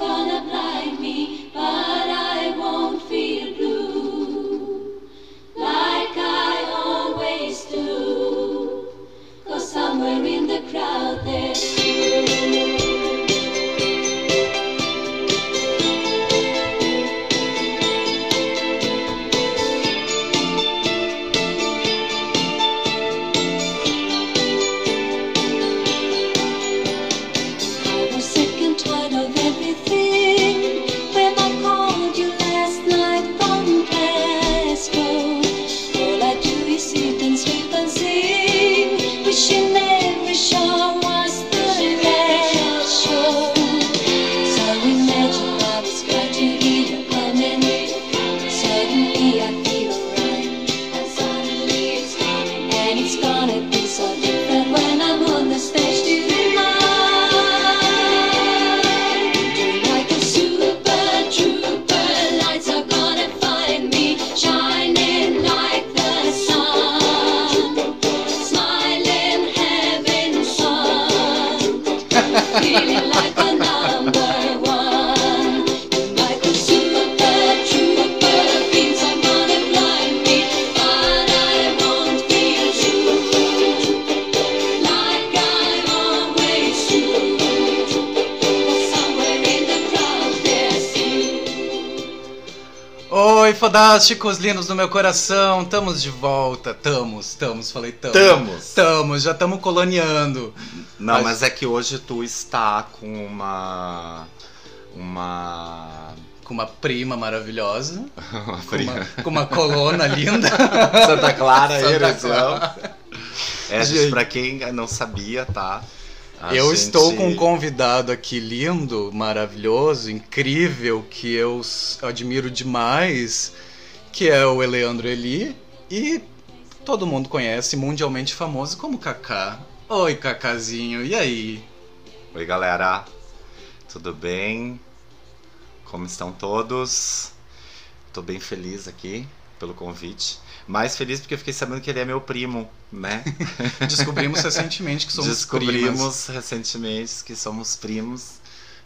upon a Fodásticos lindos do meu coração, estamos de volta, tamos, tamos, falei tamo. Tamos. Tamos, já estamos coloniando. Não, Mas- mas... é que hoje tu está com uma. Uma. Com uma prima maravilhosa, uma com uma, prima. com uma colona linda. Santa Clara. Clara. É, Gente. pra quem não sabia, tá? A eu gente- estou com um convidado aqui lindo, maravilhoso, incrível, que eu admiro demais, que é o Eleandro Eli, e todo mundo conhece, mundialmente famoso como Kaká. Oi, Cacazinho, e aí? Oi, galera. Tudo bem? Como estão todos? Tô bem feliz aqui pelo convite. Mais feliz porque eu fiquei sabendo que ele é meu primo, né? Descobrimos recentemente que somos Descobrimos primas. recentemente que somos primos.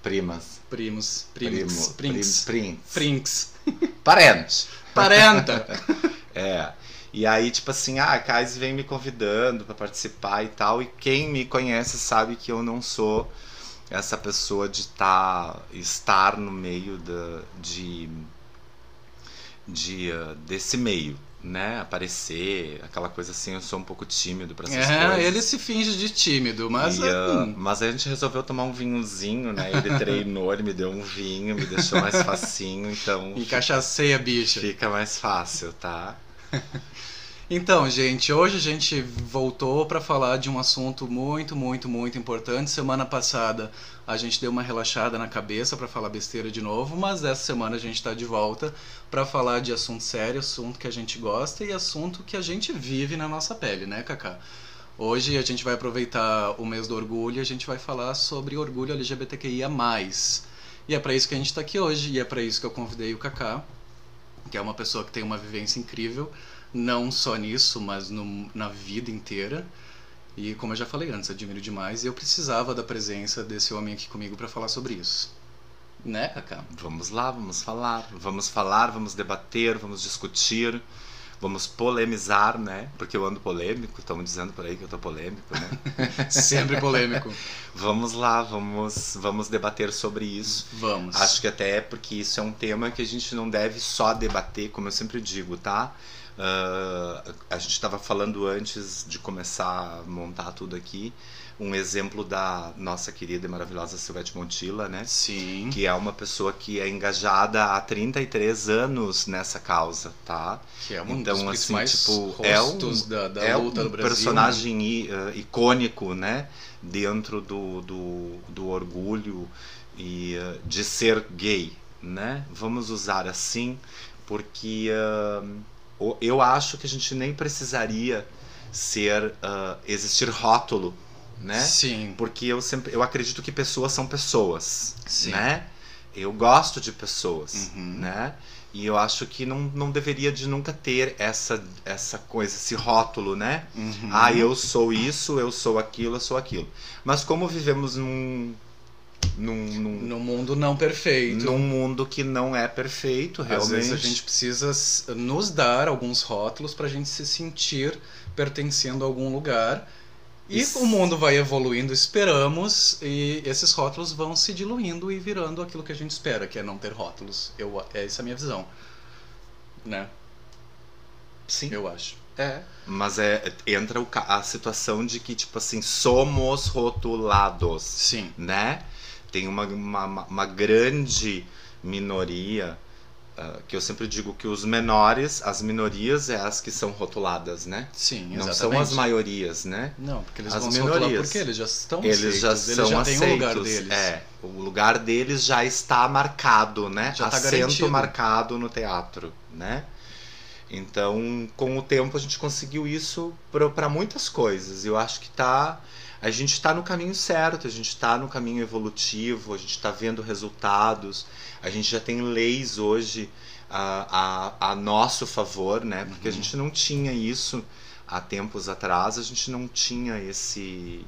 Primas. primos, primos, Primo. prinks, Prim, prinks. prinks, Parente. Parenta. É. E aí, tipo assim, ah, a Kais vem me convidando pra participar e tal. E quem me conhece sabe que eu não sou essa pessoa de tá, estar no meio da, de, de, ah, desse meio, né? Aparecer, aquela coisa assim. Eu sou um pouco tímido pra essas É, coisas. ele se finge de tímido, mas E, hum, mas a gente resolveu tomar um vinhozinho, né? Ele treinou, ele me deu um vinho, me deixou mais facinho, então e cachaceia, bicha. fica mais fácil, tá? Então, gente, hoje a gente voltou para falar de um assunto muito, muito, muito importante. Semana passada a gente deu uma relaxada na cabeça para falar besteira de novo, mas essa semana a gente está de volta para falar de assunto sério, assunto que a gente gosta e assunto que a gente vive na nossa pele, né, Kaká? Hoje a gente vai aproveitar o mês do orgulho e a gente vai falar sobre orgulho LGBTQIA+. E é para isso que a gente está aqui hoje e é para isso que eu convidei o Kaká, que é uma pessoa que tem uma vivência incrível não só nisso, mas no- na vida inteira. E como eu já falei antes, admiro demais e eu precisava da presença desse homem aqui comigo para falar sobre isso. Né, Kaká? Vamos lá, vamos falar. Vamos falar, vamos debater, vamos discutir, vamos polemizar, né? Porque eu ando polêmico, estão dizendo por aí que eu tô polêmico, né? Sempre polêmico. vamos lá, vamos, vamos debater sobre isso. Vamos. Acho que até é porque isso é um tema que a gente não deve só debater, como eu sempre digo, tá? Ah, a gente estava falando antes de começar a montar tudo aqui, um exemplo da nossa querida e maravilhosa Silvete Montilla, né? Sim. que é uma pessoa que é engajada há 33 anos nessa causa, tá? Que é um Então, dos assim, tipo, é um- da, da é luta um Brasil. né? personagem i- eh, icônico, né? Dentro do, do, do orgulho e eh, de ser gay, né? Vamos usar assim, porque ah, o- eu acho que a gente nem precisaria ser ah, existir rótulo, né? Sim. Porque eu sempre eu acredito que pessoas são pessoas, Sim. né? Eu gosto de pessoas, Uhum. né? E eu acho que não, não deveria de nunca ter essa essa coisa, esse rótulo, né? Uhum. Ah, eu sou isso, eu sou aquilo, eu sou aquilo. Mas como vivemos num num, num, No mundo não perfeito. num mundo que não é perfeito, Às realmente. vezes a gente precisa nos dar alguns rótulos para a gente se sentir pertencendo a algum lugar. E Isso. o mundo vai evoluindo, esperamos, e esses rótulos vão se diluindo e virando aquilo que a gente espera, que é não ter rótulos. Eu, é essa a minha visão. Né? Sim. Eu acho. É. Mas é, entra a situação de que, tipo assim, somos rotulados. Sim. né? Tem uma, uma, uma grande minoria, ah, que eu sempre digo que os menores, as minorias é as que são rotuladas, né? Sim, Não exatamente. são as maiorias, né? Não, porque eles As vão minorias. porque eles já estão Eles aceitos, já eles são já aceitos. têm o lugar deles. É, o lugar deles já está marcado, né? Já tá Assento garantido. marcado no teatro, né? Então, com o tempo a gente conseguiu isso para muitas coisas. Eu acho que tá a gente está no caminho certo, a gente está no caminho evolutivo, a gente está vendo resultados, a gente já tem leis hoje a, a, a nosso favor, né? Porque a Uhum. gente não tinha isso há tempos atrás, a gente não tinha esse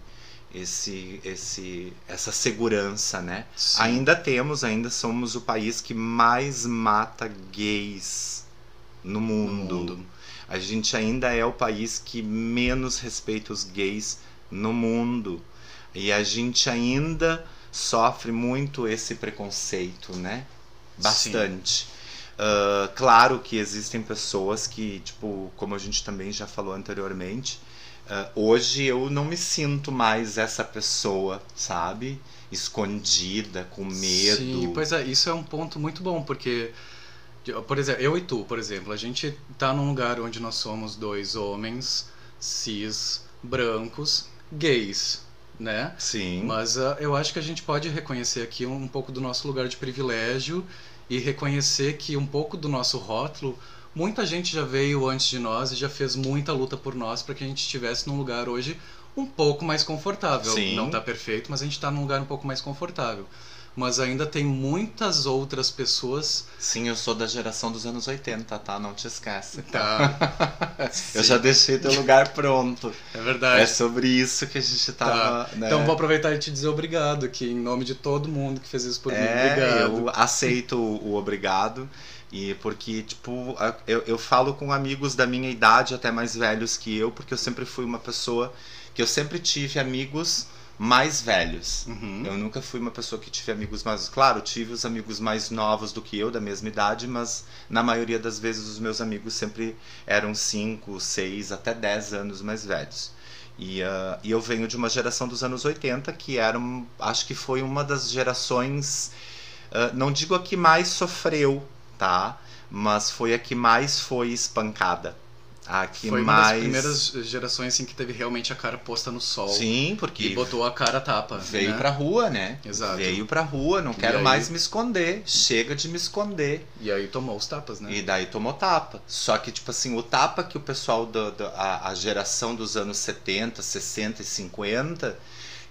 esse esse essa segurança, né? Sim. Ainda temos, ainda somos o país que mais mata gays no No mundo. mundo. A gente ainda é o país que menos respeita os gays no mundo. E a gente ainda sofre muito esse preconceito, né? Bastante. Ah, claro que existem pessoas que, tipo, como a gente também já falou anteriormente, ah, hoje eu não me sinto mais essa pessoa, sabe? Escondida, com medo. Sim, pois é, isso é um ponto muito bom, porque, por exemplo, eu e tu, por exemplo, a gente tá num lugar onde nós somos dois homens cis, brancos, gays, né? Sim. Mas ah, eu acho que a gente pode reconhecer aqui um, um pouco do nosso lugar de privilégio e reconhecer que um pouco do nosso rótulo, muita gente já veio antes de nós e já fez muita luta por nós para que a gente estivesse num lugar hoje um pouco mais confortável. Sim. Não tá perfeito, mas a gente tá num lugar um pouco mais confortável. Mas ainda tem muitas outras pessoas. Sim, eu sou da geração dos anos 80, tá? Não te esquece. Tá. Eu já deixei teu lugar pronto. É É verdade. sobre isso que a gente tava. né? Então vou aproveitar e te dizer obrigado aqui, em nome de todo mundo que fez isso por mim. É, Obrigado. eu aceito o obrigado. E porque, tipo, eu, eu falo com amigos da minha idade, até mais velhos que eu, porque eu sempre fui uma pessoa que eu sempre tive amigos mais velhos. Uhum. Eu nunca fui uma pessoa que tive amigos mais. Claro, tive os amigos mais novos do que eu, da mesma idade, mas na maioria das vezes os meus amigos sempre eram 5, 6, até 10 anos mais velhos. E, ah, e eu venho de uma geração dos anos 80 que era, um- acho que foi uma das gerações, ah, não digo a que mais sofreu, tá? Mas foi a que mais foi espancada. A que Foi uma das mais. primeiras gerações assim, que teve realmente a cara posta no sol. Sim, porque E botou a cara a tapa. Veio né? pra rua, né? Exato. Veio pra rua, não quero aí- mais me esconder. Chega de me esconder. E aí tomou os tapas, né? E daí tomou tapa. Só que, tipo assim, o tapa que o pessoal da da- a, a geração dos anos 70, 60 e 50,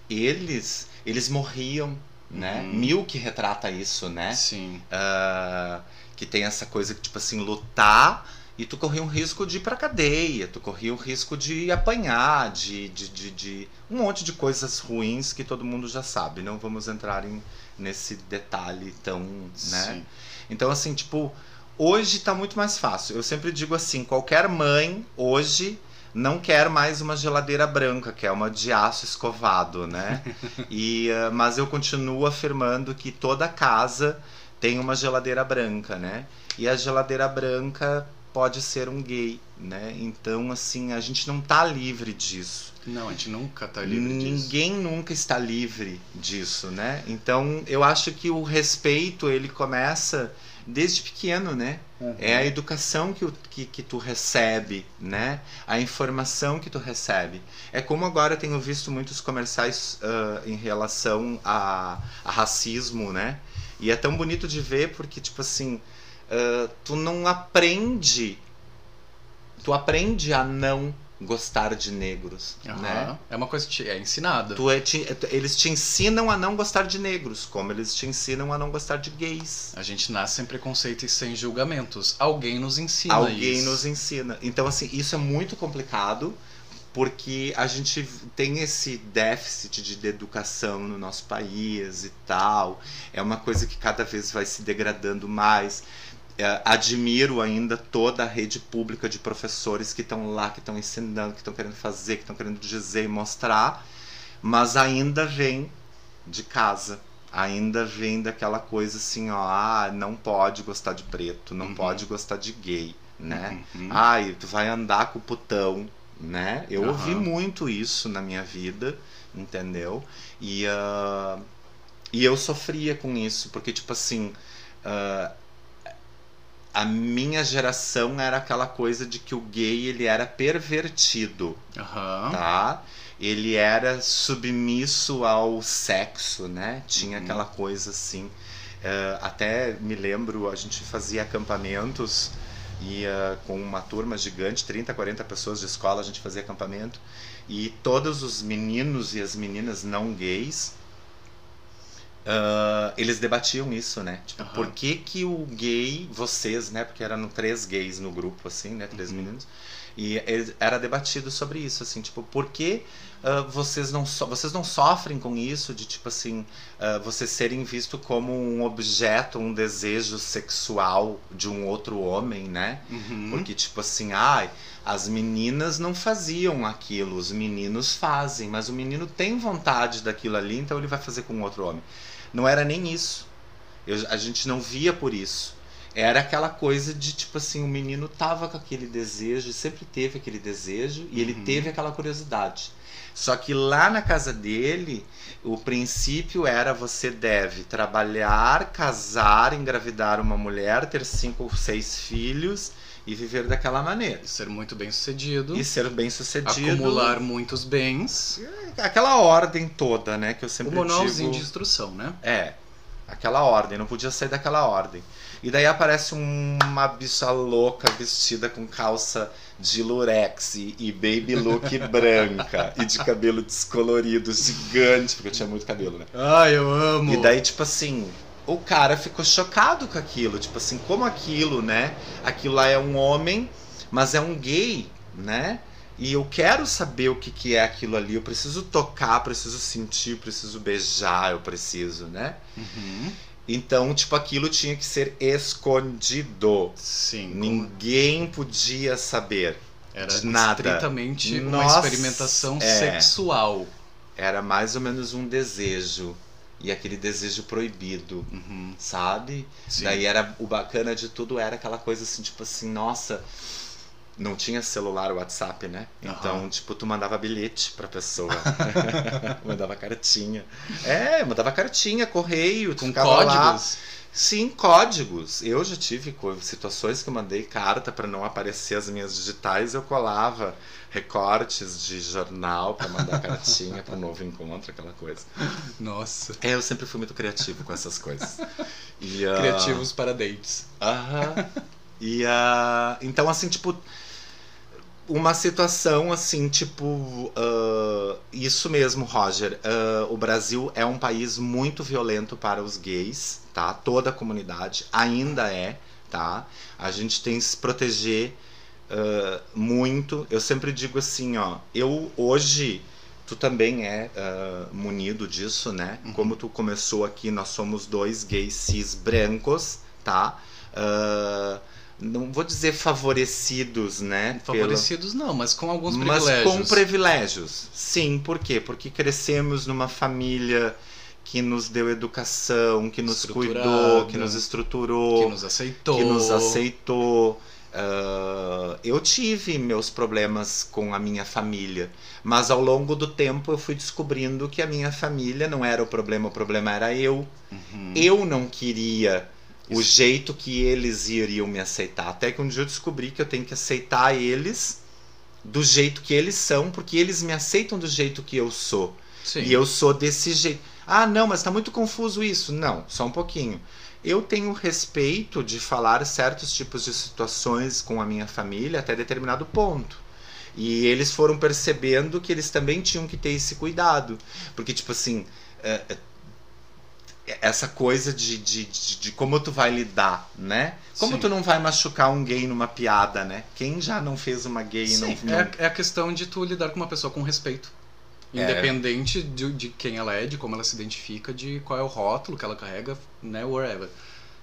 eles, eles morriam, né? Uhum. Mil que retrata isso, né? Sim. Ah, que tem essa coisa que, tipo assim, lutar e tu corria um risco de ir pra cadeia, tu corria o risco de apanhar, de, de, de, de um monte de coisas ruins que todo mundo já sabe. Não vamos entrar em, nesse detalhe tão, né? Sim. Então, assim, tipo, hoje tá muito mais fácil. Eu sempre digo assim, qualquer mãe hoje não quer mais uma geladeira branca, que é uma de aço escovado, né? e, ah, mas eu continuo afirmando que toda casa tem uma geladeira branca, né? E a geladeira branca pode ser um gay, né? Então, assim, a gente não tá livre disso. Não, a gente nunca tá livre disso. Ninguém nunca está livre disso, né? Então, eu acho que o respeito, ele começa desde pequeno, né? Uhum. É a educação que, que, que tu recebe, né? A informação que tu recebe. É como agora eu tenho visto muitos comerciais ah, em relação a, a racismo, né? E é tão bonito de ver porque, tipo assim, ah, tu não aprende. Tu aprende a não gostar de negros, Aham. né? É uma coisa que te- é ensinada. Tu é- te- eles te ensinam a não gostar de negros, como eles te ensinam a não gostar de gays. A gente nasce sem preconceito e sem julgamentos. Alguém nos ensina Alguém isso. nos ensina. Então, assim, isso é muito complicado porque a gente tem esse déficit de educação no nosso país e tal. É uma coisa que cada vez vai se degradando mais. É, admiro ainda toda a rede pública de professores que estão lá, que estão ensinando, que estão querendo fazer, que estão querendo dizer e mostrar, mas ainda vem de casa. Ainda vem daquela coisa assim, ó, ah, não pode gostar de preto, não Uhum. pode gostar de gay, né? Uhum. Ai, tu vai andar com o putão, né? Eu Aham. ouvi muito isso na minha vida, entendeu? E, ah, e eu sofria com isso, porque, tipo assim, ah, a minha geração era aquela coisa de que o gay ele era pervertido, Aham. tá? Ele era submisso ao sexo, né? Tinha Uhum. aquela coisa assim. Eh, até me lembro, a gente fazia acampamentos ia com uma turma gigante, 30, 40 pessoas de escola, a gente fazia acampamento. E todos os meninos e as meninas não gays, ah, eles debatiam isso, né? Tipo, Aham. por que que o gay, vocês, né? Porque eram três gays no grupo, assim, né? Três Uhum. meninos. E eles- era debatido sobre isso, assim, tipo, por que ah, vocês, não so- vocês não sofrem com isso de, tipo assim, ah, vocês serem vistos como um objeto, um desejo sexual de um outro homem, né? Uhum. Porque, tipo assim, ai, as meninas não faziam aquilo, os meninos fazem, mas o menino tem vontade daquilo ali, então ele vai fazer com outro homem. Não era nem isso. Eu- a gente não via por isso. Era aquela coisa de, tipo assim, o menino tava com aquele desejo, sempre teve aquele desejo, e ele Uhum. teve aquela curiosidade. Só que lá na casa dele, o princípio era você deve trabalhar, casar, engravidar uma mulher, ter cinco ou seis filhos e viver daquela maneira. Ser muito bem sucedido. E ser bem sucedido. Acumular muitos bens. Aquela ordem toda, né? Que eu O sempre manualzinho digo. de instrução, né? É, aquela ordem, não podia sair daquela ordem. E daí aparece uma bicha louca vestida com calça de lurex e, e baby look branca e de cabelo descolorido, gigante, porque eu tinha muito cabelo, né? Ai, eu amo. E daí, tipo assim, o cara ficou chocado com aquilo. Tipo assim, como aquilo, né? Aquilo lá é um homem, mas é um gay, né? E eu quero saber o que, que é aquilo ali. Eu preciso tocar, preciso sentir, preciso beijar, eu preciso, né? Uhum. Então, tipo, aquilo tinha que ser escondido. Sim. Ninguém podia saber. Era de nada. estritamente uma Nossa, experimentação é. sexual. Era mais ou menos um desejo. E aquele desejo proibido, Uhum. sabe? Sim. Daí era o bacana de tudo era aquela coisa assim, tipo assim, nossa, não tinha celular, WhatsApp, né? Então, Aham. tipo, tu mandava bilhete pra pessoa. mandava cartinha. É, mandava cartinha, correio, tu Com ficava lá. Sim, códigos. Eu já tive situações que eu mandei carta pra não aparecer as minhas digitais, eu colava recortes de jornal pra mandar cartinha pro novo encontro, aquela coisa. Nossa. É, eu sempre fui muito criativo com essas coisas. E, ah, Criativos para dates. Aham. E ah, então assim, tipo, uma situação assim, tipo, ah, isso mesmo, Roger. ah, o Brasil é um país muito violento para os gays, tá? Toda a comunidade ainda é, tá? A gente tem que se proteger ah, muito. Eu sempre digo assim, ó, eu hoje Tu também é ah, munido disso, né? Uhum. Como tu começou aqui, nós somos dois gays cis brancos, tá? Ah, não vou dizer favorecidos, né? pela- Favorecidos não, mas com alguns mas privilégios. com privilégios. Sim, por quê? Porque crescemos numa família que nos deu educação, que nos cuidou, que nos estruturou, Que nos aceitou. que nos aceitou. Ah, eu tive meus problemas com a minha família, mas ao longo do tempo eu fui descobrindo que a minha família não era o problema, o problema era eu. Uhum. Eu não queria o Isso. jeito que eles iriam me aceitar. Até que um dia eu descobri que eu tenho que aceitar eles do jeito que eles são, porque eles me aceitam do jeito que eu sou. Sim. E eu sou desse jeito. Ah, não, mas tá muito confuso isso. Não, só um pouquinho. Eu tenho respeito de falar certos tipos de situações com a minha família até determinado ponto. E eles foram percebendo que eles também tinham que ter esse cuidado. Porque, tipo assim, é, é, essa coisa de, de, de, de como tu vai lidar, né? Como Sim. tu não vai machucar um gay numa piada, né? Quem já não fez uma gay Sim, não, não... é, é a questão de tu lidar com uma pessoa com respeito. É. Independente de, de quem ela é, de como ela se identifica, de qual é o rótulo que ela carrega, né, wherever.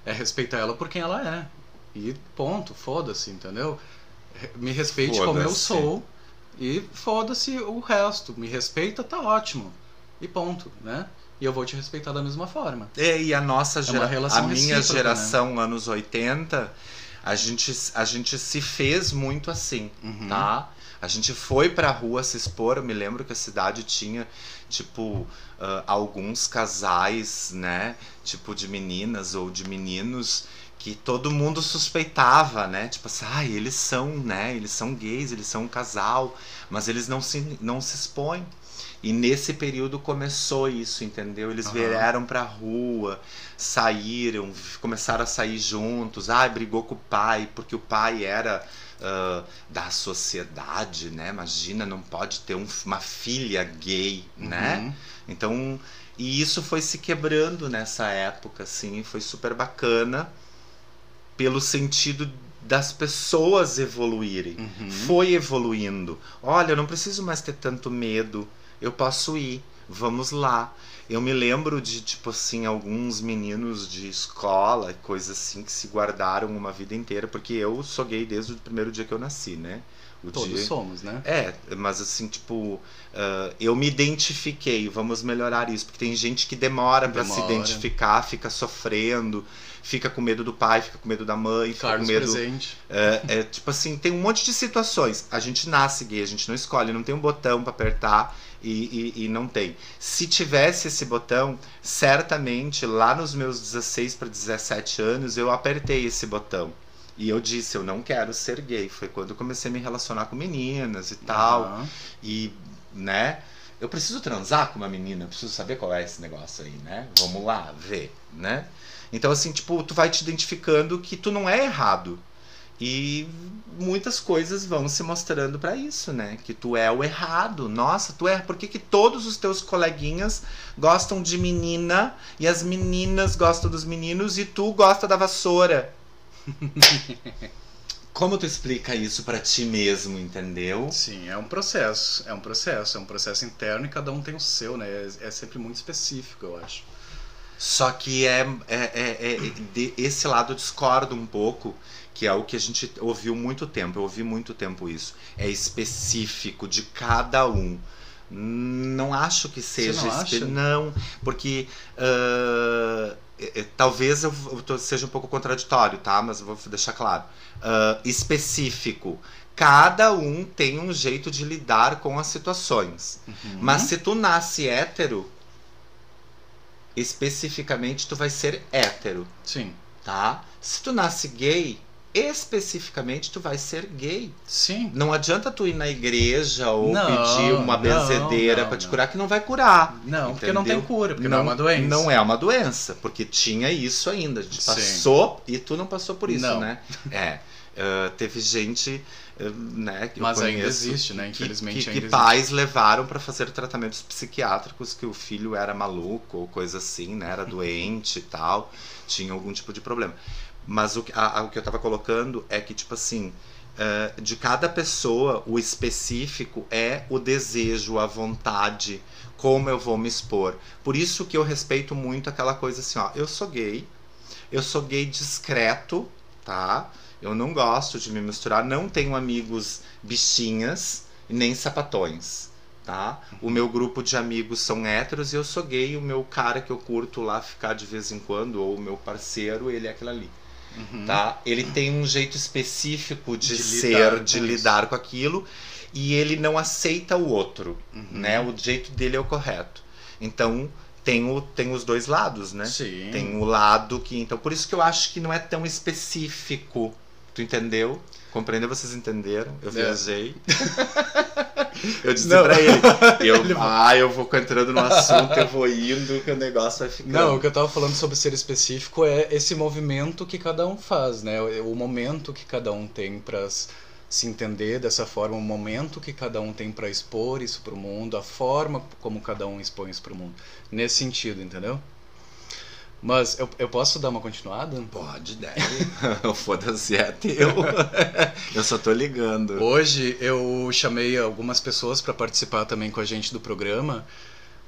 É respeitar ela por quem ela é. E ponto, foda-se, entendeu? Me respeite como eu sou e foda-se o resto. Me respeita, tá ótimo. E ponto, né? E eu vou te respeitar da mesma forma. É, e a nossa É uma gera... relação a minha geração, anos 80, a gente, a gente se fez muito assim, Uhum. tá? A gente foi pra rua se expor. Eu me lembro que a cidade tinha, tipo, ah, alguns casais, né? Tipo, de meninas ou de meninos que todo mundo suspeitava, né? Tipo assim, ah, eles são, né? Eles são gays, eles são um casal, mas eles não se, não se expõem. E nesse período começou isso, entendeu? Eles Aham. vieram pra rua, saíram, começaram a sair juntos. Ah, brigou com o pai, porque o pai era ah, da sociedade, né? Imagina, não pode ter um- uma filha gay, né? Uhum. Então, e isso foi se quebrando nessa época, assim, foi super bacana pelo sentido das pessoas evoluírem. Uhum. Foi evoluindo. Olha, eu não preciso mais ter tanto medo. Eu posso ir. Vamos lá. Eu me lembro de, tipo assim, alguns meninos de escola, coisas assim, que se guardaram uma vida inteira, porque eu sou gay desde o primeiro dia que eu nasci, né? O Todos dia... somos, né? É, mas assim, tipo, ah, eu me identifiquei, vamos melhorar isso, porque tem gente que demora pra se identificar, fica sofrendo, fica com medo do pai, fica com medo da mãe, fica Carlos com medo. presente. É, é, tipo assim, tem um monte de situações. A gente nasce gay, a gente não escolhe, não tem um botão pra apertar e, e, e não tem. Se tivesse esse botão, certamente lá nos meus 16 para 17 anos eu apertei esse botão. E eu disse, eu não quero ser gay. Foi quando eu comecei a me relacionar com meninas e tal. Aham. E, né? Eu preciso transar com uma menina, eu preciso saber qual é esse negócio aí, né? Vamos lá, ver, né? Então, assim, tipo, tu vai te identificando que tu não é errado. E muitas coisas vão se mostrando pra isso, né? Que tu é o errado. Nossa, tu é. Por que, que todos os teus coleguinhas gostam de menina e as meninas gostam dos meninos e tu gosta da vassoura? Como tu explica isso pra ti mesmo, entendeu? Sim, é um processo. É um processo. É um processo interno e cada um tem o seu, né? É, é sempre muito específico, eu acho. Só que é, é, é, é- de- esse lado eu discordo um pouco, que é o que a gente ouviu muito tempo. Eu ouvi muito tempo isso. É específico de cada um. Não acho que seja. não espe- acha? Não, porque é- talvez eu, seja um pouco contraditório, tá? Mas vou deixar claro. Ah, específico. Cada um tem um jeito de lidar com as situações. Uhum. Mas se tu nasce hétero, especificamente tu vai ser hétero, Sim. tá? Se tu nasce gay, especificamente tu vai ser gay. Sim. Não adianta tu ir na igreja ou Não, pedir uma não, benzedeira não, pra te não. curar que não vai curar. Não, porque não tem Entendeu? cura, porque não, é uma doença. Não é uma doença, porque tinha isso ainda. A gente Sim. passou e tu não passou por isso, Não. né? É. ah, teve gente, ah, né, que eu Mas ainda existe, né? que- Infelizmente que, ainda que existe. pais levaram pra fazer tratamentos psiquiátricos que o filho era maluco ou coisa assim, né? Era doente e tal, tinha algum tipo de problema. Mas o que, a- a- o que eu tava colocando é que, tipo assim, eh, de cada pessoa, o específico é o desejo, a vontade, como eu vou me expor. Por isso que eu respeito muito aquela coisa assim, ó, eu sou gay, eu sou gay discreto, tá? Eu não gosto de me misturar, não tenho amigos bichinhas nem sapatões, tá? O meu grupo de amigos são héteros e eu sou gay, o meu cara que eu curto lá ficar de vez em quando, ou o meu parceiro, ele é aquele ali, Uhum. tá? Ele tem um jeito específico de, De ser, lidar de lidar com aquilo, e ele não aceita o outro, Uhum. né? O jeito dele é o correto. Então, tem, o, tem os dois lados, né? Sim. Tem o lado que. Então, por isso que eu acho que não é tão específico. Tu entendeu? Compreendeu? Vocês entenderam? Eu É. viajei. eu disse Não. pra ele. Eu, Ele- ah, eu vou entrando no assunto, eu vou indo, que o negócio vai ficando. Não, o que eu tava falando sobre ser específico é esse movimento que cada um faz, né? O momento que cada um tem pra s- se entender dessa forma, o momento que cada um tem pra expor isso pro mundo, a forma como cada um expõe isso pro mundo. Nesse sentido, entendeu? Mas eu, eu posso dar uma continuada? Pode, deve. Foda-se, é teu. eu só tô ligando. Hoje eu chamei algumas pessoas para participar também com a gente do programa,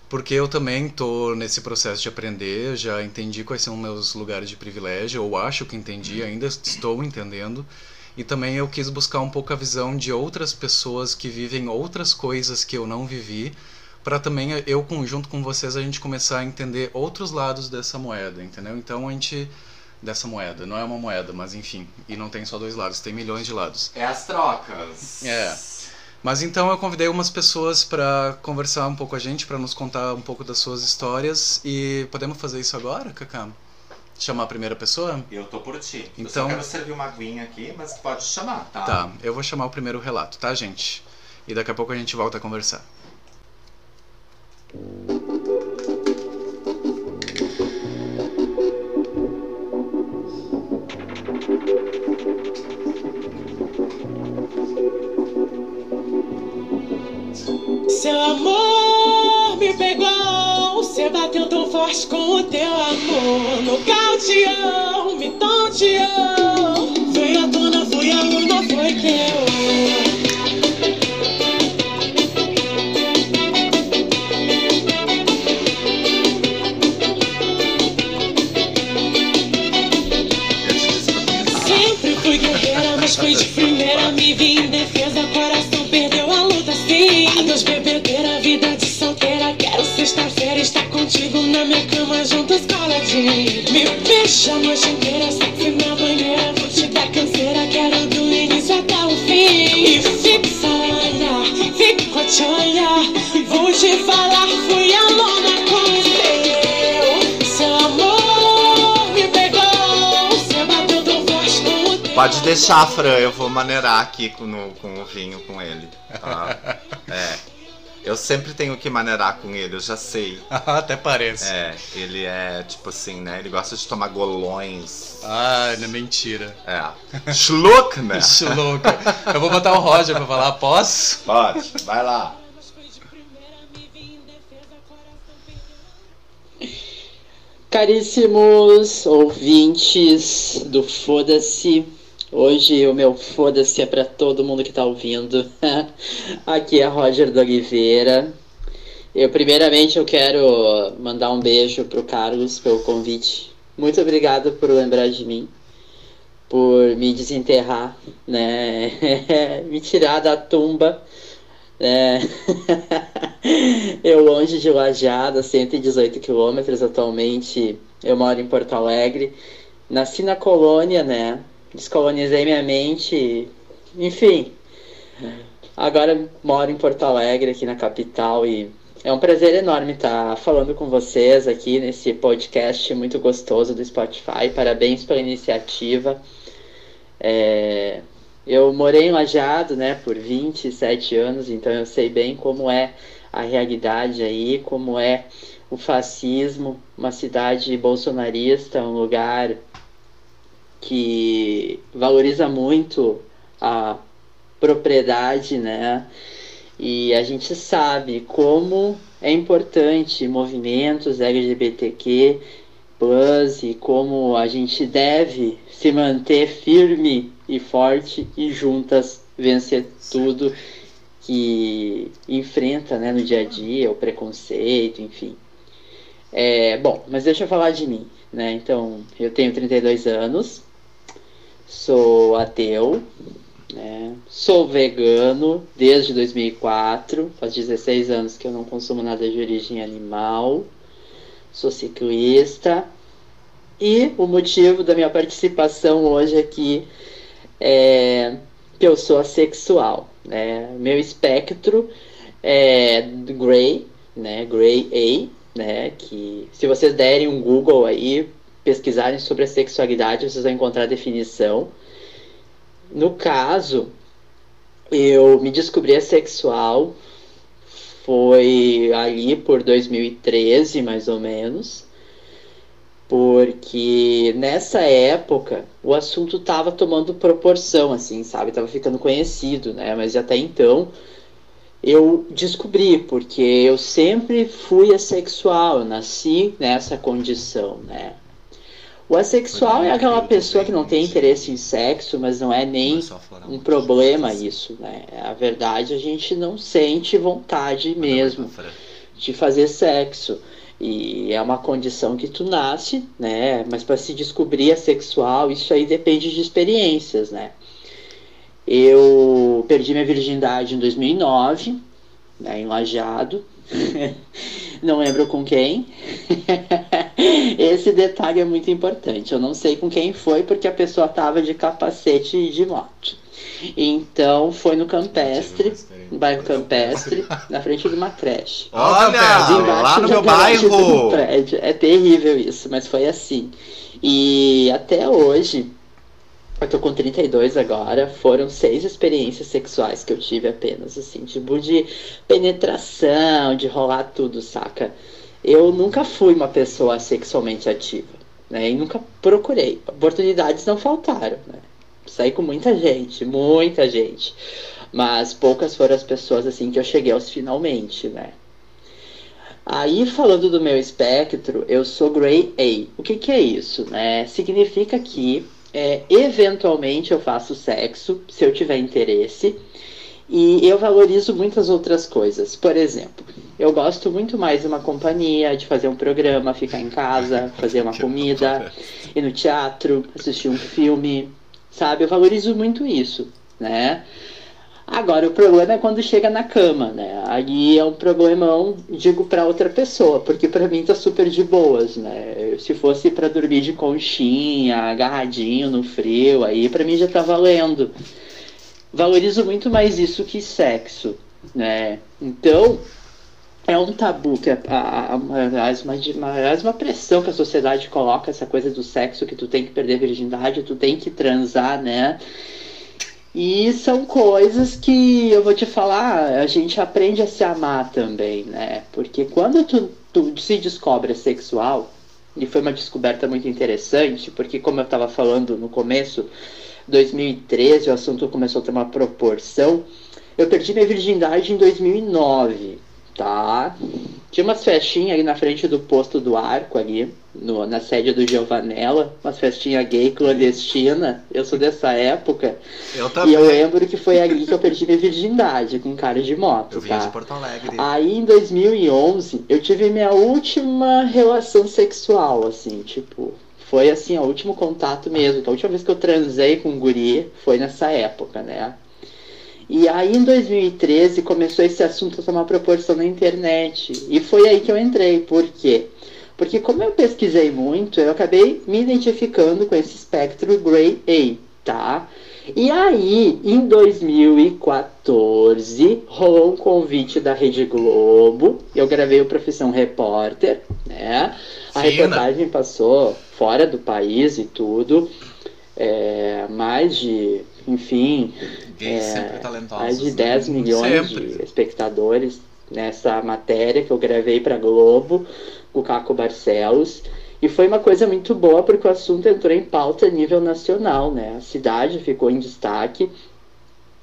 porque eu também tô nesse processo de aprender, já entendi quais são meus lugares de privilégio, ou acho que entendi, ainda estou entendendo. E também eu quis buscar um pouco a visão de outras pessoas que vivem outras coisas que eu não vivi para também eu junto com vocês a gente começar a entender outros lados dessa moeda, entendeu? Então a gente dessa moeda, não é uma moeda, mas enfim, e não tem só dois lados, tem milhões de lados. É as trocas. É. Mas então eu convidei umas pessoas para conversar um pouco com a gente, para nos contar um pouco das suas histórias e podemos fazer isso agora, Cacá? Chamar a primeira pessoa? Eu tô por ti. Então- Eu só quero servir uma aguinha aqui, mas pode chamar, tá? Tá, eu vou chamar o primeiro relato, tá, gente? E daqui a pouco a gente volta a conversar. Seu amor me pegou, você bateu tão forte com o teu amor. No caldeão, me tonteou. Veio à tona, fui a luna, foi teu. Sexta-feira estar contigo na minha cama, juntos coladinho. Me beija a noite inteira, sexy na banheira. Vou te dar canseira, quero do início até o fim. E fixa olhar, fico a te olhar. Vou te falar, fui alona com o seu. Seu amor me pegou, você bateu tão forte com o teu. Pode deixar, Fran, eu vou maneirar aqui com, no- com o vinho com ele. Tá? É. Eu sempre tenho que maneirar com ele, eu já sei. Até parece. É, ele é tipo assim, né? Ele gosta de tomar golões. Ah, não é mentira. É. Schluck, né? Louco. Eu vou botar o Roger pra falar, posso? Pode, vai lá. Caríssimos ouvintes do Foda-se, hoje o meu Foda-se é pra todo mundo que tá ouvindo. Aqui é Roger do Oliveira. Eu, primeiramente, eu quero mandar um beijo pro Carlos pelo convite. Muito obrigado por lembrar de mim, por me desenterrar, né? me tirar da tumba. né? eu longe de Lajeado, 118 quilômetros atualmente. Eu moro em Porto Alegre. Nasci na colônia, né? Descolonizei minha mente. Enfim. Agora moro em Porto Alegre, aqui na capital, e é um prazer enorme estar falando com vocês aqui nesse podcast muito gostoso do Spotify. Parabéns pela iniciativa. É, eu morei em Lajeado, né, por 27 anos, então eu sei bem como é a realidade aí, como é o fascismo, uma cidade bolsonarista, um lugar que valoriza muito a propriedade, né? E a gente sabe como é importante movimentos LGBTQ plus e como a gente deve se manter firme e forte e juntas vencer tudo que enfrenta né, no dia a dia, o preconceito, enfim. É, bom, mas deixa eu falar de mim, né? Então, eu tenho 32 anos, sou ateu, né? Sou vegano desde 2004, faz 16 anos que eu não consumo nada de origem animal, sou ciclista e o motivo da minha participação hoje aqui é que eu sou assexual, né? Meu espectro é Grey, né? Grey A, né? Que se vocês derem um Google aí, pesquisarem sobre a sexualidade, vocês vão encontrar a definição. No caso, eu me descobri assexual foi ali por 2013, mais ou menos, porque nessa época o assunto tava tomando proporção, assim, sabe? Tava ficando conhecido, né? Mas até então eu descobri, porque eu sempre fui assexual, eu nasci nessa condição, né? O assexual é aquela pessoa que não tem interesse em sexo, mas não é nem um problema isso, né? A verdade, a gente não sente vontade mesmo de fazer sexo. E é uma condição que tu nasce, né? Mas para se descobrir assexual, isso aí depende de experiências, né? Eu perdi minha virgindade em 2009, né, em Lajado. não lembro com quem. Esse detalhe é muito importante. Eu não sei com quem foi porque a pessoa estava de capacete e de moto. Então foi no Campestre, no bairro Campestre, na frente de uma creche. Olha, lá no meu bairro! É terrível isso, mas foi assim. E até hoje, eu tô com 32 agora, foram seis experiências sexuais que eu tive apenas, assim, tipo de penetração, de rolar tudo, saca? Eu nunca fui uma pessoa sexualmente ativa, né? E nunca procurei. Oportunidades não faltaram, né? Saí com muita gente, muita gente. Mas poucas foram as pessoas assim que eu cheguei aos finalmente, né? Aí, falando do meu espectro, eu sou Grey A. O que, que é isso? Né? Significa que, é, eventualmente, eu faço sexo, se eu tiver interesse, e eu valorizo muitas outras coisas. Por exemplo, eu gosto muito mais de uma companhia, de fazer um programa, ficar em casa, fazer uma comida, ir no teatro, assistir um filme, sabe? Eu valorizo muito isso, né? Agora, o problema é quando chega na cama, né? Aí é um problemão, digo, para outra pessoa, porque para mim tá super de boas, né? Se fosse para dormir de conchinha, agarradinho no frio, aí para mim já tá valendo. Valorizo muito mais isso que sexo, né? Então, é um tabu, que é a, a, uma, uma pressão que a sociedade coloca, essa coisa do sexo, que tu tem que perder virgindade, tu tem que transar, né? E são coisas que eu vou te falar, a gente aprende a se amar também, né? Porque quando tu, tu se descobre sexual, e foi uma descoberta muito interessante, porque como eu estava falando no começo, 2013 o assunto começou a ter uma proporção. Eu perdi minha virgindade em 2009 tá? Tinha umas festinhas ali na frente do posto do arco ali, no, na sede do Giovanella, umas festinhas gay clandestina. Eu sou dessa época. Eu também. E eu lembro que foi ali que eu perdi minha virgindade com cara de moto. Eu tá? de Porto Alegre. Aí em 2011 eu tive minha última relação sexual, assim, tipo. Foi assim, o último contato mesmo. Então, a última vez que eu transei com um guri foi nessa época, né? E aí em 2013 começou esse assunto a tomar proporção na internet. E foi aí que eu entrei. Por quê? Porque como eu pesquisei muito, eu acabei me identificando com esse espectro Grey A, tá? E aí, em 2014, rolou um convite da Rede Globo. Eu gravei o Profissão Repórter, né? A Fina. reportagem passou fora do país e tudo. É, mais de, enfim, Gays é, sempre talentosos. mais de 10 milhões Sempre. de espectadores nessa matéria que eu gravei para Globo, com o Caco Barcelos. E foi uma coisa muito boa porque o assunto entrou em pauta a nível nacional, né? A cidade ficou em destaque.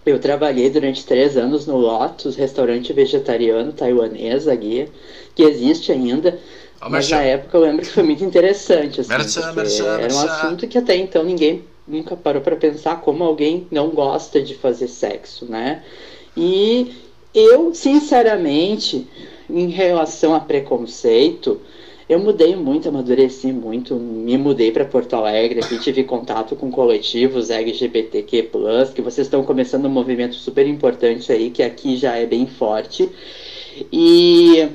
Eu trabalhei durante três anos no Lotus, restaurante vegetariano taiwanês aqui, que existe ainda. Ó, Mas merchan. na época eu lembro que foi muito interessante, assim, Merchan, merchan, era um assunto que até então ninguém nunca parou para pensar como alguém não gosta de fazer sexo, né? E eu, sinceramente, em relação a preconceito, eu mudei muito, amadureci muito, me mudei para Porto Alegre, aqui tive contato com coletivos LGBTQ+, que vocês estão começando um movimento super importante aí, que aqui já é bem forte. E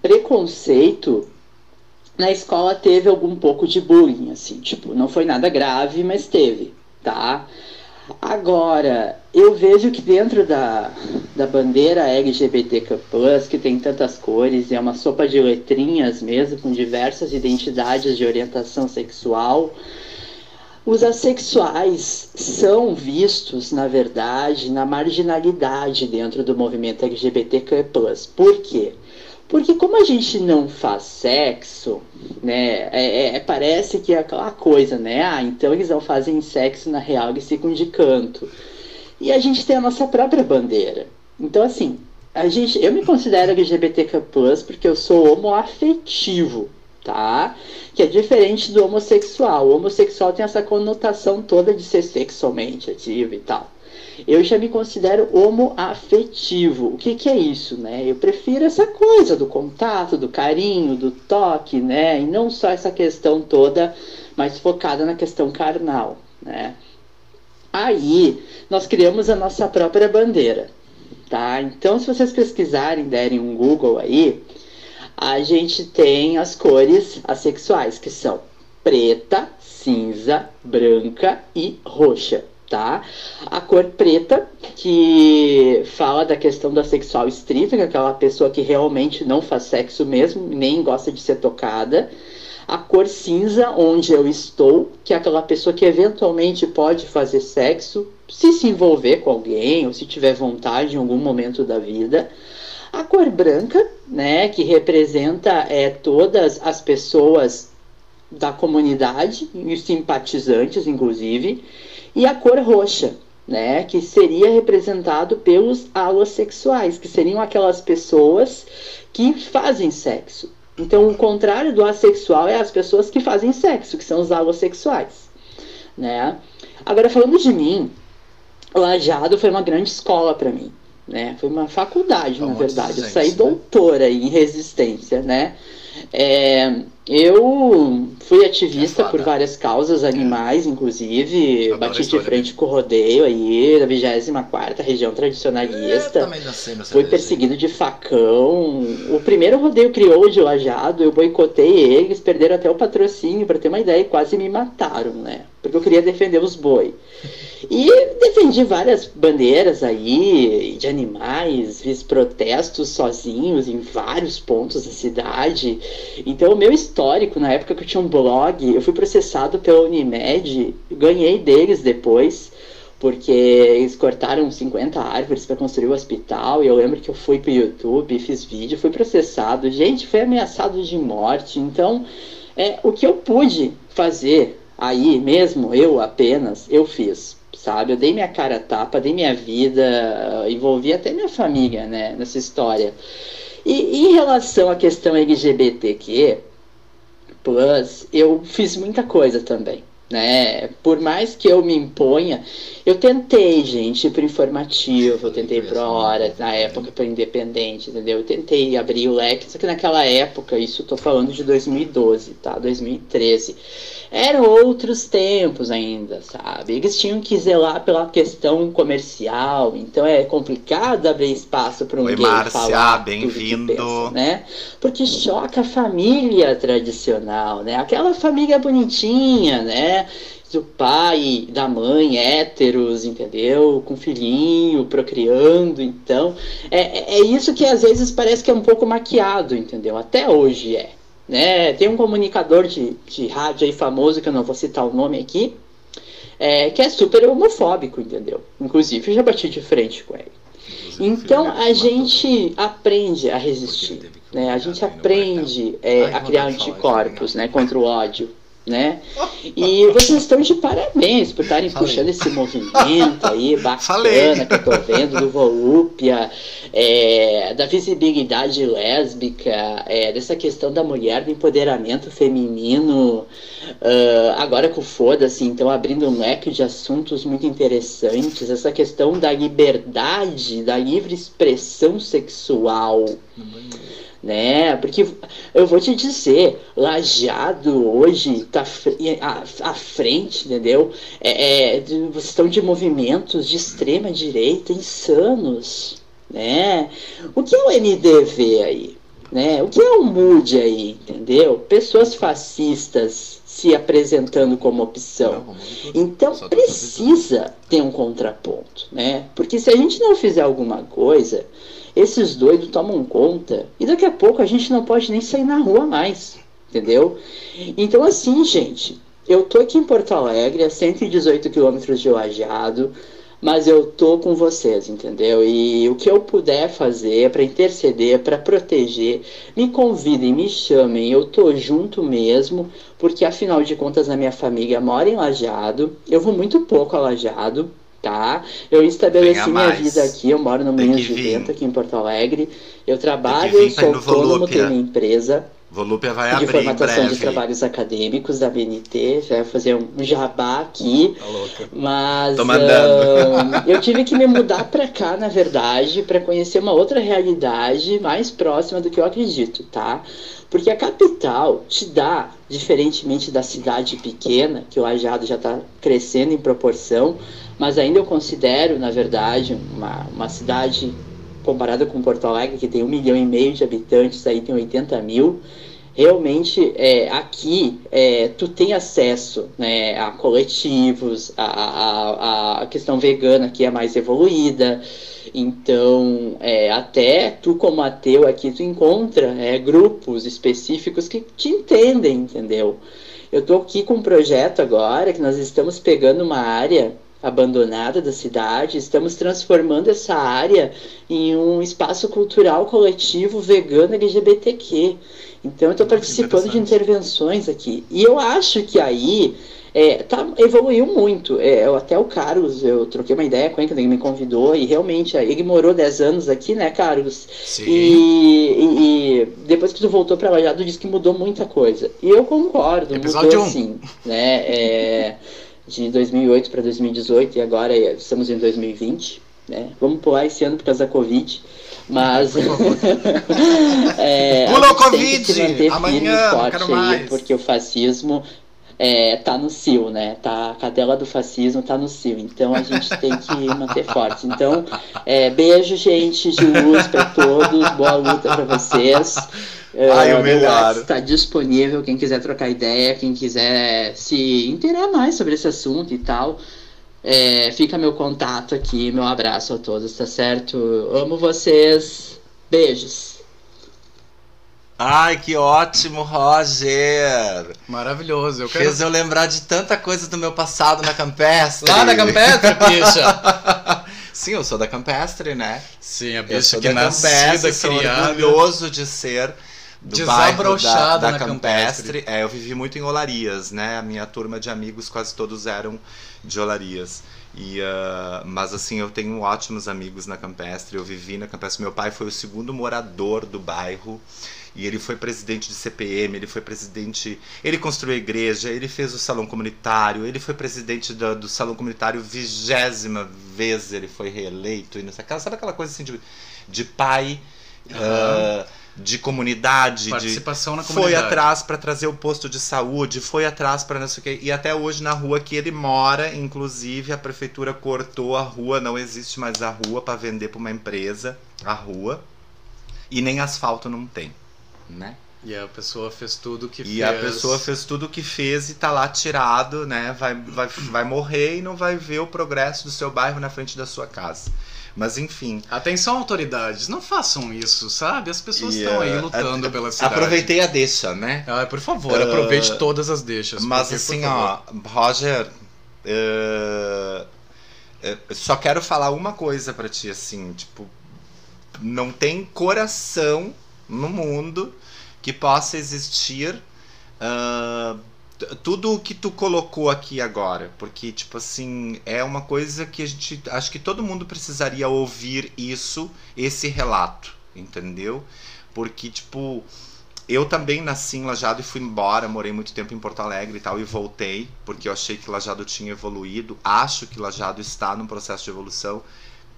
preconceito na escola teve algum pouco de bullying, assim, tipo, não foi nada grave, mas teve, tá? Agora, eu vejo que dentro da, da bandeira LGBTQ+, que tem tantas cores, e é uma sopa de letrinhas mesmo, com diversas identidades de orientação sexual, os assexuais são vistos, na verdade, na marginalidade dentro do movimento LGBTQ+. Por quê? Porque como a gente não faz sexo, né, é, é- parece que é aquela coisa, né? Ah, então eles não fazem sexo na real, eles ficam de canto. E a gente tem a nossa própria bandeira. Então, assim, a gente, eu me considero LGBTQ+, porque eu sou homoafetivo, tá? Que é diferente do homossexual. O homossexual tem essa conotação toda de ser sexualmente ativo e tal. Eu já me considero homoafetivo. O que, que é isso, né? Eu prefiro essa coisa do contato, do carinho, do toque, né? E não só essa questão toda mais focada na questão carnal, né? Aí, nós criamos a nossa própria bandeira, tá? Então, se vocês pesquisarem, derem um Google aí, a gente tem as cores assexuais, que são preta, cinza, branca e roxa, tá? A cor preta, que fala da questão da sexual estrita, que é aquela pessoa que realmente não faz sexo mesmo, nem gosta de ser tocada. A cor cinza, onde eu estou, que é aquela pessoa que eventualmente pode fazer sexo, se se envolver com alguém, ou se tiver vontade em algum momento da vida. A cor branca, né, que representa é, todas as pessoas da comunidade, os simpatizantes, inclusive, e a cor roxa, né, que seria representado pelos alossexuais, que seriam aquelas pessoas que fazem sexo. Então, o contrário do assexual é as pessoas que fazem sexo, que são os alossexuais, né? Agora, falando de mim, Lajado foi uma grande escola para mim, né? Foi uma faculdade, na verdade. Eu saí né? doutora em resistência, né? É, eu fui ativista É por várias causas animais, inclusive, Adoro bati de frente com o rodeio aí, da 24ª região tradicionalista. Eu também nasci Fui perseguido de facão. O primeiro rodeio criou de lajado, eu boicotei eles, perderam até o patrocínio, pra ter uma ideia, e quase me mataram, né? Porque eu queria defender os boi. E defendi várias bandeiras aí de animais, fiz protestos sozinhos em vários pontos da cidade. Então, o meu histórico, na época que eu tinha um blog, eu fui processado pela Unimed, ganhei deles depois porque eles cortaram 50 árvores para construir o hospital. E eu lembro que eu fui pro YouTube, fiz vídeo, fui processado. Gente, foi ameaçado de morte. Então, é, o que eu pude fazer aí mesmo, eu apenas, eu fiz. Sabe, eu dei minha cara a tapa, dei minha vida, envolvi até minha família, né, nessa história. E em relação à questão LGBTQ, plus, eu fiz muita coisa também né? Por mais que eu me imponha, eu tentei, gente, ir pro informativo, eu tentei pro hora, na época pro independente, entendeu? Eu tentei abrir o leque, só que naquela época, isso eu tô falando de 2012, tá? 2013. Eram outros tempos ainda, sabe? Eles tinham que zelar pela questão comercial, então é complicado abrir espaço para um Oi, gay Márcia, falar bem-vindo. né? Porque choca a família tradicional, né? Aquela família bonitinha, né? Do pai, da mãe, héteros, entendeu? Com filhinho, procriando, então. É, é isso que às vezes parece que é um pouco maquiado, entendeu? Até hoje é. Né? Tem um comunicador de, de rádio aí famoso, que eu não vou citar o nome aqui, é, que é super homofóbico, entendeu? Inclusive, eu já bati de frente com ele. Então a gente aprende a resistir, né? A gente aprende é, a criar anticorpos, né, contra o ódio, né? E vocês estão de parabéns por estarem Falei. puxando esse movimento aí Falei. bacana que eu tô vendo do Volúpia, é, da visibilidade lésbica, é, dessa questão da mulher, do empoderamento feminino. ah, agora com o Foda-se, então abrindo um leque de assuntos muito interessantes, essa questão da liberdade, da livre expressão sexual né? Porque eu vou te dizer, Lajado hoje tá à, frente, entendeu? É, é, vocês estão de movimentos de extrema direita insanos, né? O que é o MDV aí? Né? O que é o MUD aí, entendeu? Pessoas fascistas se apresentando como opção. Então precisa ter um contraponto, né? Porque se a gente não fizer alguma coisa, esses doidos tomam conta e daqui a pouco a gente não pode nem sair na rua mais, entendeu? Então assim, gente, eu tô aqui em Porto Alegre, a 118 quilômetros de Lajeado, mas eu tô com vocês, entendeu? E o que eu puder fazer para interceder, para proteger, me convidem, me chamem, eu tô junto mesmo, porque afinal de contas a minha família mora em Lajeado, eu vou muito pouco a Lajeado, tá? Eu estabeleci minha vida aqui, eu moro no Tem que de. Vento aqui em Porto Alegre, eu trabalho, sou autônomo, tenho minha empresa, Volúpia vai de abrir em formatação de trabalhos acadêmicos da BNT, já vou fazer um jabá aqui. Tá louca. Mas Tô mandando. eu tive que me mudar pra cá, na verdade, pra conhecer uma outra realidade mais próxima do que eu acredito, tá? Porque a capital te dá, diferentemente da cidade pequena, que o Ajado já está crescendo em proporção, mas ainda eu considero, na verdade, uma, uma cidade comparada com Porto Alegre, que tem um milhão e meio de habitantes, aí tem 80 mil, realmente é, aqui é, tu tem acesso né, a coletivos, a, a, a questão vegana que é mais evoluída, então é, até tu como ateu aqui tu encontra é, grupos específicos que te entendem, entendeu? Eu tô aqui com um projeto agora que nós estamos pegando uma área abandonada da cidade, estamos transformando essa área em um espaço cultural coletivo vegano LGBTQ. Então eu estou participando de intervenções aqui. E eu acho que aí é, tá, evoluiu muito. É, eu- até o Carlos, eu troquei uma ideia com ele quando ele me convidou, e realmente ele morou 10 anos aqui, né, Carlos? Sim. E, e- e depois que tu voltou lá, tu disse que mudou muita coisa. E eu concordo, Episódio mudou um. sim. Né? É, de 2008 para 2018 e agora é- estamos em 2020. Né? Vamos pular esse ano por causa da Covid. Mas. é, a Pula o gente tem que se Covid! Amanhã, forte aí, mais. porque o fascismo é, tá no cio, né? Tá, a cadela do fascismo tá no cio. Então a gente tem que manter forte. Então, é, beijo, gente, de luz pra todos. Boa luta pra vocês. Ai, É, o melhor. Está disponível. Quem quiser trocar ideia, quem quiser se inteirar mais sobre esse assunto e tal. É, fica meu contato aqui, meu abraço a todos, tá certo? Amo vocês. Beijos. Ai, que ótimo, Roger! Maravilhoso. Eu quero. Fez eu lembrar de tanta coisa do meu passado na Campestre. Lá da Campestre, bicha! Sim, eu sou da Campestre, né? Sim, a bicha que da nascida, Campestre, sou criada. orgulhoso de ser do bairro da, da na Campestre. É, eu vivi muito em Olarias, né? A minha turma de amigos quase todos eram de Olarias. E, ah, mas assim, eu tenho ótimos amigos na Campestre. Eu vivi na Campestre. Meu pai foi o segundo morador do bairro. E ele foi presidente de CPM, ele foi presidente. Ele construiu a igreja, ele fez o salão comunitário, ele foi presidente do, do salão comunitário vigésima vez ele foi reeleito. E não sei, sabe aquela coisa assim de, de pai, ah, de comunidade, de, Participação na foi comunidade. atrás para trazer o posto de saúde, foi atrás para não sei o quê. E até hoje na rua que ele mora, inclusive a prefeitura cortou a rua, não existe mais a rua para vender para uma empresa a rua. E nem asfalto não tem, né? E a pessoa fez tudo que E fez. a pessoa fez tudo o que fez e tá lá tirado, né? Vai, vai, vai morrer e não vai ver o progresso do seu bairro na frente da sua casa. Mas enfim, Atenção, autoridades, não façam isso, sabe? As pessoas E, estão aí lutando a- pela cidade. aproveitei a deixa, né? Ah, por favor, Ah, aproveite todas as deixas. Mas porque, por assim, ó, Roger, eh, só quero falar uma coisa pra ti, assim, tipo, não tem coração no mundo que possa existir t- tudo o que tu colocou aqui agora, porque tipo assim é uma coisa que a gente acho que todo mundo precisaria ouvir isso, esse relato, entendeu? Porque tipo eu também nasci em Lajado e fui embora, morei muito tempo em Porto Alegre e tal, e voltei, porque eu achei que Lajado tinha evoluído. Acho que Lajado está num processo de evolução.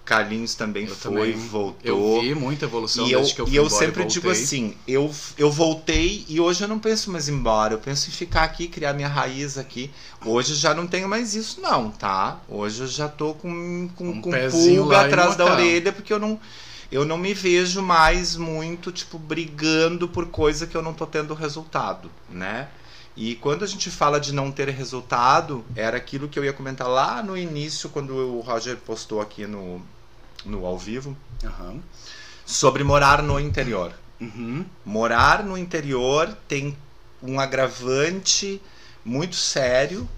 Carlinhos também Eu foi, também. voltou. Eu vi muita evolução E eu, que eu fui e eu embora sempre digo assim, eu, eu voltei e hoje eu não penso mais embora, eu penso em ficar aqui, criar minha raiz aqui. Hoje já não tenho mais isso não, tá? Hoje eu já tô com, com, Um com pulga atrás da orelha, porque eu não, eu não me vejo mais muito, tipo, brigando por coisa que eu não tô tendo resultado, né? E quando a gente fala de não ter resultado, era aquilo que eu ia comentar lá no início, quando o Roger postou aqui no, no ao vivo, Aham. sobre morar no interior. Uhum. Morar no interior tem um agravante muito sério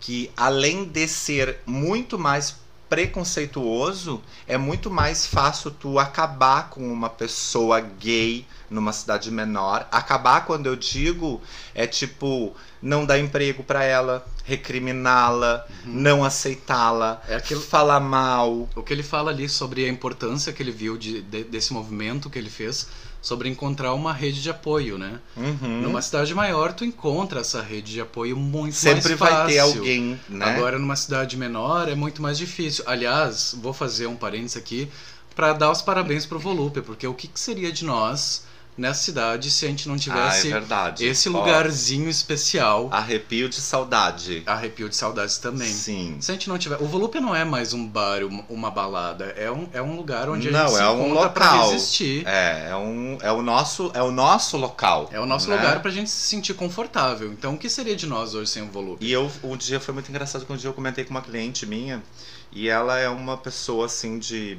que além de ser muito mais preconceituoso, é muito mais fácil tu acabar com uma pessoa gay numa cidade menor. Acabar quando eu digo é tipo não dar emprego pra ela, recriminá-la, não aceitá-la, É aquilo- falar mal. O que ele fala ali sobre a importância que ele viu de, de- desse movimento que ele fez sobre encontrar uma rede de apoio, né? Uhum. Numa cidade maior, tu encontra essa rede de apoio muito Sempre mais fácil. vai ter alguém, né? Agora, numa cidade menor, é muito mais difícil. Aliás, vou fazer um parênteses aqui para dar os parabéns pro Volúpia, porque o que, que seria de nós nessa cidade se a gente não ah, é tivesse esse lugarzinho especial? arrepio de saudade. Arrepio de saudades também. Sim. Se a gente não tiver. O Volúpia não é mais um bar, uma, balada. É um, é um lugar onde a Não, gente se é um encontra pra local. resistir. É, é, um, é, o nosso, é o nosso local. É o nosso né? lugar pra gente se sentir confortável. Então, o que seria de nós hoje sem o Volúpia? E eu, um dia foi muito engraçado que um dia eu comentei com uma cliente minha e ela é uma pessoa assim de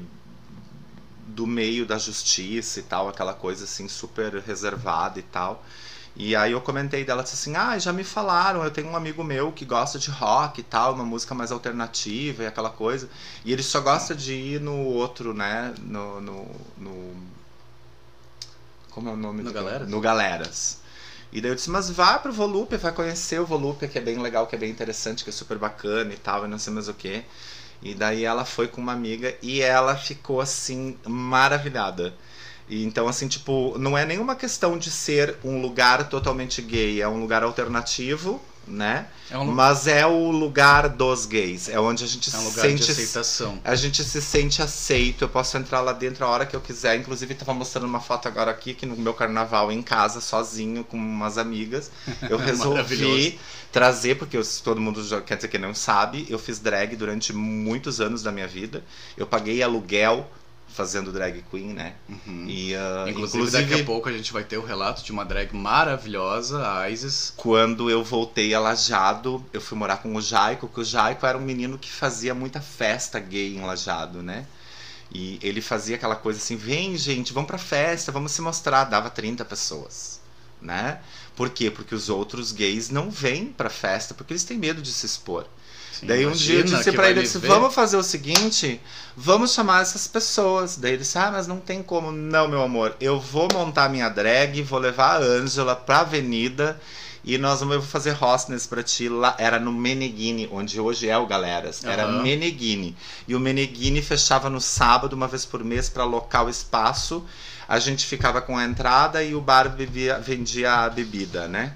do meio da justiça e tal, aquela coisa assim super reservada e tal. E aí eu comentei dela, disse assim, ah, já me falaram, eu tenho um amigo meu que gosta de rock e tal, uma música mais alternativa e aquela coisa. E ele só gosta de ir no outro, né, no... no, no- como é o nome? No do- Galeras? No Galeras. E daí eu disse, mas vai pro Volúpia, vai conhecer o Volúpia, que é bem legal, que é bem interessante, que é super bacana e tal, e não sei mais o que. E daí ela foi com uma amiga e ela ficou assim, maravilhada. E então, assim, tipo, não é nenhuma questão de ser um lugar totalmente gay, é um lugar alternativo, né? É um, Mas é o lugar dos gays, é onde a gente é um se lugar de sente aceitação. a gente se sente aceito, eu posso entrar lá dentro a hora que eu quiser. Inclusive, tava mostrando uma foto agora aqui, que no meu carnaval em casa, sozinho, com umas amigas. Eu resolvi trazer, porque eu- todo mundo já quer dizer que não sabe, eu fiz drag durante muitos anos da minha vida. Eu paguei aluguel fazendo drag queen, né? Uhum. E, ah, Inclusive, daqui a pouco a gente vai ter o relato de uma drag maravilhosa, a Isis. quando eu voltei a Lajado, eu fui morar com o Jaico, que o Jaico era um menino que fazia muita festa gay em Lajado, né? E ele fazia aquela coisa assim, vem gente, vamos pra festa, vamos se mostrar, dava 30 pessoas, né? Por quê? Porque os outros gays não vêm pra festa porque eles têm medo de se expor. Sim, Daí um dia eu disse pra ele, disse, vamos fazer o seguinte, vamos chamar essas pessoas. Daí ele disse, ah, mas não tem como. Não, meu amor, eu vou montar minha drag, vou levar a Ângela pra avenida e nós vamos fazer hostness pra ti lá. Era no Meneghini, onde hoje é o Galeras. Era Aham. Meneghini. E o Meneghini fechava no sábado, uma vez por mês, pra alocar o espaço. A gente ficava com a entrada e o bar bebia, vendia a bebida, né?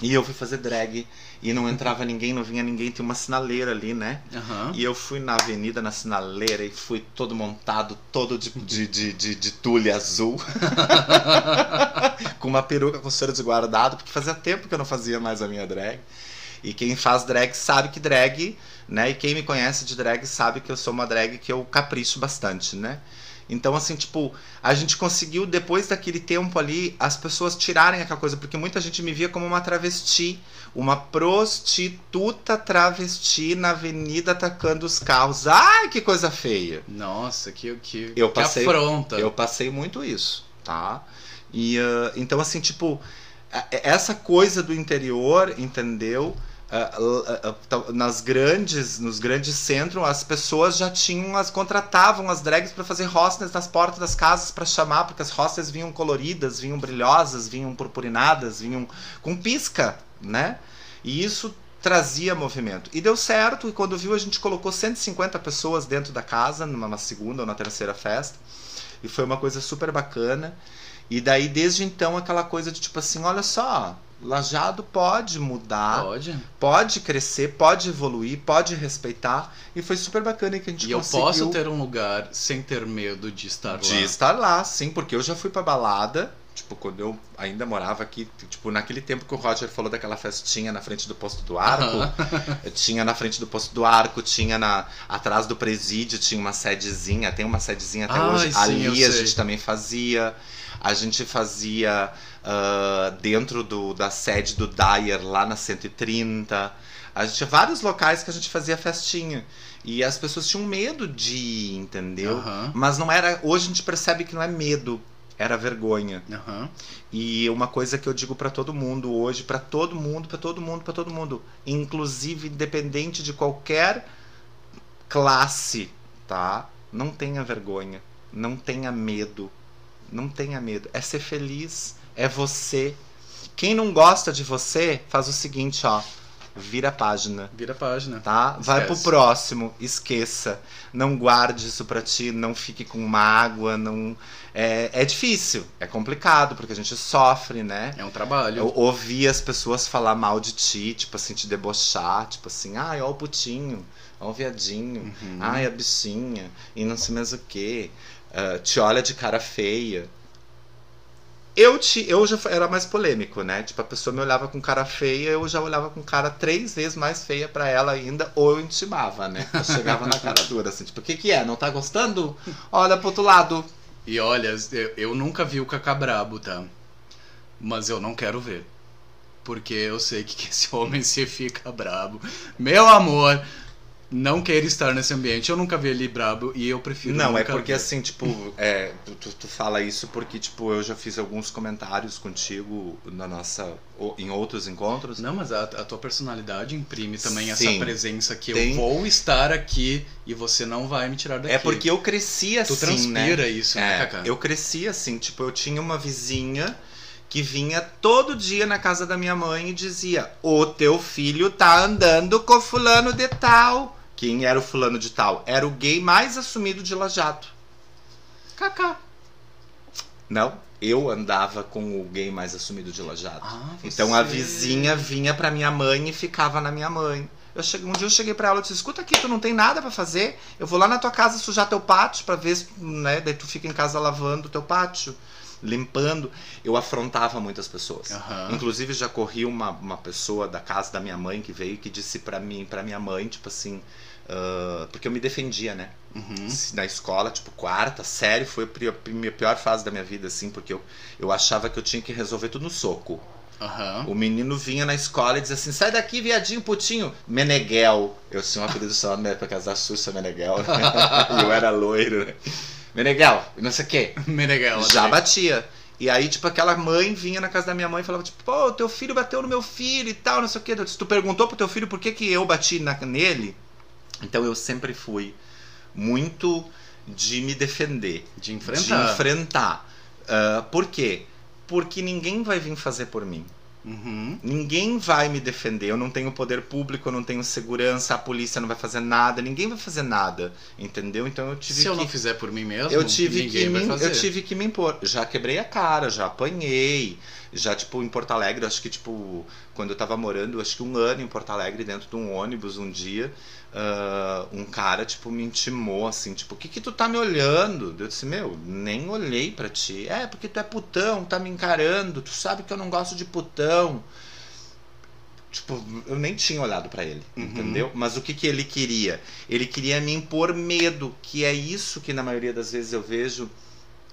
E eu fui fazer drag e não entrava ninguém, não vinha ninguém, tem uma sinaleira ali, né? Aham. E eu fui na avenida, na sinaleira, e fui todo montado, todo de, de, de, de, de tule azul. com uma peruca com cera de guardado, porque fazia tempo que eu não fazia mais a minha drag. E quem faz drag sabe que drag, né? E quem me conhece de drag sabe que eu sou uma drag que eu capricho bastante, né? Então, assim, tipo, a gente conseguiu, depois daquele tempo ali, as pessoas tirarem aquela coisa, porque muita gente me via como uma travesti, uma prostituta travesti na avenida atacando os carros. Ai, que coisa feia! Nossa, que, que, Eu que passei- afronta. Eu passei muito isso, tá? E ah, então, assim, tipo, a- essa coisa do interior, entendeu? Ah, ah, ah, nas grandes, nos grandes centros, as pessoas já tinham, as contratavam as drags para fazer hostels nas portas das casas para chamar, porque as hostels vinham coloridas, vinham brilhosas, vinham purpurinadas, vinham com pisca, né? E isso trazia movimento. E deu certo, e quando viu, a gente colocou 150 pessoas dentro da casa, numa segunda ou na terceira festa. E foi uma coisa super bacana. E daí, desde então, aquela coisa de tipo assim: olha só, Lajado pode mudar, Pode. pode crescer, pode evoluir, pode respeitar. E foi super bacana que a gente E eu conseguiu posso ter um lugar sem ter medo de estar de lá. estar lá, sim, porque eu já fui pra balada. Tipo, quando eu ainda morava aqui, tipo, naquele tempo que o Roger falou daquela festinha na frente do posto do arco, Aham. tinha na frente do posto do arco, tinha na atrás do presídio, tinha uma sedezinha, tem uma sedezinha até Ai, hoje. sim, Ali a sei. gente também fazia. A gente fazia ah, dentro do, da sede do Dyer lá na 130. A gente tinha vários locais que a gente fazia festinha. E as pessoas tinham medo de ir, entendeu? Aham. Mas não era. Hoje a gente percebe que não é medo, era vergonha. Aham. E uma coisa que eu digo pra todo mundo hoje, pra todo mundo, pra todo mundo, pra todo mundo, inclusive independente de qualquer classe, tá? Não tenha vergonha, não tenha medo, não tenha medo. É ser feliz, é você. Quem não gosta de você, faz o seguinte, ó. vira a página. Vira a página. Tá? Vai pro Esquece. próximo, esqueça. Não guarde isso pra ti, não fique com mágoa, não. É, é difícil, é complicado, porque a gente sofre, né? É um trabalho. Eu ouvi as pessoas falar mal de ti, tipo assim, te debochar, tipo assim, ai, ó o putinho, ó o viadinho, Uhum. ai, a bichinha, e não sei mais o que. te olha de cara feia. Eu, te, eu já era mais polêmico, né? Tipo, a pessoa me olhava com cara feia, eu já olhava com cara três vezes mais feia pra ela ainda, ou eu intimava, né? Eu chegava na cara dura, assim, tipo, o que que é? Não tá gostando? Olha pro outro lado. E olha, eu, eu nunca vi o Cacá brabo, tá? Mas eu não quero ver. Porque eu sei que, que esse homem se fica brabo. Meu amor, não queira estar nesse ambiente. Eu nunca vi ele brabo e eu prefiro Não, é porque ver. assim, tipo, é, tu, tu, fala isso porque, tipo, eu já fiz alguns comentários contigo na nossa. em outros encontros. Não, mas a, a tua personalidade imprime também Sim. essa presença que Tem- eu vou estar aqui e você não vai me tirar daqui. É porque eu cresci assim, tu transpira né? isso, né, É, Cacá? eu cresci assim, tipo, eu tinha uma vizinha que vinha todo dia na casa da minha mãe e dizia: O teu filho tá andando com fulano de tal. Quem era o fulano de tal? Era o gay mais assumido de Lajato. Cacá. Não, eu andava com o gay mais assumido de Lajato. Ah, Então a vizinha vinha pra minha mãe e ficava na minha mãe. Eu cheguei, um dia eu cheguei pra ela e disse: Escuta aqui, tu não tem nada pra fazer? Eu vou lá na tua casa sujar teu pátio pra ver se, né? Daí tu fica em casa lavando teu pátio, limpando. Eu afrontava muitas pessoas. Aham. Inclusive já corri uma, uma pessoa da casa da minha mãe que veio que disse pra mim, pra minha mãe, tipo assim, ah, porque eu me defendia, né? Uhum. na escola, tipo, quarta série, foi a minha pior fase da minha vida, assim, porque eu, eu achava que eu tinha que resolver tudo no soco. Aham. O menino vinha na escola e dizia assim: sai daqui, viadinho, putinho. Meneghel. Eu tinha um apelido só né, por causa da Xuxa Meneghel. eu era loiro, né? Meneghel, não sei o quê. Meneghel. Já batia. E aí, tipo, aquela mãe vinha na casa da minha mãe e falava, tipo, pô, teu filho bateu no meu filho e tal, não sei o quê. Tu perguntou pro teu filho por que, que eu bati na- nele? Então eu sempre fui muito de me defender. De enfrentar. De enfrentar. Ah, por quê? Porque ninguém vai vir fazer por mim. Uhum. Ninguém vai me defender. Eu não tenho poder público, eu não tenho segurança, a polícia não vai fazer nada, ninguém vai fazer nada. Entendeu? Então eu tive Se que. eu não fizer por mim mesmo, Eu tive, ninguém que vai me, fazer. eu tive que me impor. Já quebrei a cara, já apanhei. Já, tipo, em Porto Alegre, acho que, tipo, quando eu tava morando, acho que um ano em Porto Alegre, dentro de um ônibus, um dia, ah, um cara, tipo, me intimou, assim, tipo, o que que tu tá me olhando? Eu disse, meu, nem olhei pra ti. É, porque tu é putão, tá me encarando, tu sabe que eu não gosto de putão. Tipo, eu nem tinha olhado pra ele, Uhum. entendeu? Mas o que que ele queria? Ele queria me impor medo, que é isso que na maioria das vezes eu vejo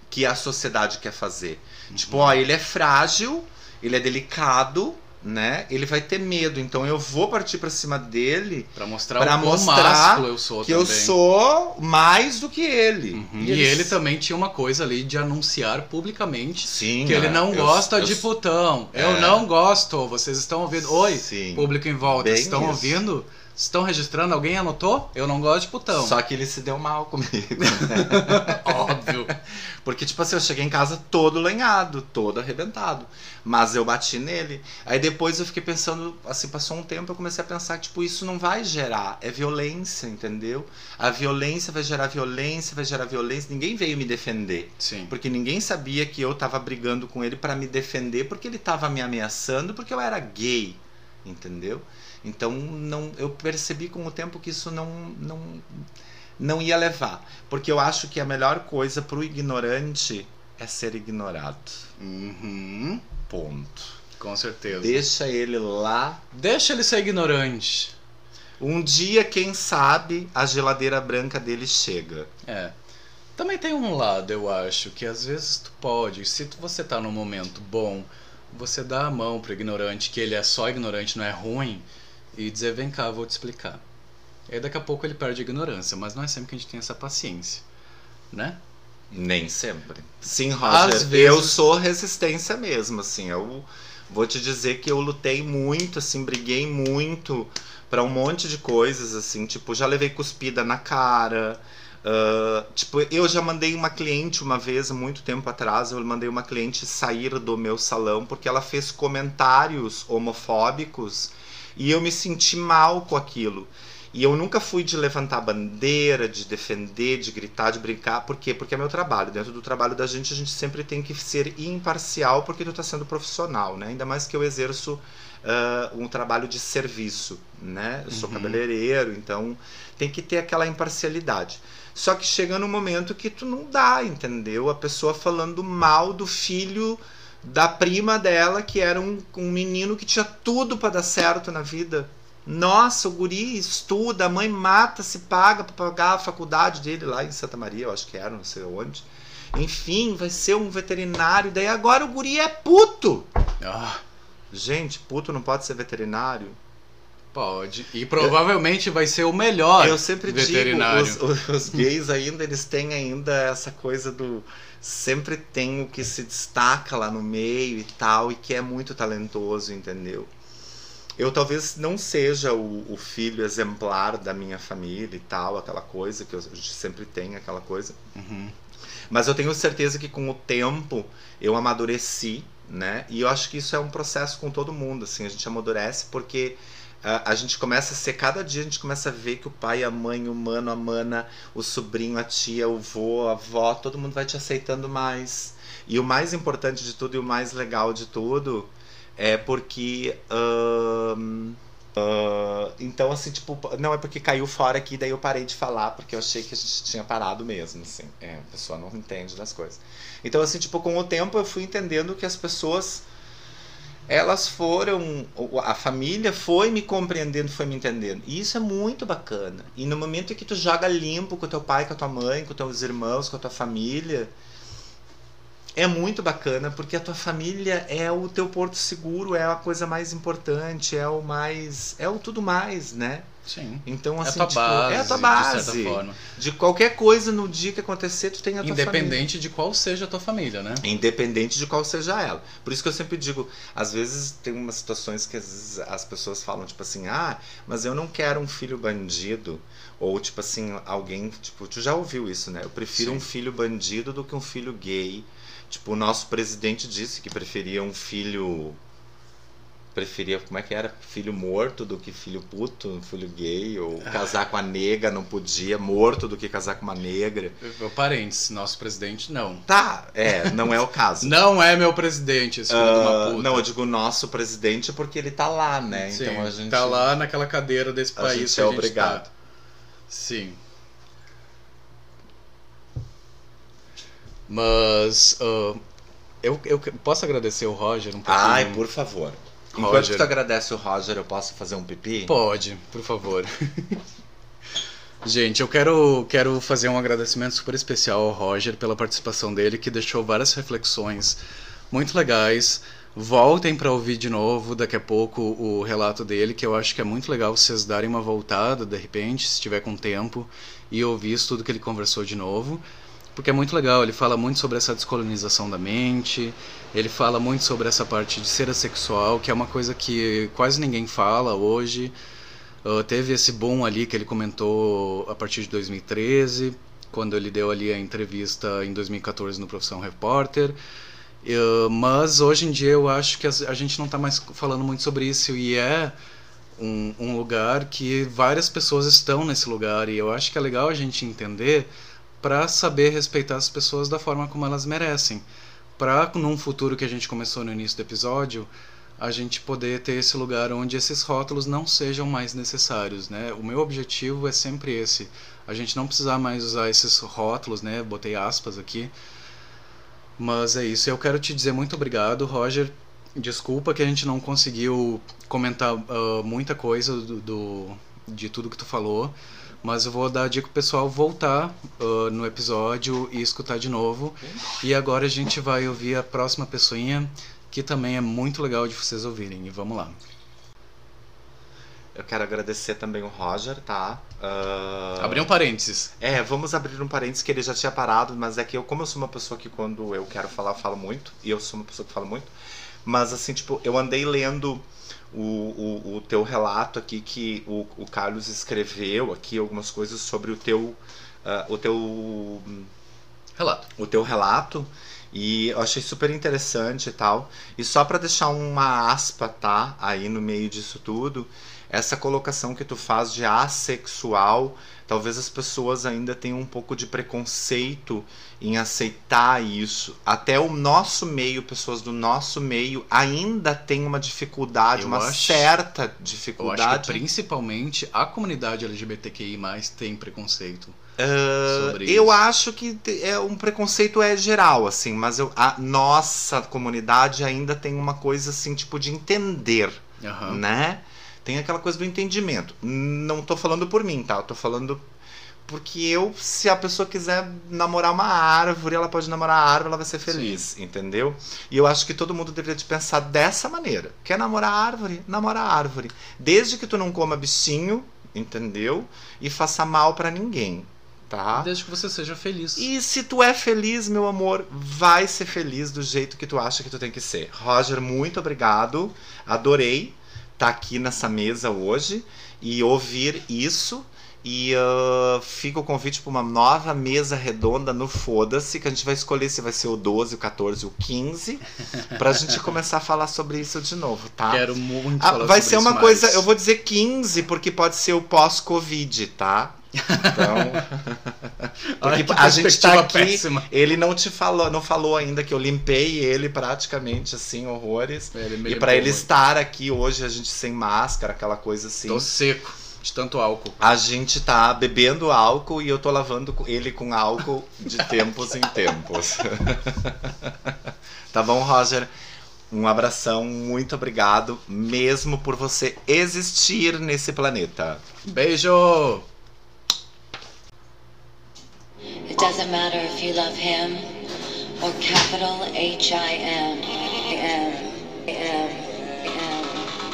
que a sociedade quer fazer. Tipo, ó, ele é frágil, ele é delicado, né? Ele vai ter medo, então eu vou partir pra cima dele Pra mostrar Pra o mostrar eu sou que também. eu sou mais do que ele. Uhum. E ele também tinha uma coisa ali de anunciar publicamente Sim, que ele é. não Eu- gosta eu- de putão. Eu É. não gosto. Vocês estão ouvindo? Oi, Sim. público em volta, Bem estão isso. ouvindo? Estão registrando? Alguém anotou? Eu não gosto de putão. Só que ele se deu mal comigo. Óbvio. Porque, tipo assim, eu cheguei em casa todo lenhado, todo arrebentado. Mas eu bati nele. Aí depois eu fiquei pensando, assim, passou um tempo, eu comecei a pensar que, tipo, isso não vai gerar. É violência, entendeu? A violência vai gerar violência, vai gerar violência. Ninguém veio me defender. Sim. Porque ninguém sabia que eu tava brigando com ele pra me defender, porque ele tava me ameaçando, porque eu era gay. Entendeu? Então não, eu percebi com o tempo que isso não, não, não ia levar. Porque eu acho que a melhor coisa pro ignorante é ser ignorado. Uhum. Ponto. Com certeza. Deixa ele lá. Deixa ele ser ignorante. Um dia, quem sabe, a geladeira branca dele chega. É. Também tem um lado, eu acho, que às vezes tu pode, se tu- você tá num momento bom, você dá a mão pro ignorante, que ele é só ignorante, não é ruim, e dizer, vem cá, vou te explicar. E aí daqui a pouco ele perde a ignorância, mas não é sempre que a gente tem essa paciência, né? Nem sempre. Sim, Roger, vezes- eu sou resistência mesmo, assim, eu vou te dizer que eu lutei muito, assim, briguei muito pra um monte de coisas, assim, tipo, já levei cuspida na cara, ah, tipo, eu já mandei uma cliente uma vez, muito tempo atrás, eu mandei uma cliente sair do meu salão porque ela fez comentários homofóbicos E eu me senti mal com aquilo. E eu nunca fui de levantar bandeira, de defender, de gritar, de brincar. Por quê? Porque é meu trabalho. Dentro do trabalho da gente, a gente sempre tem que ser imparcial porque tu tá sendo profissional, né? Ainda mais que eu exerço uh, um trabalho de serviço, né? Eu sou Uhum. cabeleireiro, então tem que ter aquela imparcialidade. Só que chega no momento que tu não dá, entendeu? A pessoa falando mal do filho da prima dela, que era um, um menino que tinha tudo pra dar certo na vida. Nossa, o guri estuda, a mãe mata, se paga pra pagar a faculdade dele lá em Santa Maria, eu acho que era, não sei onde. Enfim, vai ser um veterinário, daí agora o guri é puto. Ah, Gente, puto não pode ser veterinário. pode. E provavelmente vai ser o melhor Eu sempre veterinário. digo, os, os- os gays ainda, eles têm ainda essa coisa do. Sempre tem o que se destaca lá no meio e tal, e que é muito talentoso, entendeu? Eu talvez não seja o, o filho exemplar da minha família e tal, aquela coisa que eu- a gente sempre tem, aquela coisa. Uhum. Mas eu tenho certeza que com o tempo eu amadureci, né? E eu acho que isso é um processo com todo mundo, assim, a gente amadurece porque a gente começa a ser, cada dia a gente começa a ver que o pai, a mãe, o mano, a mana, o sobrinho, a tia, o vô, a avó, todo mundo vai te aceitando mais. E o mais importante de tudo e o mais legal de tudo é porque. ah, então, assim, tipo, não é porque caiu fora aqui, daí eu parei de falar, porque eu achei que a gente tinha parado mesmo, assim. É, a pessoa não entende das coisas. Então, assim, tipo, com o tempo eu fui entendendo que as pessoas, elas foram, a família foi me compreendendo, foi me entendendo. E isso é muito bacana. E no momento em que tu joga limpo com teu pai, com a tua mãe, com teus irmãos, com a tua família, é muito bacana, porque a tua família é o teu porto seguro, é a coisa mais importante, é o mais. é o tudo mais, né? Sim. Então, É a assim, tua tipo, base, é a tua de base. certa forma. De qualquer coisa no dia que acontecer, tu tem a tua família. Independente de qual seja a tua família, né? Independente de qual seja ela. Por isso que eu sempre digo, às vezes tem umas situações que às vezes as pessoas falam, tipo assim, ah, mas eu não quero um filho bandido. Ou, tipo assim, alguém, tipo, tu já ouviu isso, né? Eu prefiro Sim. um filho bandido do que um filho gay. Tipo, o nosso presidente disse que preferia um filho. Preferia, como é que era? Filho morto do que filho puto, filho gay. Ou casar com a nega, não podia, morto do que casar com uma negra. Meu parentes, nosso presidente, não. Tá, é, não é o caso. Não é meu presidente, esse filho de uma Ah, puta. não, eu digo nosso presidente porque ele tá lá, né? Sim, então a gente tá lá naquela cadeira desse a país gente que é a gente obrigado. tá. Sim. Mas ah, eu, eu posso agradecer o Roger um pouquinho? Ai, por favor. Enquanto tu agradece o Roger, eu posso fazer um pipi? Pode, por favor. Gente, eu quero, quero fazer um agradecimento super especial ao Roger pela participação dele, que deixou várias reflexões muito legais. Voltem para ouvir de novo daqui a pouco o relato dele, que eu acho que é muito legal vocês darem uma voltada de repente, se tiver com tempo, e ouvir isso tudo que ele conversou de novo. Porque é muito legal, ele fala muito sobre essa descolonização da mente, ele fala muito sobre essa parte de ser assexual, que é uma coisa que quase ninguém fala hoje. Uh, teve esse boom ali que ele comentou a partir de 2013, quando ele deu ali a entrevista em 2014 no Profissão Repórter. Uh, mas hoje em dia eu acho que a gente não está mais falando muito sobre isso e é um, um lugar que várias pessoas estão nesse lugar e eu acho que é legal a gente entender para saber respeitar as pessoas da forma como elas merecem. Para num futuro que a gente começou no início do episódio, a gente poder ter esse lugar onde esses rótulos não sejam mais necessários, né? O meu objetivo é sempre esse, a gente não precisar mais usar esses rótulos, né? Botei aspas aqui. Mas é isso, eu quero te dizer muito obrigado, Roger. Desculpa que a gente não conseguiu comentar ah, muita coisa do, do- de tudo que tu falou, mas eu vou dar a dica pro pessoal voltar ah, no episódio e escutar de novo. E agora a gente vai ouvir a próxima pessoinha, que também é muito legal de vocês ouvirem. E vamos lá. Eu quero agradecer também o Roger, tá? Ah, Abrir um parênteses. É, vamos abrir um parênteses que ele já tinha parado, mas é que eu, como eu sou uma pessoa que quando eu quero falar, eu falo muito, e eu sou uma pessoa que fala muito, mas assim, tipo, eu andei lendo o, o, o teu relato aqui que o, o Carlos escreveu aqui algumas coisas sobre o teu, ah, o teu Relato. o teu relato E eu achei super interessante e tal. E só pra deixar uma aspa, tá? Aí no meio disso tudo, essa colocação que tu faz de assexual, talvez as pessoas ainda tenham um pouco de preconceito em aceitar isso. Até o nosso meio, pessoas do nosso meio, ainda tem uma dificuldade, Eu uma acho- certa Eu acho que dificuldade. principalmente a comunidade LGBTQI tem preconceito. Sobre eu isso. acho que é um preconceito é geral, assim, mas eu, a nossa comunidade ainda tem uma coisa assim, tipo, de entender, Aham. né? Tem aquela coisa do entendimento. Não tô falando por mim, tá? Eu tô falando porque eu, se a pessoa quiser namorar uma árvore, ela pode namorar a árvore, ela vai ser feliz, entendeu? E eu acho que todo mundo deveria de pensar dessa maneira. Quer namorar a árvore? Namora a árvore. Desde que tu não coma bichinho, entendeu? E faça mal pra ninguém, tá? Desde que você seja feliz. E se tu é feliz, meu amor, vai ser feliz do jeito que tu acha que tu tem que ser. Roger, muito obrigado. Adorei estar aqui nessa mesa hoje e ouvir isso. E ah, fica o convite para uma nova mesa redonda no Foda-se, que a gente vai escolher se vai ser o 12, o 14, o 15, pra gente começar a falar sobre isso de novo, tá? Quero muito Ah, falar vai sobre ser uma coisa, mais. eu vou dizer 15, porque pode ser o pós-Covid, tá? Então. Que a gente tá perspectiva aqui. péssima. Ele não te falou, não falou ainda que eu limpei ele praticamente assim, horrores. Ele me E pra ele estar aqui hoje, a gente sem máscara, aquela coisa assim. Tô seco de tanto álcool. A gente tá bebendo álcool e eu tô lavando ele com álcool de tempos em tempos. tá bom, Roger? Um abração, muito obrigado mesmo por você existir nesse planeta. Beijo! It doesn't matter if you love him or capital H I M. M. M. M.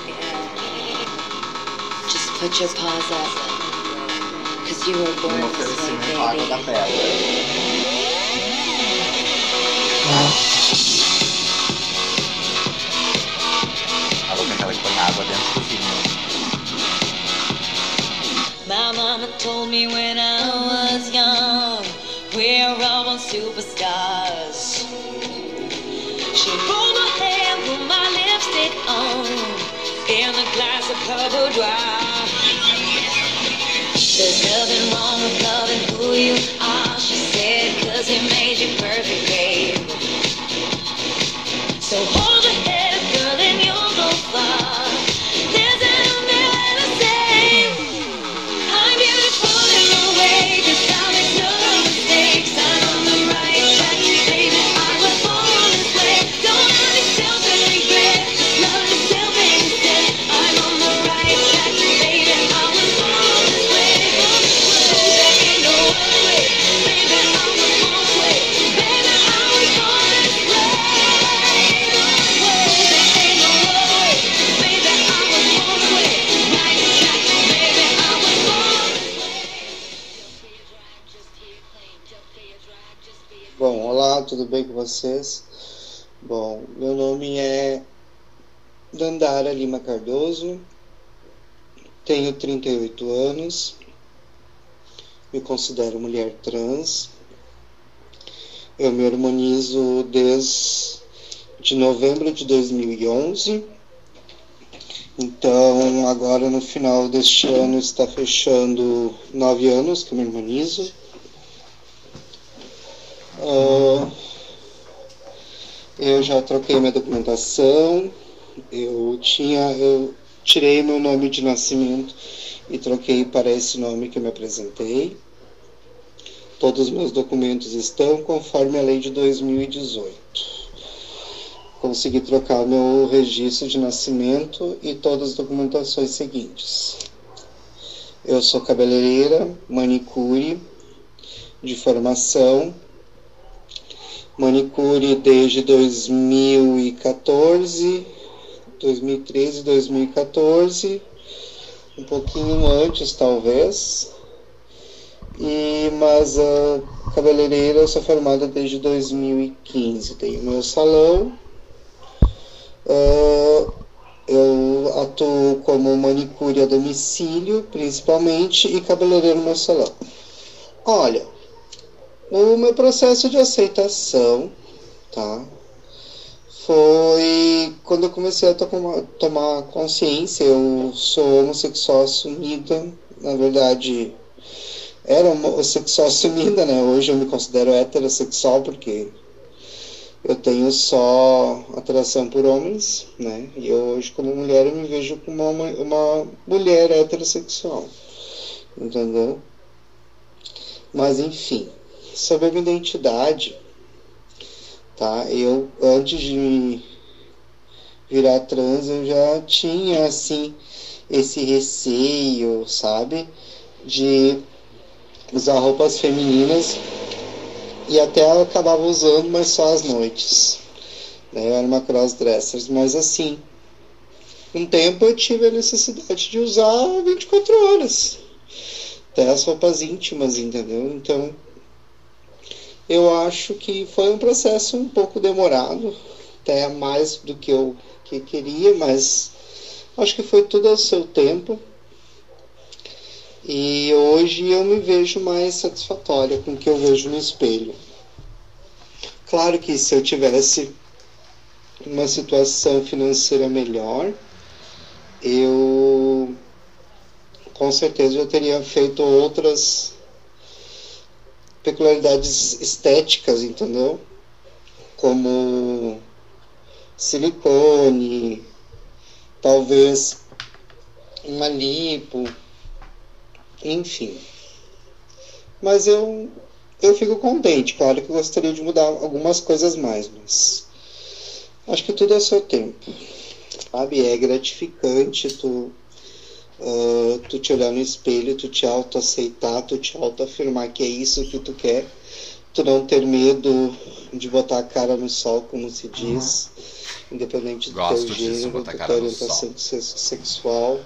M. Just put your paws up. Cause you were born this way, baby. pedra. A aquela que põe água dentro do vinho. My mama told me when I superstars. She rolled my hair, put my lipstick on, in a glass of purple dry. There's nothing wrong with loving who you are, she said, cause he made you perfect, babe. Vocês? Bom, meu nome é Dandara Lima Cardoso, tenho 38 anos, me considero mulher trans, eu me harmonizo desde de novembro de 2011, então agora no final deste ano está fechando nove anos que eu me harmonizo. Ah, eu já troquei minha documentação. Eu tinha, eu tirei meu nome de nascimento e troquei para esse nome que eu me apresentei. Todos os meus documentos estão conforme a lei de 2018. Consegui trocar meu registro de nascimento e todas as documentações seguintes. Eu sou cabeleireira, manicure de formação, manicure desde 2014, 2013, 2014, um pouquinho antes talvez. E mas a cabeleireira eu sou formada desde 2015. Tenho meu salão. Ah, eu atuo como manicure a domicílio, principalmente, e cabeleireiro no meu salão. Olha, no meu processo de aceitação, tá? Foi quando eu comecei a tomar, tomar consciência. Eu sou homossexual assumida, na verdade, era homossexual assumida, né? Hoje eu me considero heterossexual porque eu tenho só atração por homens, né? E hoje, como mulher, eu me vejo como uma, uma mulher heterossexual, entendeu? Mas enfim, sobre a minha identidade, tá? Eu, antes de virar trans, eu já tinha, assim, esse receio, sabe? De usar roupas femininas e até ela acabava usando, mas só às noites. Né? Eu era uma crossdresser, mas assim, um tempo eu tive a necessidade de usar 24 horas. Até as roupas íntimas, entendeu? Então, eu acho que foi um processo um pouco demorado, até mais do que eu que queria, mas acho que foi tudo ao seu tempo. E hoje eu me vejo mais satisfatória com o que eu vejo no espelho. Claro que se eu tivesse uma situação financeira melhor, eu com certeza já teria feito outras peculiaridades estéticas, entendeu? Como silicone, talvez uma lipo enfim. Mas eu, eu fico contente, claro que eu gostaria de mudar algumas coisas mais, mas acho que tudo é seu tempo. Sabe? É gratificante tu, uh, tu te olhar no espelho, tu te autoaceitar, tu te autoafirmar que é isso que tu quer, tu não ter medo de botar a cara no sol, como se diz, uhum. independente do Gosto teu gênero, da tua orientação sexual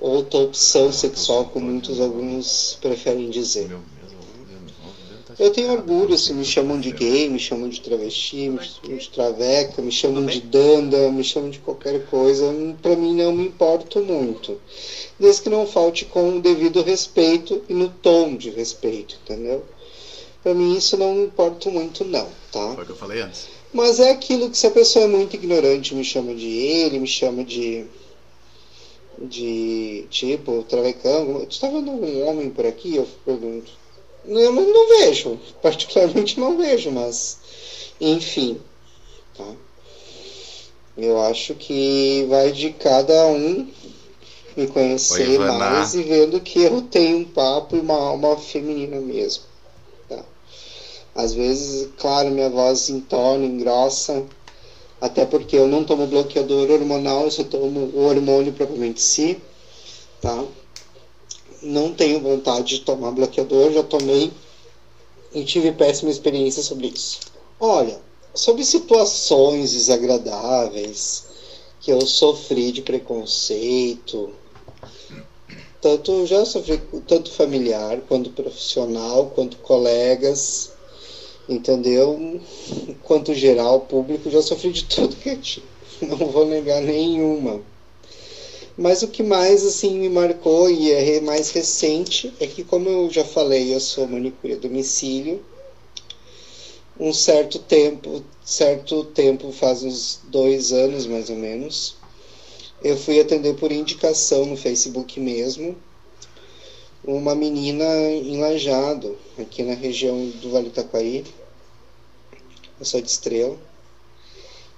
outra opção sexual, como muitos alguns preferem dizer. Eu tenho orgulho se me chamam de gay, me chamam de travesti, me chamam de traveca, me chamam de danda, me chamam de qualquer coisa. Para mim não me importo muito. Desde que não falte com o devido respeito e no tom de respeito, entendeu? Para mim isso não me importa muito não, tá? Foi o que eu falei antes. Mas é aquilo que se a pessoa é muito ignorante me chama de ele, me chama de de tipo, travecão. Tu tá vendo algum homem por aqui? Eu pergunto. Eu não, não vejo, particularmente não vejo, mas enfim. Tá? Eu acho que vai de cada um me conhecer Oi, mais e vendo que eu tenho um papo e uma alma feminina mesmo. Tá? Às vezes, claro, minha voz entorna, engrossa até porque eu não tomo bloqueador hormonal, eu só tomo o hormônio propriamente si, tá? Não tenho vontade de tomar bloqueador, já tomei e tive péssima experiência sobre isso. Olha, sobre situações desagradáveis que eu sofri de preconceito, tanto já sofri tanto familiar quanto profissional, quanto colegas, entendeu? Quanto geral, público, já sofri de tudo que eu tinha. Não vou negar nenhuma. Mas o que mais assim me marcou e é mais recente é que, como eu já falei, eu sou manicure a domicílio. Um certo tempo, certo tempo, faz uns dois anos mais ou menos, eu fui atender por indicação no Facebook mesmo uma menina em Lajado, aqui na região do Vale Itaquaí. Eu sou de Estrela.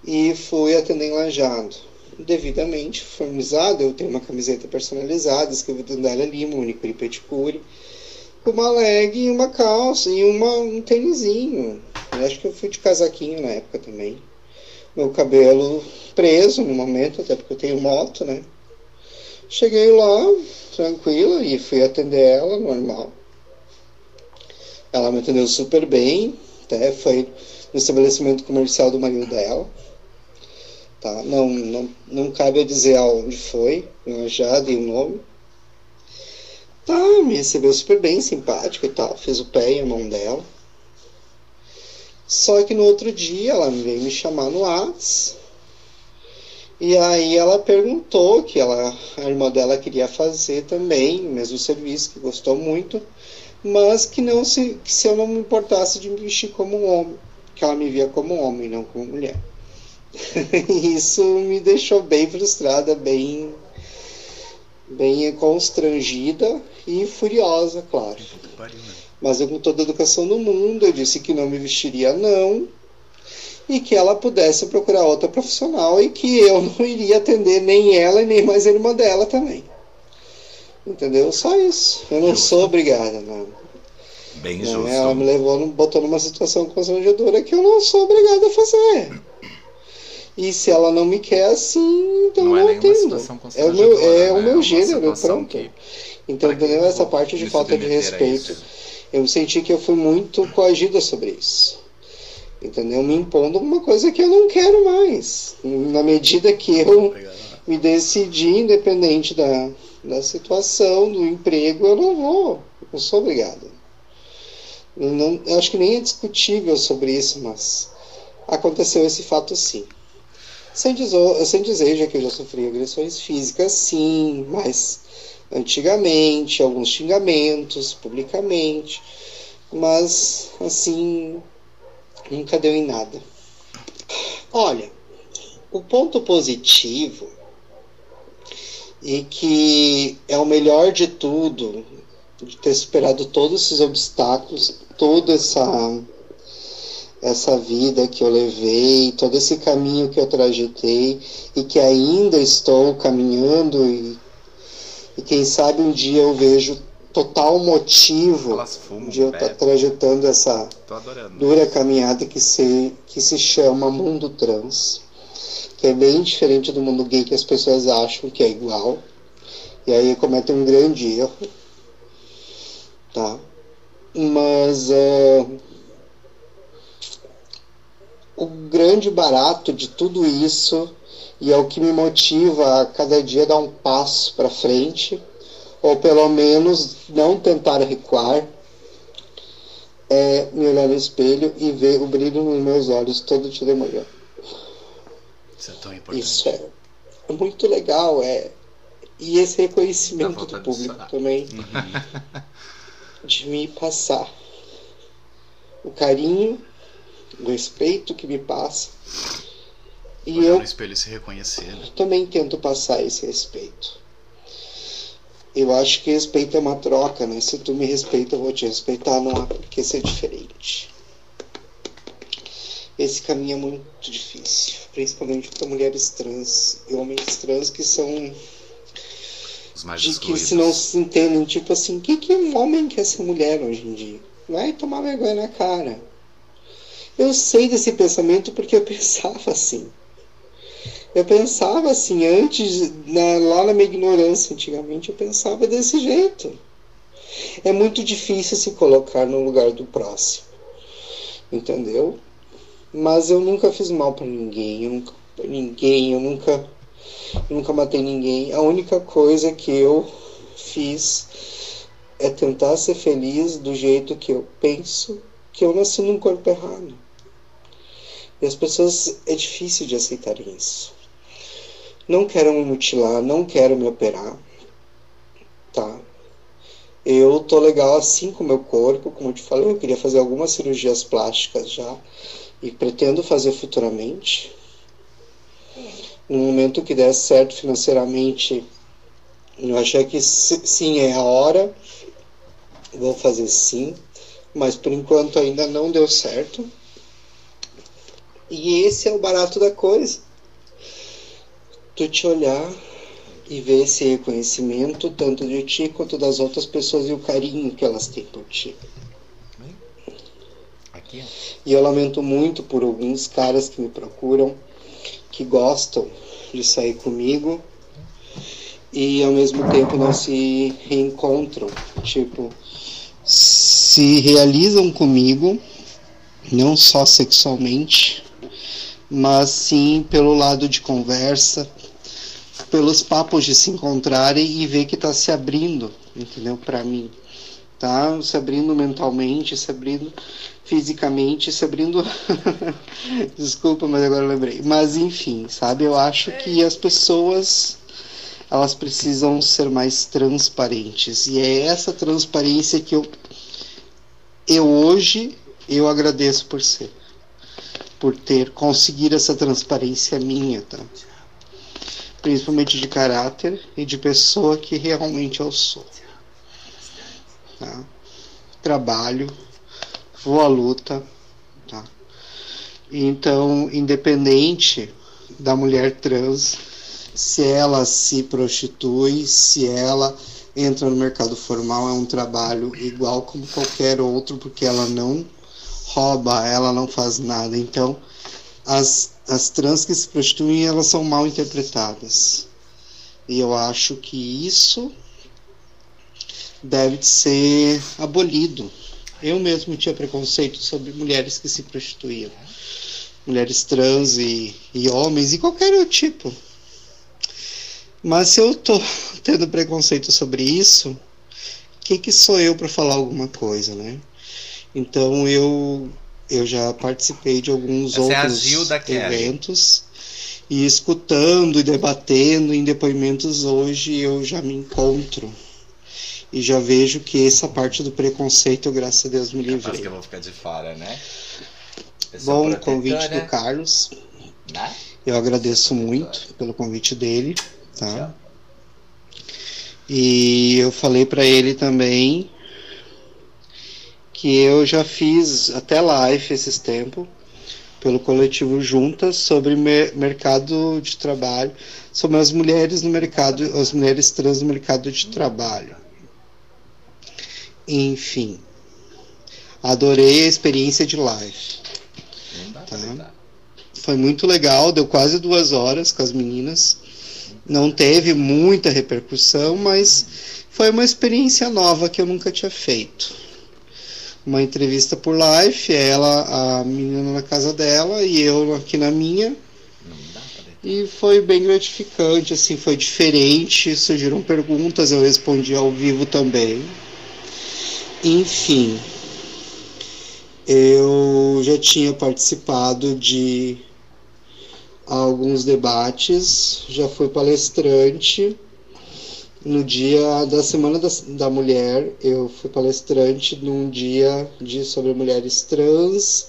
E fui atender em Lajado. Devidamente formizado, eu tenho uma camiseta personalizada, escrevi Dandara Lima, Unicuri Peticuri, com uma leg e uma calça e uma, um tênisinho. Acho que eu fui de casaquinho na época também. Meu cabelo preso no momento, até porque eu tenho moto, né? Cheguei lá, tranquila, e fui atender ela, normal. Ela me atendeu super bem, até foi no estabelecimento comercial do marido dela. Tá? Não, não, não cabe a dizer aonde foi, eu já dei o um nome. Tá, me recebeu super bem, simpática e tal, fez o pé e a mão dela. Só que no outro dia ela veio me chamar no WhatsApp e aí ela perguntou que ela, a irmã dela queria fazer também o mesmo serviço, que gostou muito, mas que não se, que se eu não me importasse de me vestir como um homem. que ela me via como homem, não como mulher. Isso me deixou bem frustrada, bem bem constrangida e furiosa, claro. Mas eu, com toda a educação do mundo, eu disse que não me vestiria, não, e que ela pudesse procurar outra profissional e que eu não iria atender nem ela e nem mais a irmã dela também. Entendeu? Só isso. Eu não Justo. sou obrigada, não. Bem Né? justo. Ela me levou, botou numa situação constrangedora que eu não sou obrigada a fazer. E se ela não me quer assim, então não é eu atendo. situação É o meu, é o né? meu uma gênero, pronto. que- Então, entendeu? eu Essa parte de falta de respeito. Eu senti que eu fui muito coagida sobre isso. Entendeu? Me impondo uma coisa que eu não quero mais. Na medida que eu me decidi, independente da, da situação, do emprego, eu não vou. Eu sou obrigado. Não, eu acho que nem é discutível sobre isso, mas aconteceu esse fato sim. Sem dizer, sem dizer já que eu já sofri agressões físicas, sim, mas antigamente, alguns xingamentos publicamente, mas assim, nunca deu em nada. Olha, o ponto positivo e que é o melhor de tudo, de ter superado todos esses obstáculos, toda essa essa vida que eu levei, todo esse caminho que eu trajetei e que ainda estou caminhando e, e quem sabe um dia eu vejo total motivo fumam, de eu estar bebem. trajetando essa dura caminhada que se, que se chama mundo trans, que é bem diferente do mundo gay que as pessoas acham que é igual, e aí cometem um grande erro, tá? Mas ah, o grande barato de tudo isso, e é o que me motiva a cada dia dar um passo para frente, ou pelo menos não tentar recuar, é me olhar no espelho e ver o brilho nos meus olhos todo dia de manhã. Isso é tão importante. Isso é muito legal, é. E esse reconhecimento do público chorar. também, Uhum. de me passar o carinho, o respeito que me passa. E Olhar eu no espelho se reconhecer, né? também tento passar esse respeito. Eu acho que respeito é uma troca, né? Se tu me respeita, eu vou te respeitar, não há por que ser diferente. Esse caminho é muito difícil, principalmente para mulheres trans e homens trans que são Os mais de que se não se entendem, tipo assim, o que, que um homem quer ser mulher hoje em dia? Vai tomar vergonha na cara. Eu sei desse pensamento porque eu pensava assim. Eu pensava assim, antes, na- lá na minha ignorância, antigamente, eu pensava desse jeito. É muito difícil se colocar no lugar do próximo. Entendeu? Mas eu nunca fiz mal pra ninguém, eu nunca ninguém, eu nunca eu nunca matei ninguém. A única coisa que eu fiz é tentar ser feliz do jeito que eu penso que eu nasci num corpo errado. E as pessoas é difícil de aceitarem isso. Não quero me mutilar, não quero me operar. Tá? Eu tô legal assim com o meu corpo, como eu te falei, eu queria fazer algumas cirurgias plásticas já e pretendo fazer futuramente. No momento que der certo financeiramente, eu achei que si- sim é a hora, vou fazer sim, mas por enquanto ainda não deu certo. E esse é o barato da coisa. Tu te olhar e ver esse reconhecimento tanto de ti quanto das outras pessoas e o carinho que elas têm por ti. Aqui. E eu lamento muito por alguns caras que me procuram, que gostam de sair comigo e ao mesmo tempo não se reencontram. Tipo, se realizam comigo, não só sexualmente, mas sim pelo lado de conversa, pelos papos de se encontrarem e ver que tá se abrindo, entendeu? Pra mim. Tá se abrindo mentalmente, se abrindo fisicamente, se abrindo. Desculpa, mas agora lembrei. Mas enfim, sabe? Eu acho que as pessoas elas precisam ser mais transparentes e é essa transparência que eu eu hoje eu agradeço por ser. Por ter conseguido essa transparência minha, tá? Principalmente de caráter e de pessoa que realmente eu sou. Tá? Trabalho, vou à luta, tá? Então, independente da mulher trans, se ela se prostitui, se ela entra no mercado formal, é um trabalho igual como qualquer outro, porque ela não rouba, ela não faz nada. Então, as, as trans que se prostituem, elas são mal interpretadas. E eu acho que isso deve ser abolido. Eu mesmo tinha preconceito sobre mulheres que se prostituíam. Mulheres trans e, e homens, e qualquer outro tipo. Mas se eu tô tendo preconceito sobre isso, quem que sou eu para falar alguma coisa, né? Então eu eu já participei de alguns Essa é outros Kelly. eventos e escutando e debatendo em depoimentos hoje eu já me encontro e já vejo que essa parte do preconceito, graças a Deus, me Capaz que livrei. eu vou ficar de fora, né? Bom, convite do Carlos. Né? Eu agradeço muito pelo convite dele, tá? Tchau. E eu falei para ele também que eu já fiz até live esses tempos pelo coletivo Juntas sobre mer- mercado de trabalho, sobre as mulheres no mercado, as mulheres trans no mercado de trabalho. Enfim, adorei a experiência de live. Tá. Foi muito legal, deu quase duas horas com as meninas. Não teve muita repercussão, mas foi uma experiência nova que eu nunca tinha feito. Uma entrevista por live, ela, a menina na casa dela e eu aqui na minha. E foi bem gratificante, assim, foi diferente, surgiram perguntas, eu respondi ao vivo também. Enfim, eu já tinha participado de alguns debates, já fui palestrante. No dia da Semana da, da Mulher, eu fui palestrante num dia de, sobre mulheres trans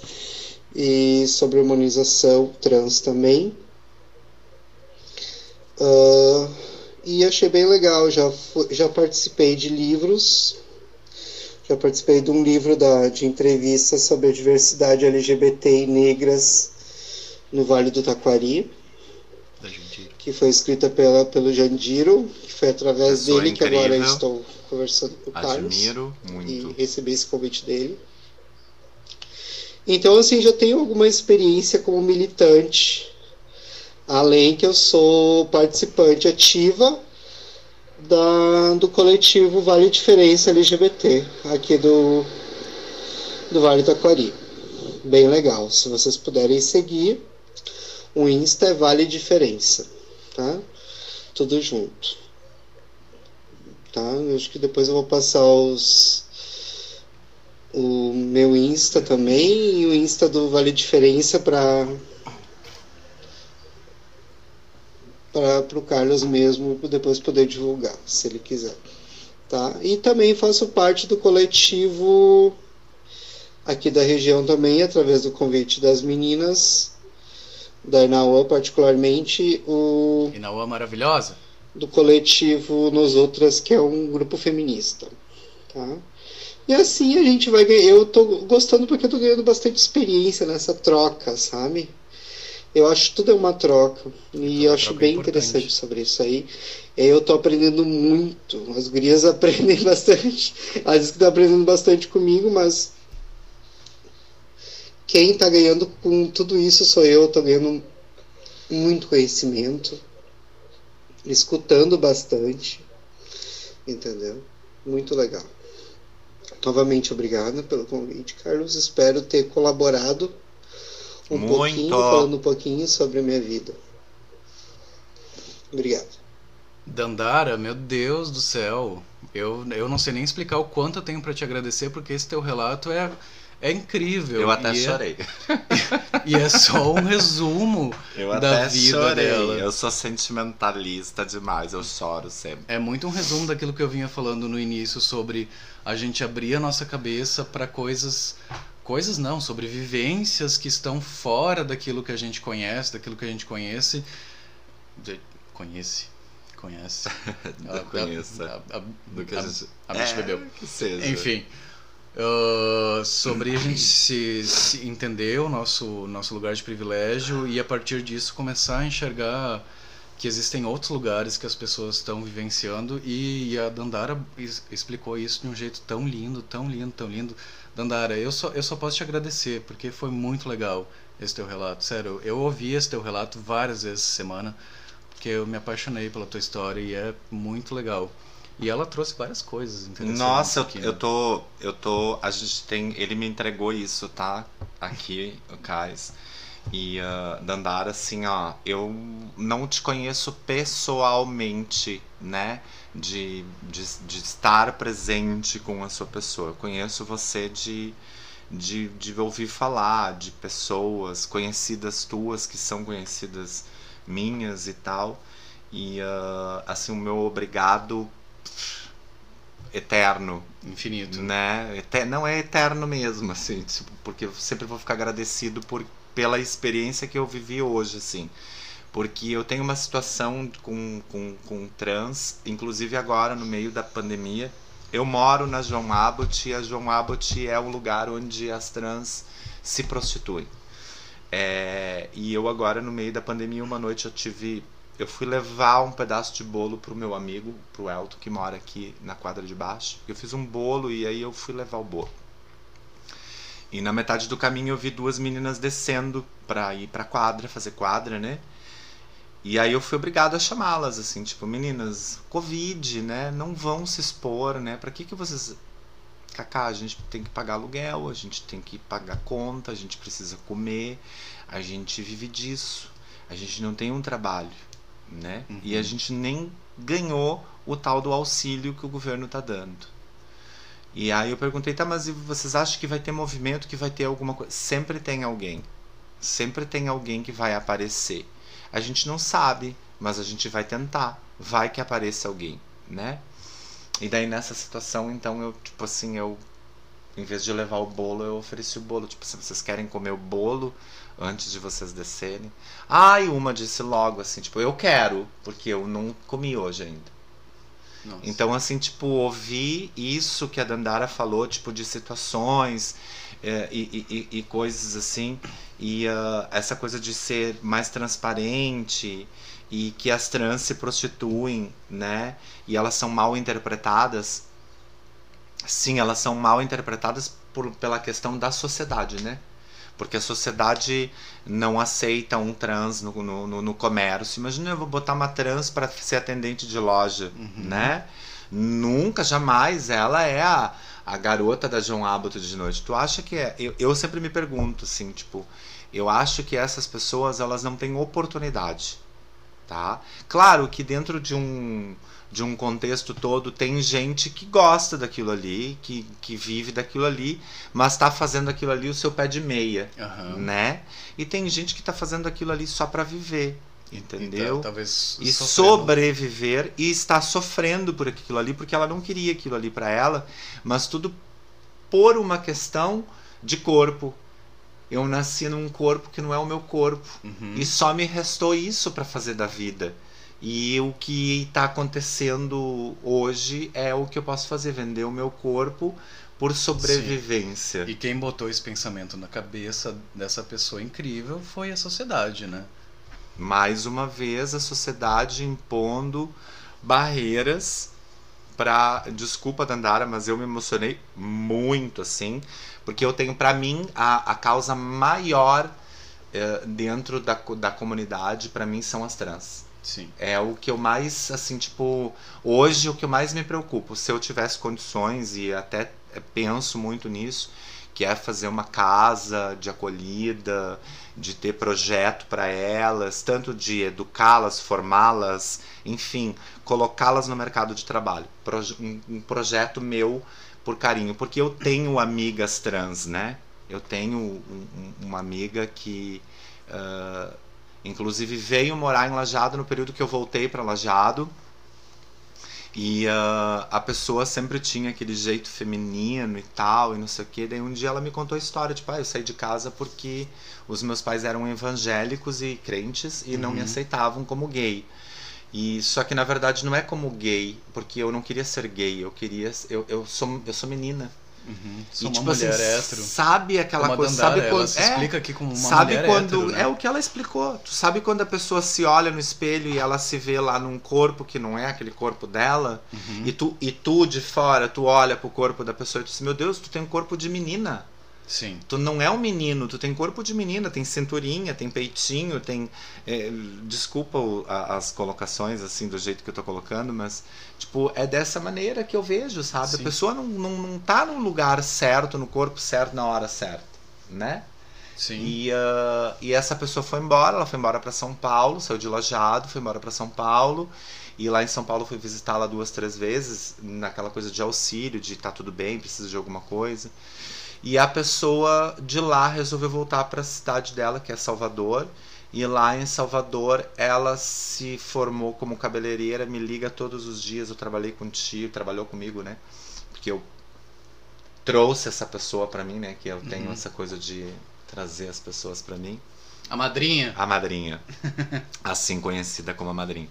e sobre harmonização trans também. Ah, e achei bem legal, já, já participei de livros, já participei de um livro da, de entrevistas sobre a diversidade LGBT e negras no Vale do Taquari, que foi escrita pela, pelo Jandiro, foi através Pessoa dele que agora incrível. estou conversando com o Carlos Admiro e muito. recebi esse convite dele. Então, assim, já tenho alguma experiência como militante, além que eu sou participante ativa da, do coletivo Vale Diferença LGBT, aqui do, do Vale do Aquari. Bem legal, se vocês puderem seguir, o Insta é Vale Diferença, tá? Tudo junto. Tá? Eu acho que depois eu vou passar os o meu Insta também e o Insta do Vale Diferença para para o Carlos mesmo depois poder divulgar, se ele quiser. Tá? E também faço parte do coletivo aqui da região também, através do convite das meninas, da Inaua particularmente, o na UA maravilhosa? Do coletivo Nos Outras, que é um grupo feminista. Tá? E assim a gente vai ganhar. Eu tô gostando porque eu tô ganhando bastante experiência nessa troca, sabe? Eu acho que tudo é uma troca. E eu Toda acho é bem importante. interessante sobre isso aí. Eu tô aprendendo muito. As gurias aprendem bastante. Elas dizem que estão aprendendo bastante comigo, mas quem tá ganhando com tudo isso sou eu. Eu tô ganhando muito conhecimento escutando bastante, entendeu? Muito legal. Novamente, obrigado pelo convite, Carlos. Espero ter colaborado um Muito. pouquinho, falando um pouquinho sobre a minha vida. Obrigado. Dandara, meu Deus do céu. Eu, eu não sei nem explicar o quanto eu tenho pra te agradecer, porque esse teu relato é, é incrível. Eu até e é- chorei. e é só um resumo Eu da até vida chorei. dela. Eu sou sentimentalista demais, eu choro sempre. É muito um resumo daquilo que eu vinha falando no início sobre a gente abrir a nossa cabeça para coisas coisas não, sobre vivências que estão fora daquilo que a gente conhece, daquilo que a gente conhece. De- conhece. Conhece. Da conheça. A, a, Do que a, gente. a bicha É, bebeu. Que seja. Enfim, ah, sobre a gente se, se entender o nosso, nosso lugar de privilégio e a partir disso começar a enxergar que existem outros lugares que as pessoas estão vivenciando e, a Dandara explicou isso de um jeito tão lindo, tão lindo, tão lindo. Dandara, eu só, eu só posso te agradecer porque foi muito legal esse teu relato. Sério, eu ouvi esse teu relato várias vezes essa semana porque eu me apaixonei pela tua história e é muito legal. E ela trouxe várias coisas interessantes. Nossa, aqui, eu, né? eu tô. Eu tô. A gente tem. Ele me entregou isso, tá? Aqui, o Cais. E uh, Dandara, assim, ó, eu não te conheço pessoalmente, né? De, de, de estar presente com a sua pessoa. Eu conheço você de, de, de ouvir falar, de pessoas conhecidas tuas que são conhecidas minhas e tal. E uh, assim, o meu obrigado eterno, Infinito. né? Ete- Não é eterno mesmo, assim, tipo, porque eu sempre vou ficar agradecido por, pela experiência que eu vivi hoje, assim. Porque eu tenho uma situação com, com, com trans, inclusive agora, no meio da pandemia. Eu moro na João Abbott e a João Abbott é o lugar onde as trans se prostituem. É, e eu agora, no meio da pandemia, uma noite eu tive eu fui levar um pedaço de bolo pro meu amigo, pro Elton, que mora aqui na quadra de baixo. Eu fiz um bolo e aí eu fui levar o bolo. E na metade do caminho eu vi duas meninas descendo pra ir pra quadra, fazer quadra, né? E aí eu fui obrigado a chamá-las, assim, tipo, meninas, Covid, né? Não vão se expor, né? Pra que que vocês... Cacá, a gente tem que pagar aluguel, a gente tem que pagar conta, a gente precisa comer, a gente vive disso. A gente não tem um trabalho, né? Uhum. E a gente nem ganhou o tal do auxílio que o governo tá dando. E aí eu perguntei, tá, mas vocês acham que vai ter movimento, que vai ter alguma coisa? Sempre tem alguém. Sempre tem alguém que vai aparecer. A gente não sabe, mas a gente vai tentar. Vai que apareça alguém, né? E daí nessa situação, então eu, tipo assim, eu em vez de levar o bolo, eu ofereci o bolo. Tipo, se vocês querem comer o bolo antes de vocês descerem. Ah, e uma disse logo assim, tipo, eu quero, porque eu não comi hoje ainda. Nossa. Então, assim, tipo, ouvir isso que a Dandara falou, tipo, de situações é, e, e- e- coisas assim, e ah, essa coisa de ser mais transparente e que as trans se prostituem, né? E elas são mal interpretadas. Sim, elas são mal interpretadas por, pela questão da sociedade, né? Porque a sociedade não aceita um trans no, no, no- comércio. Imagina eu vou botar uma trans para ser atendente de loja, né? Nunca, jamais. Ela é a, a garota da João Abbott de noite. Tu acha que é? Eu, eu sempre me pergunto, assim, tipo, eu acho que essas pessoas elas não têm oportunidade, tá? Claro que dentro de um de um contexto todo tem gente que gosta daquilo ali, que, que vive daquilo ali, mas está fazendo aquilo ali o seu pé de meia, Aham. né? E tem gente que está fazendo aquilo ali só para viver, entendeu? Então, talvez e sofrendo- sobreviver e está sofrendo por aquilo ali porque ela não queria aquilo ali para ela, mas tudo por uma questão de corpo. Eu nasci num corpo que não é o meu corpo Uhum. e só me restou isso para fazer da vida. E o que está acontecendo hoje é o que eu posso fazer, vender o meu corpo por sobrevivência. E quem botou esse pensamento na cabeça dessa pessoa incrível foi a sociedade, né? mais uma vez a sociedade impondo barreiras para desculpa Dandara, mas eu me emocionei muito assim, porque eu tenho para mim a, a causa maior eh, dentro da, da comunidade para mim são as trans. Sim. É o que eu mais, assim, tipo, hoje o que eu mais me preocupo, se eu tivesse condições e até eh, penso muito nisso, que é fazer uma casa de acolhida, de ter projeto para elas, tanto de educá-las, formá-las, enfim, colocá-las no mercado de trabalho. Um, projeto meu por carinho, porque eu tenho amigas trans, né? Eu tenho um- um- uma amiga que ah, Inclusive veio morar em Lajado no período que eu voltei para Lajado. E ah, a pessoa sempre tinha aquele jeito feminino e tal, e não sei o que. Daí um dia ela me contou a história, tipo, ah, eu saí de casa porque os meus pais eram evangélicos e crentes e não me Uhum. aceitavam como gay. E só que na verdade não é como gay, porque eu não queria ser gay, eu queria. Eu, eu, sou, eu sou menina. Uhum. e Sou uma tipo mulher assim, hétero. sabe aquela coisa, Dandara, sabe ela quando se é, explica aqui como uma sabe mulher quando hétero, né? é o que ela explicou. Tu sabe quando a pessoa se olha no espelho e ela se vê lá num corpo que não é aquele corpo dela? Uhum. E tu e tu de fora, tu olha pro corpo da pessoa e tu diz: "Meu Deus, tu tem um corpo de menina". Sim. Tu não é um menino, tu tem corpo de menina, tem cinturinha, tem peitinho, tem. é, desculpa o- a- as colocações, assim, do jeito que eu tô colocando, mas, tipo, é dessa maneira que eu vejo, sabe? Sim. A pessoa não, não, não tá no lugar certo, no corpo certo, na hora certa, né? Sim. E, ah, e essa pessoa foi embora, ela foi embora para São Paulo, saiu de Lajado, foi embora para São Paulo. E lá em São Paulo fui visitá-la duas, três vezes, naquela coisa de auxílio, de tá tudo bem, precisa de alguma coisa. E a pessoa de lá resolveu voltar para a cidade dela, que é Salvador. E lá em Salvador ela se formou como cabeleireira, me liga todos os dias. Eu trabalhei contigo, trabalhou comigo, né? Porque eu trouxe essa pessoa para mim, né? Que eu tenho Uhum. essa coisa de trazer as pessoas para mim. A madrinha. A madrinha. assim conhecida como a madrinha.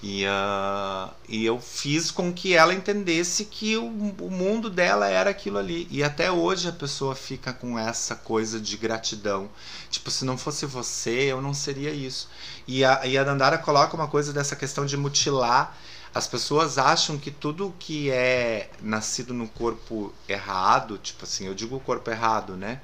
E, ah, e eu fiz com que ela entendesse que o, o mundo dela era aquilo ali. E até hoje a pessoa fica com essa coisa de gratidão. Tipo, se não fosse você, eu não seria isso. E a, e a Dandara coloca uma coisa dessa questão de mutilar. As pessoas acham que tudo que é nascido no corpo errado, tipo assim, eu digo o corpo errado, né?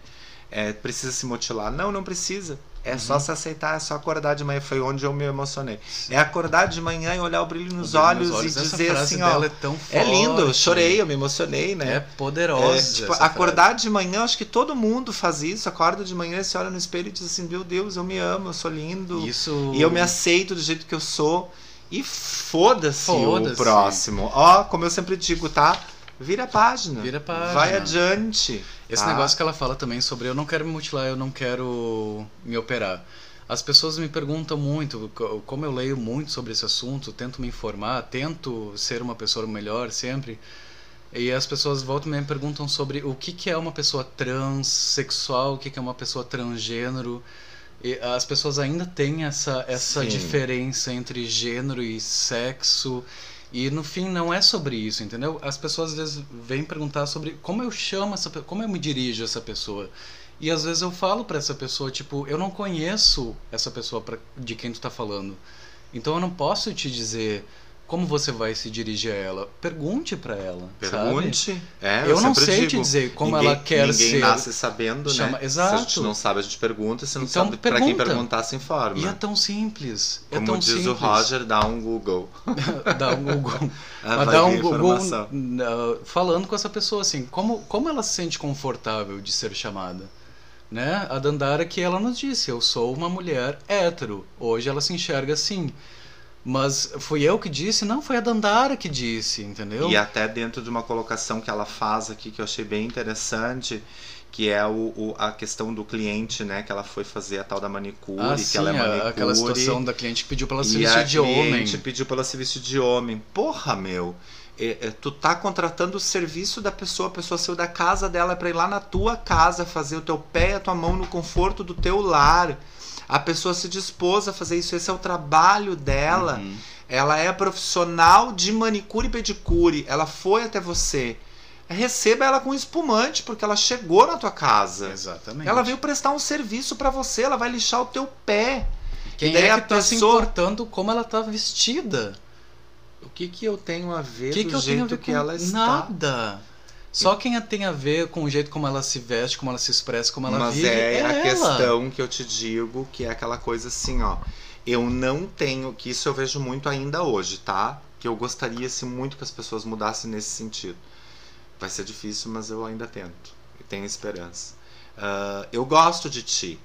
É, precisa se mutilar. Não, não precisa. É só se aceitar, é só acordar de manhã. Foi onde eu me emocionei. É acordar de manhã e olhar o brilho nos O brilho olhos, nos olhos. e dizer frase assim, ó. é tão É lindo, eu chorei, eu me emocionei, né? É poderosa. É, tipo, acordar de manhã, acho que todo mundo faz isso. Acorda de manhã, se olha no espelho e diz assim: Meu Deus, eu me amo, eu sou lindo. frase. Isso. E eu me aceito do jeito que eu sou. E foda-se o Foda-se. próximo. Ó, como eu sempre digo, tá? Vira a página. Vira a página. Vai adiante. Esse tá? negócio que ela fala também sobre eu não quero me mutilar, eu não quero me operar. As pessoas me perguntam muito, co- como eu leio muito sobre esse assunto, tento me informar, tento ser uma pessoa melhor sempre. E as pessoas voltam e me perguntam sobre o que, que é uma pessoa transexual, o que, que é uma pessoa transgênero. E as pessoas ainda têm essa, essa Sim. diferença entre gênero e sexo. E no fim não é sobre isso, entendeu? As pessoas às vezes vêm perguntar sobre como eu chamo essa como eu me dirijo a essa pessoa. E às vezes eu falo pra essa pessoa, tipo, eu não conheço essa pessoa pra, de quem tu tá falando. Então eu não posso te dizer como você vai se dirigir a ela. Pergunte pra ela? Pergunte. É, Eu não sempre sei digo, te dizer como ninguém- ela quer ninguém ser. nasce sabendo, Chama- né? Se a Exato. gente não sabe, a gente pergunta. Se não Então, sabe, pra quem pergunta. perguntar, se informa. E é tão simples. é Como tão diz simples. o Roger, dá um Google. Dá um Google. Ah, Mas dá um Google uh, falando com essa pessoa assim, como, como ela se sente confortável de ser chamada. Né? A Dandara que ela nos disse, eu sou uma mulher hétero. Hoje ela se enxerga assim. Mas fui eu que disse? Não, foi a Dandara que disse, entendeu? E até dentro de uma colocação que ela faz aqui que eu achei bem interessante, que é o, o- a questão do cliente, né? Que ela foi fazer a tal da manicure, ah, que sim, ela é a- manicure. aquela situação da cliente que pediu pra ela se e a vestir de homem. cliente pediu pela se vestir de homem. Porra, meu. é- é, tu tá contratando o serviço da pessoa, a pessoa saiu da casa dela pra ir lá na tua casa fazer o teu pé e a tua mão no conforto do teu lar. A pessoa se dispôs a fazer isso, esse é o trabalho dela. Uhum. Ela é profissional de manicure e pedicure. Ela foi até você. Receba ela com espumante, porque ela chegou na tua casa. Exatamente. Ela veio prestar um serviço pra você, ela vai lixar o teu pé. Quem daí é a que tá se pessoa- importando como ela tá vestida? O que que eu tenho a ver que, do que eu tenho a jeito ver que com ela está? nada? Só quem tem a ver com o jeito como ela se veste, como ela se expressa, como ela Mas vive, é, a ela. questão que eu te digo, que é aquela coisa assim, ó. Eu não tenho, que isso eu vejo muito ainda hoje, tá? Que eu gostaria se muito que as pessoas mudassem nesse sentido. Vai ser difícil, mas eu ainda tento. Eu tenho esperança. Ah, eu gosto de ti.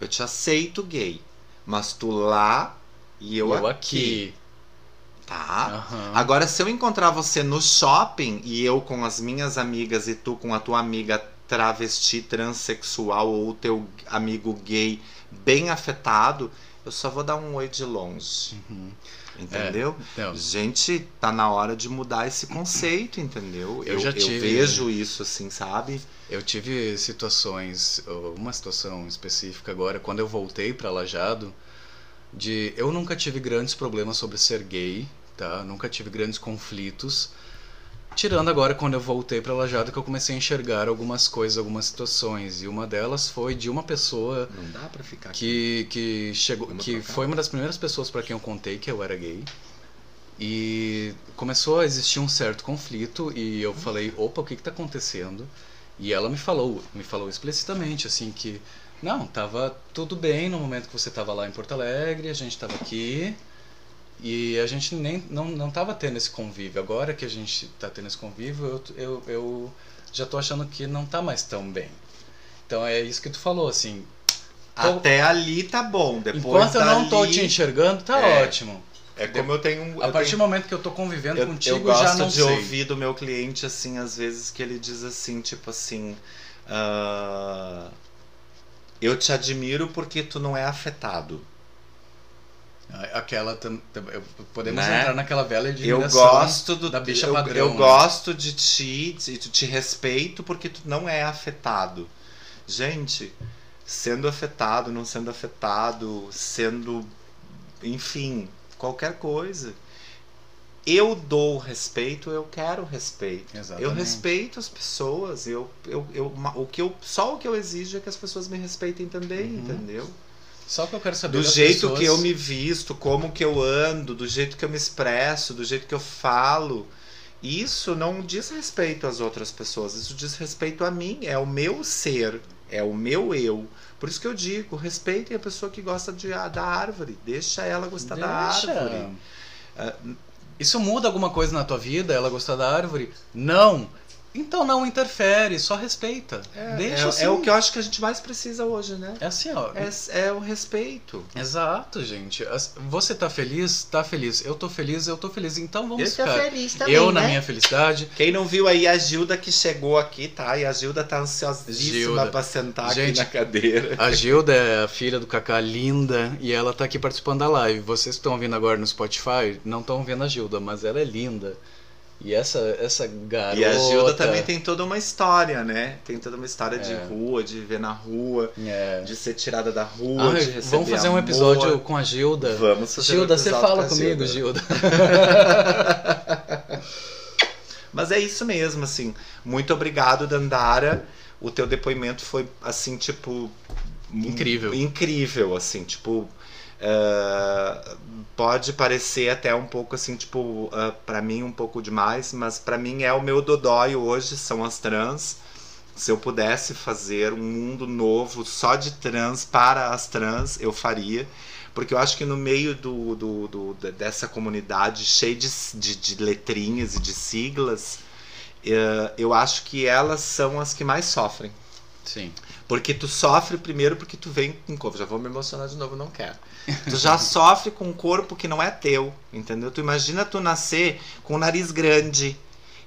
Eu te aceito gay. Mas tu lá e eu, eu aqui. aqui. Tá? Aham. Agora, se eu encontrar você no shopping e eu com as minhas amigas e tu com a tua amiga travesti, transexual ou o teu amigo gay bem afetado, eu só vou dar um oi de longe. Uhum. Entendeu? Não, Gente, tá na hora de mudar esse conceito, entendeu? Eu já tive- vejo isso assim, sabe? Eu tive situações, uma situação específica agora, quando eu voltei pra Lajado, de eu nunca tive grandes problemas sobre ser gay, tá? Nunca tive grandes conflitos. Tirando agora quando eu voltei pra Lajado que eu comecei a enxergar algumas coisas, algumas situações, e uma delas foi de uma pessoa Não dá pra ficar que que chegou que foi uma das primeiras pessoas para quem eu contei que eu era gay. E começou a existir um certo conflito e eu falei opa o que que tá acontecendo? E ela me falou me falou explicitamente assim que não tava tudo bem no momento que você tava lá em Porto Alegre a gente tava aqui e a gente nem não não tava tendo esse convívio agora que a gente tá tendo esse convívio eu eu, eu já tô achando que não tá mais tão bem então é isso que tu falou assim Até ali tá bom. Depois Enquanto eu não tô dali- te enxergando, tá É. ótimo. É como eu tenho. A eu partir tenho- do momento que eu tô convivendo eu, contigo, eu gosto já não de sei. ouvir do meu cliente assim, às vezes que ele diz assim, tipo assim. ah, eu te admiro porque tu não é afetado. Aquela. tam- tam- eu- Podemos Né? entrar naquela velha Eu admiração gosto do da bicha eu, padrão. eu né? gosto de ti, te, te respeito porque tu não é afetado. Gente, sendo afetado, não sendo afetado, sendo enfim, qualquer coisa. Eu dou respeito, eu quero respeito. Eu Exatamente. respeito as pessoas, eu, eu, eu, o que eu, só o que eu exijo é que as pessoas me respeitem também, Uhum. entendeu? Só que eu quero saber Do jeito pessoas- que eu me visto, como que eu ando, do jeito que eu me expresso, do jeito que eu falo. Isso não diz respeito às outras pessoas, isso diz respeito a mim, é o meu ser, é o meu eu. Por isso que eu digo, respeitem a pessoa que gosta de, da árvore, deixa ela gostar da Deixa. árvore. Isso muda alguma coisa na tua vida? Ela gostar da árvore? Não. Então não interfere, só respeita. É, Deixa é, assim. é o que eu acho que a gente mais precisa hoje, né? É assim, ó. É, é o respeito. Exato, gente. Você tá feliz? Tá feliz. Eu tô feliz, eu tô feliz. Então vamos Eu tô ficar. feliz também, eu na né? minha felicidade. Quem não viu aí a Gilda que chegou aqui, tá? E a Gilda tá ansiosíssima Gilda. pra sentar Gente, aqui na cadeira. A Gilda é a filha do Kaká linda e ela tá aqui participando da live. Vocês que estão ouvindo agora no Spotify não estão vendo a Gilda, mas ela é linda. E essa essa garota. E a Gilda também tem toda uma história, né? Tem toda uma história de É. rua, de viver na rua, É. de ser tirada da rua, de receber vamos fazer um amor. episódio com a Gilda. Vamos fazer Gilda, um você fala com comigo, Gilda. Mas é isso mesmo, assim. Muito obrigado, Dandara. O teu depoimento foi, assim, tipo. Incrível. Incrível, assim, tipo. Eh, pode parecer até um pouco assim, tipo, uh, para mim um pouco demais, mas pra mim é o meu dodói hoje, são as trans. Se eu pudesse fazer um mundo novo só de trans para as trans, eu faria. Porque eu acho que no meio do, do, do- de- dessa comunidade cheia de, de, de letrinhas e de siglas, eh, eu acho que elas são as que mais sofrem. Sim. Porque tu sofre primeiro porque tu vem com corpo. Já vou me emocionar de novo, não quero. Tu já sofre com um corpo que não é teu, entendeu? Tu imagina tu nascer com o nariz grande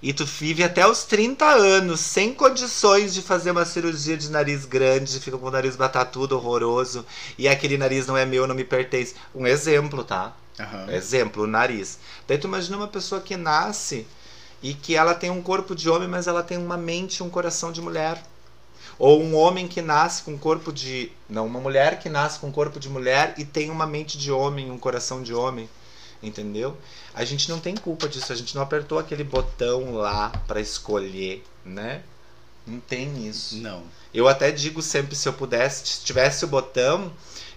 e tu vive até os 30 anos sem condições de fazer uma cirurgia de nariz grande, fica com o nariz batatudo, horroroso, e aquele nariz não é meu, não me pertence. Um exemplo, tá? Aham. Exemplo, o nariz. Daí tu imagina uma pessoa que nasce e que ela tem um corpo de homem, mas ela tem uma mente e um coração de mulher. Ou um homem que nasce com corpo de. Não, uma mulher que nasce com corpo de mulher e tem uma mente de homem, um coração de homem. Entendeu? A gente não tem culpa disso, a gente não apertou aquele botão lá pra escolher, né? Não tem isso. Não. Eu até digo sempre, se eu pudesse, se tivesse o botão,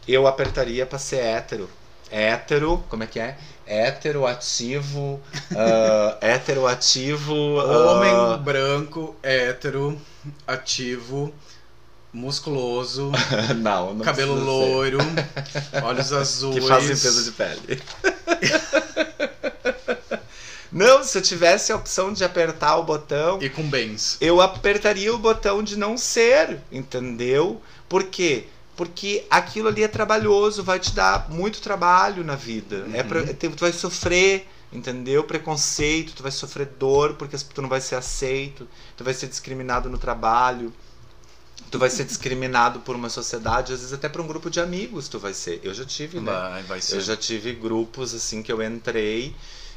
eu apertaria pra ser hétero. Hétero, como é que é? Hétero, ativo, ah, hétero, ativo, ah, Homem branco, hétero, ativo, musculoso, não, não cabelo loiro, olhos azuis. que faz limpeza de pele. não, se eu tivesse a opção de apertar o botão, E com bens. eu apertaria o botão de não ser, entendeu? Por quê? Porque aquilo ali é trabalhoso, vai te dar muito trabalho na vida. É pra, Uhum. tu vai sofrer, entendeu? Preconceito, tu vai sofrer dor porque tu não vai ser aceito, tu vai ser discriminado no trabalho. Tu vai ser discriminado por uma sociedade, às vezes até por um grupo de amigos tu vai ser. Eu já tive, né? Vai, vai ser. Eu já tive grupos assim que eu entrei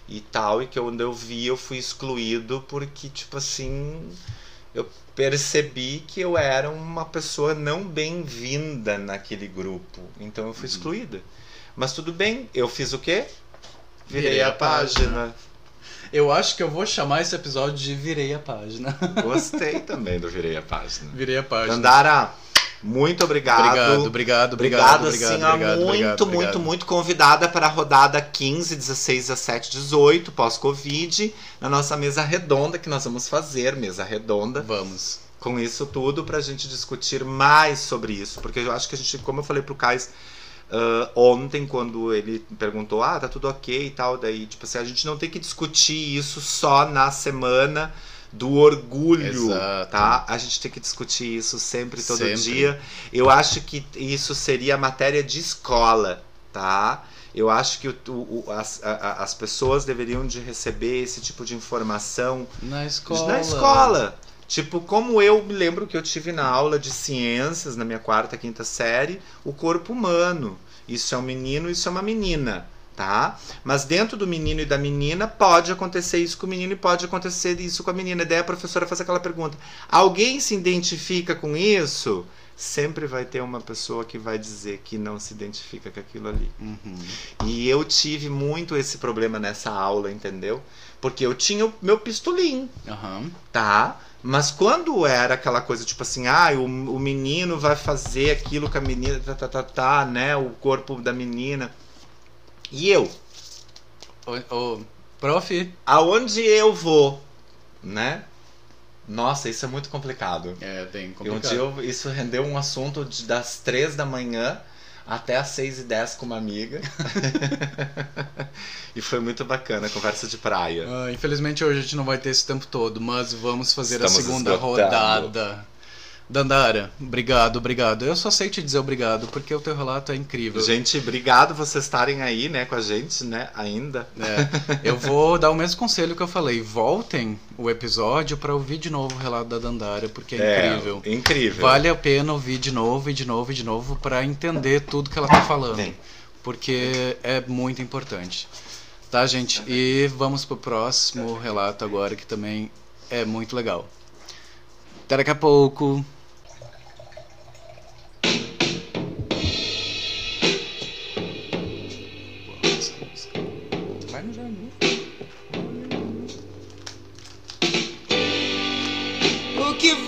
e tal, e que quando eu vi eu fui excluído porque, tipo assim, eu percebi que eu era uma pessoa não bem-vinda naquele grupo. Então eu fui excluída. Mas tudo bem, eu fiz o quê? Virei, a, página. Eu acho que eu vou chamar esse episódio de Virei a Página. Gostei também do Virei a página. Virei a Página. Dandara, muito obrigado. Obrigado, obrigado, obrigado. Obrigado, assim, obrigado, muito, obrigado, muito, obrigado. muito convidada para a rodada 15, 16, 17, 18, pós-Covid, na nossa mesa redonda que nós vamos fazer, mesa redonda, Vamos. com isso tudo, pra gente discutir mais sobre isso. Porque eu acho que a gente, como eu falei pro Cais ah, ontem, quando ele perguntou, ah, tá tudo ok e tal, daí, tipo assim, a gente não tem que discutir isso só na semana do orgulho, Exato. tá? A gente tem que discutir isso sempre, todo Sempre. dia. Eu acho que isso seria matéria de escola, tá? Eu acho que o- o- as, a- as pessoas deveriam de receber esse tipo de informação Na escola. na escola. Tipo, como eu me lembro que eu tive na aula de ciências, na minha quarta, quinta série, o corpo humano. Isso é um menino, isso é uma menina, tá? Mas dentro do menino e da menina, pode acontecer isso com o menino e pode acontecer isso com a menina. Daí a professora faz aquela pergunta: alguém se identifica com isso? Sempre vai ter uma pessoa que vai dizer que não se identifica com aquilo ali. Uhum. E eu tive muito esse problema nessa aula, entendeu? Porque eu tinha o meu pistolim, Aham. tá? Mas quando era aquela coisa tipo assim, ah, o, o menino vai fazer aquilo com a menina, tá, tá, tá, tá, né? O corpo da menina. E eu? Ô, ô, prof. Aonde eu vou, né? Nossa, isso é muito complicado. É, bem E um complicado. dia eu- isso rendeu um assunto de- das três da manhã até às seis e dez com uma amiga. e foi muito bacana, conversa de praia. Ah, infelizmente hoje a gente não vai ter esse tempo todo, mas vamos fazer Estamos a segunda esgotando. rodada. Dandara, obrigado, obrigado. Eu só sei te dizer obrigado, porque o teu relato é incrível. Gente, obrigado vocês estarem aí, né, com a gente, né, ainda. É, eu vou dar o mesmo conselho que eu falei. Voltem o episódio para ouvir de novo o relato da Dandara, porque é, incrível. Incrível. Vale a pena ouvir de novo e de novo e de novo para entender tudo que ela tá falando. Vem. Porque é muito importante. Tá, gente? E vamos pro próximo relato agora, que também é muito legal. Até daqui a pouco.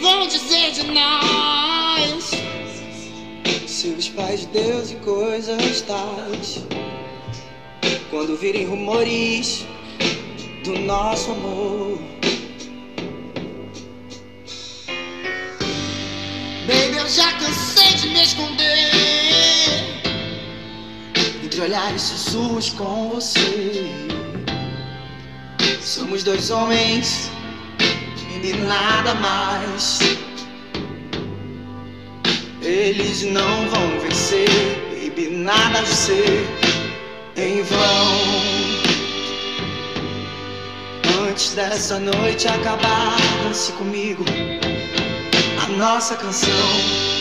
Vão dizer de nós? Se os pais de Deus e coisas tais, quando virem rumores do nosso amor. Baby, eu já cansei de me esconder entre olhares sussurros com você. Somos dois homens e nada mais. Eles não vão vencer, baby, nada de ser em vão. Antes dessa noite acabar, dance comigo a nossa canção.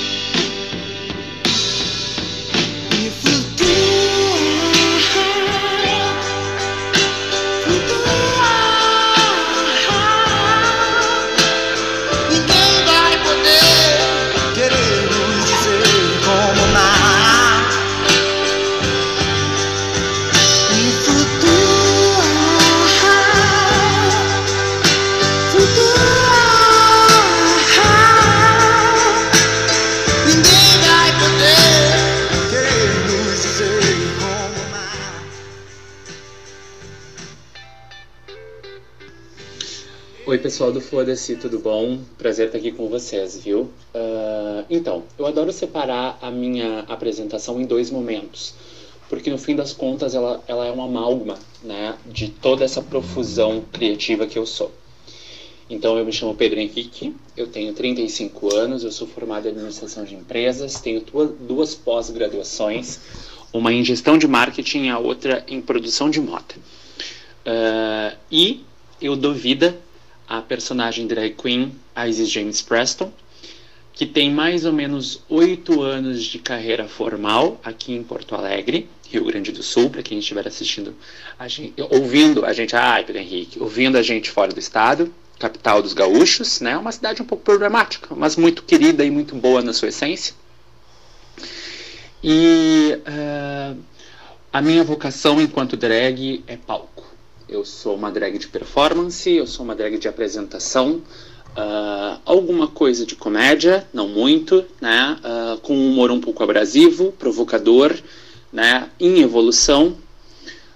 Oi, pessoal do Foda-se, tudo bom? Prazer estar aqui com vocês, viu? Ah, então, eu adoro separar a minha apresentação em dois momentos, porque no fim das contas ela, ela é uma amálgama né, de toda essa profusão criativa que eu sou. Então, eu me chamo Pedro Henrique, eu tenho 35 anos, eu sou formado em administração de empresas, tenho duas, pós-graduações, uma em gestão de marketing e a outra em produção de moda. Ah, e eu dou vida a personagem drag queen Isis James Preston, que tem mais ou menos oito anos de carreira formal aqui em Porto Alegre, Rio Grande do Sul, para quem estiver assistindo, a gente, ouvindo a gente, ai, Pedro Henrique, ouvindo a gente fora do estado, capital dos gaúchos, né? Uma cidade um pouco problemática, mas muito querida e muito boa na sua essência. E uh, a minha vocação enquanto drag é palco. Eu sou uma drag de performance, eu sou uma drag de apresentação, uh, alguma coisa de comédia, não muito, né? Uh, com um humor um pouco abrasivo, provocador, né? Em evolução,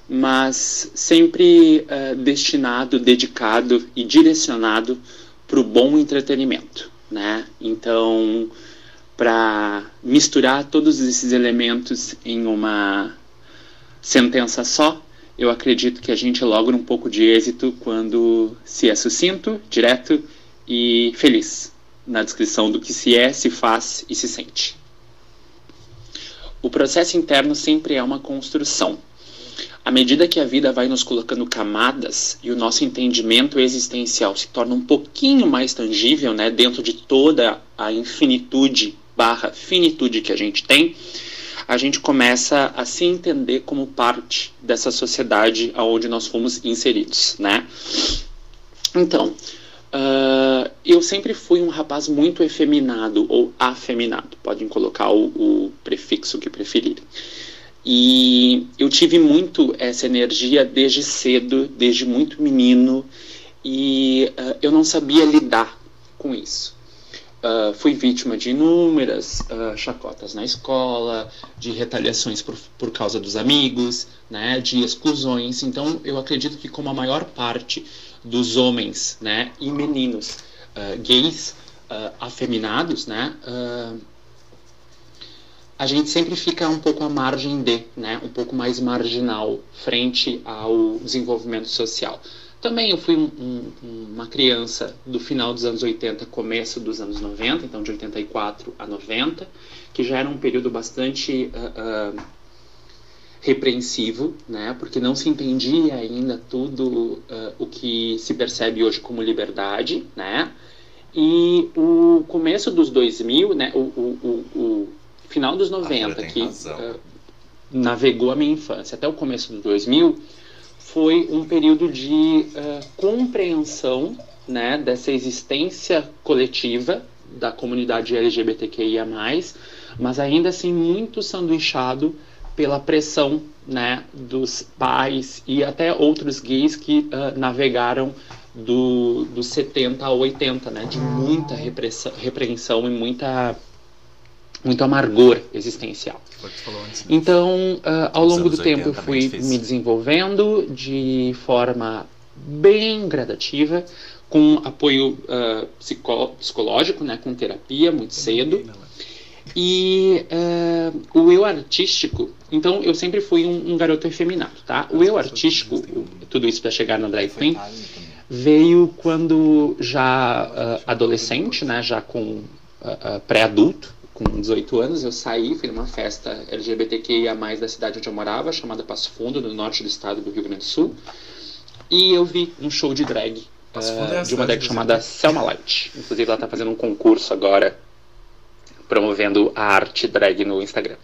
mas sempre uh, destinado, dedicado e direcionado para o bom entretenimento, né? Então, para misturar todos esses elementos em uma sentença só, eu acredito que a gente logra um pouco de êxito quando se é sucinto, direto e feliz na descrição do que se é, se faz e se sente. O processo interno sempre é uma construção. À medida que a vida vai nos colocando camadas e o nosso entendimento existencial se torna um pouquinho mais tangível, né, dentro de toda a infinitude barra finitude que a gente tem, a gente começa a se entender como parte dessa sociedade aonde nós fomos inseridos, né? Então, uh, eu sempre fui um rapaz muito efeminado ou afeminado, podem colocar o, o prefixo que preferirem. E eu tive muito essa energia desde cedo, desde muito menino, e uh, eu não sabia lidar com isso. Uh, fui vítima de inúmeras uh, chacotas na escola, de retaliações por, por causa dos amigos, né, de exclusões. Então, eu acredito que, como a maior parte dos homens né, e meninos uh, gays afeminados, né, a gente sempre fica um pouco à margem de, né, um pouco mais marginal frente ao desenvolvimento social. Também eu fui um, um, uma criança do final dos anos 80, começo dos anos 90, então de 84 a 90, que já era um período bastante uh, uh, repreensivo, né, porque não se entendia ainda tudo uh, o que se percebe hoje como liberdade, né, e o começo dos 2000, né, o, o, o, o final dos 90, que navegou a minha infância. Até o começo dos 2000, foi um período de uh, compreensão né, dessa existência coletiva da comunidade LGBTQIA+, mas ainda assim muito sanduichado pela pressão né, dos pais e até outros gays que uh, navegaram do, dos 70 a 80, né, de muita repressão, repreensão e muita muito amargor existencial. Antes, né? Então, uh, ao longo do tempo, eu fui me desenvolvendo de forma bem gradativa, com apoio uh, psicó psicológico, né, com terapia muito cedo. E uh, o eu artístico, então eu sempre fui um, um garoto efeminado, tá? O eu artístico, tudo isso para chegar na drag queen, veio quando já uh, adolescente, né, já com pré-adulto, com 18 anos, eu saí, fui numa festa LGBTQIA+, da cidade onde eu morava, chamada Passo Fundo, no norte do estado do Rio Grande do Sul. E eu vi um show de drag, uh, é de uma drag chamada Selma Light. Inclusive, ela está fazendo um concurso agora, promovendo a arte drag no Instagram.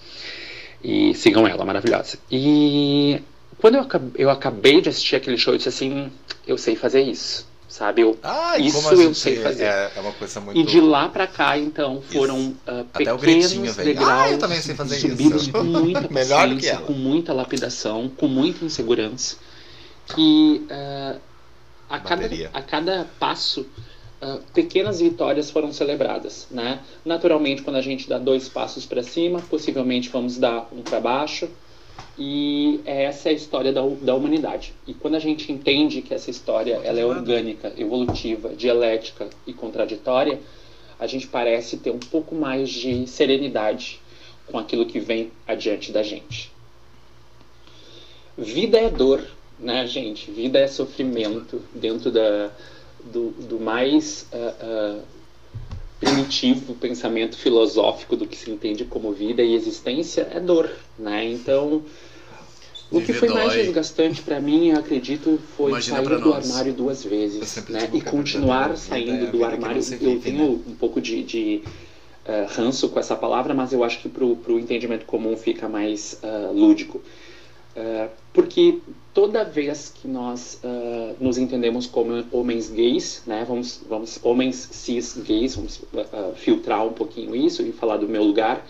E sigam ela, maravilhosa. E quando eu eu acabei de assistir aquele show, eu disse assim, eu sei fazer isso sabe? Eu, Ai, isso eu sei fazer. É, é, uma coisa muito... E de lá para cá, então, foram uh, pequenos degraus ah, sei fazer subidos isso. com muita paciência, com muita lapidação, com muita insegurança, que uh, a, cada, a cada passo Uh, pequenas vitórias foram celebradas, né? Naturalmente, quando a gente dá dois passos para cima, possivelmente vamos dar um para baixo, e essa é a história da, da humanidade. E quando a gente entende que essa história ela é orgânica, evolutiva, dialética e contraditória, a gente parece ter um pouco mais de serenidade com aquilo que vem adiante da gente. Vida é dor, né, gente? Vida é sofrimento dentro da, do, do mais uh, uh, primitivo pensamento filosófico do que se entende como vida e existência é dor, né? Então, o que foi mais desgastante para mim, eu acredito, foi Imagina sair do armário duas vezes, né? E continuar saindo do armário. Eu tenho um pouco de, de uh, ranço com essa palavra, mas eu acho que para o entendimento comum fica mais uh, lúdico. Uh, porque toda vez que nós nos entendemos como homens gays, né, vamos, vamos homens cis gays, vamos filtrar um pouquinho isso e falar do meu lugar,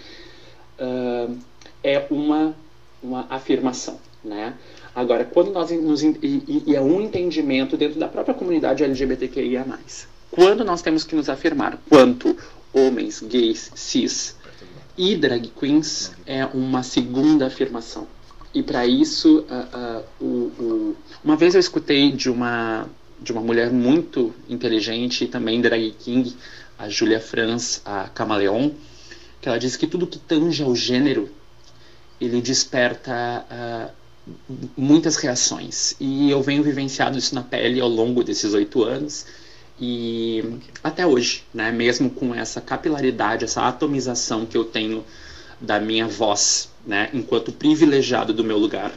é uma, uma afirmação, né? Agora, quando nós nos e, e é um entendimento dentro da própria comunidade LGBTQIA+. Quando nós temos que nos afirmar quanto homens, gays, cis e drag queens é uma segunda afirmação. E para isso, uh, uh, o, o, uma vez eu escutei de uma de uma mulher muito inteligente e também drag king, a Julia Franz, a Camaleon, que ela disse que tudo que tange ao gênero ele desperta uh, muitas reações. E eu venho vivenciado isso na pele ao longo desses oito anos e até hoje, né, mesmo com essa capilaridade, essa atomização que eu tenho da minha voz, né, enquanto privilegiado do meu lugar.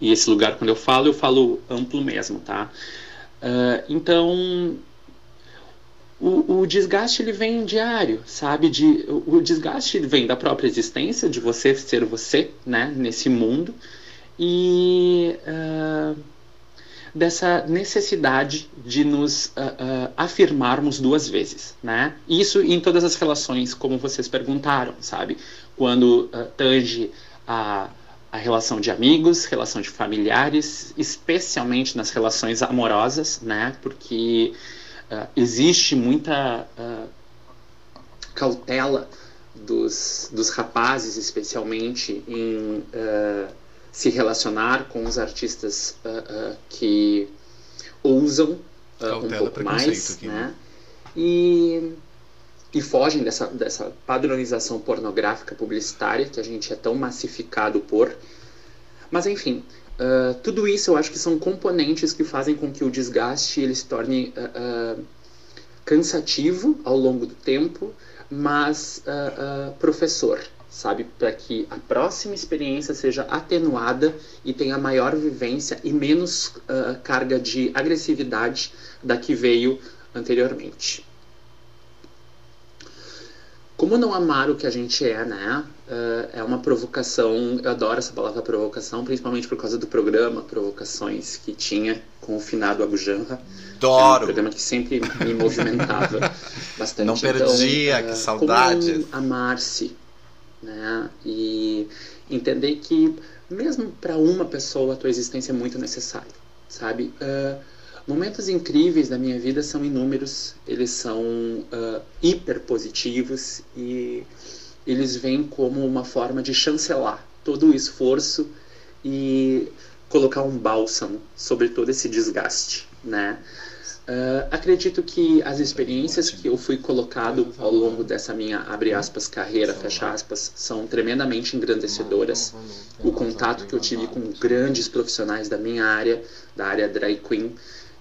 E esse lugar, quando eu falo, eu falo amplo mesmo, tá? Uh, então, o, o, desgaste ele vem diário, sabe? De, o, o desgaste vem da própria existência, de você ser você, né, nesse mundo. E uh, dessa necessidade de nos uh, uh, afirmarmos duas vezes, né? Isso em todas as relações, como vocês perguntaram, sabe? Quando tange a, a relação de amigos, relação de familiares, especialmente nas relações amorosas, né? Porque existe muita cautela dos, dos rapazes, especialmente, em se relacionar com os artistas uh, uh, que ousam uh, um pouco mais, aqui, né? né? E, e fogem dessa, dessa padronização pornográfica publicitária que a gente é tão massificado por. Mas enfim, tudo isso eu acho que são componentes que fazem com que o desgaste ele se torne cansativo ao longo do tempo, mas professor sabe? Para que a próxima experiência seja atenuada e tenha maior vivência e menos uh, carga de agressividade da que veio anteriormente. Como não amar o que a gente é, né? Uh, é uma provocação, eu adoro essa palavra provocação, principalmente por causa do programa Provocações que tinha com o finado Abujanra. Adoro! É um programa que sempre me movimentava bastante. Não perdia, então, que saudade! Amar-se, né? E entender que mesmo para uma pessoa a tua existência é muito necessária, sabe? Uh, momentos incríveis da minha vida são inúmeros, eles são uh, hiper positivos e eles vêm como uma forma de chancelar todo o esforço e colocar um bálsamo sobre todo esse desgaste, né? Uh, acredito que as experiências que eu fui colocado ao longo dessa minha, abre aspas, carreira, fecha aspas, são tremendamente engrandecedoras. O contato que eu tive com grandes profissionais da minha área, da área drag queen,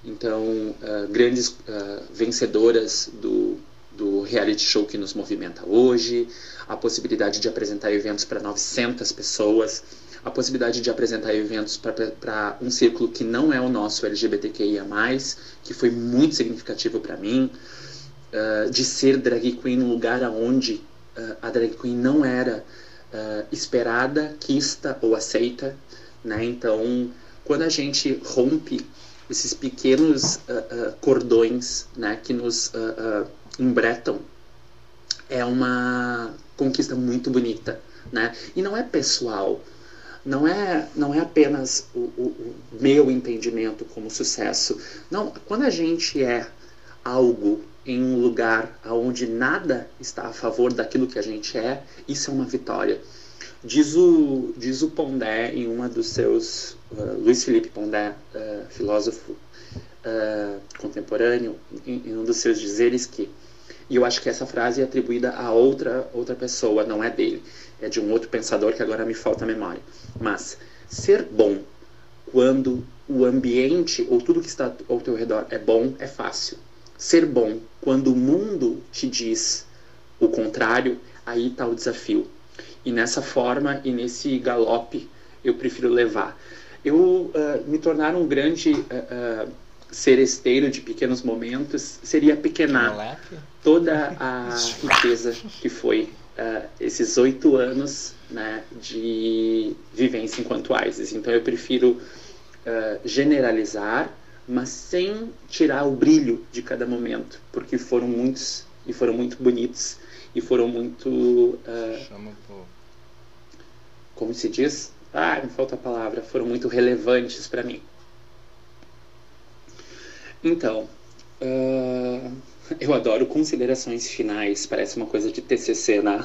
então, uh, grandes uh, vencedoras do, do reality show que nos movimenta hoje, a possibilidade de apresentar eventos para 900 pessoas, a possibilidade de apresentar eventos para um círculo que não é o nosso LGBTQIA, que foi muito significativo para mim, uh, de ser drag queen num lugar onde uh, a drag queen não era uh, esperada, quista ou aceita. Né? Então, quando a gente rompe esses pequenos cordões né, que nos embretam, é uma conquista muito bonita. Né? E não é pessoal não é, não é apenas o, o, o meu entendimento como sucesso. Não, quando a gente é algo em um lugar onde nada está a favor daquilo que a gente é, isso é uma vitória. Diz o, diz o Pondé em uma dos seus, uh, Luiz Felipe Pondé, uh, filósofo uh, contemporâneo, em, em, um dos seus dizeres que, e eu acho que essa frase é atribuída a outra, outra pessoa, não é dele é de um outro pensador que agora me falta a memória. Mas ser bom quando o ambiente ou tudo que está ao teu redor é bom é fácil. Ser bom quando o mundo te diz o contrário, aí está o desafio. E nessa forma e nesse galope eu prefiro levar. Eu uh, me tornar um grande uh, uh, seresteiro de pequenos momentos seria pequenar Moleque. Toda a riqueza que foi ah, esses oito anos né, de vivência enquanto ISIS. Então eu prefiro ah, generalizar, mas sem tirar o brilho de cada momento, porque foram muitos e foram muito bonitos e foram muito, ah, Chama como se diz? Ah, me falta a palavra. Foram muito relevantes para mim. Então, ah, eu adoro considerações finais. Parece uma coisa de TCC, né?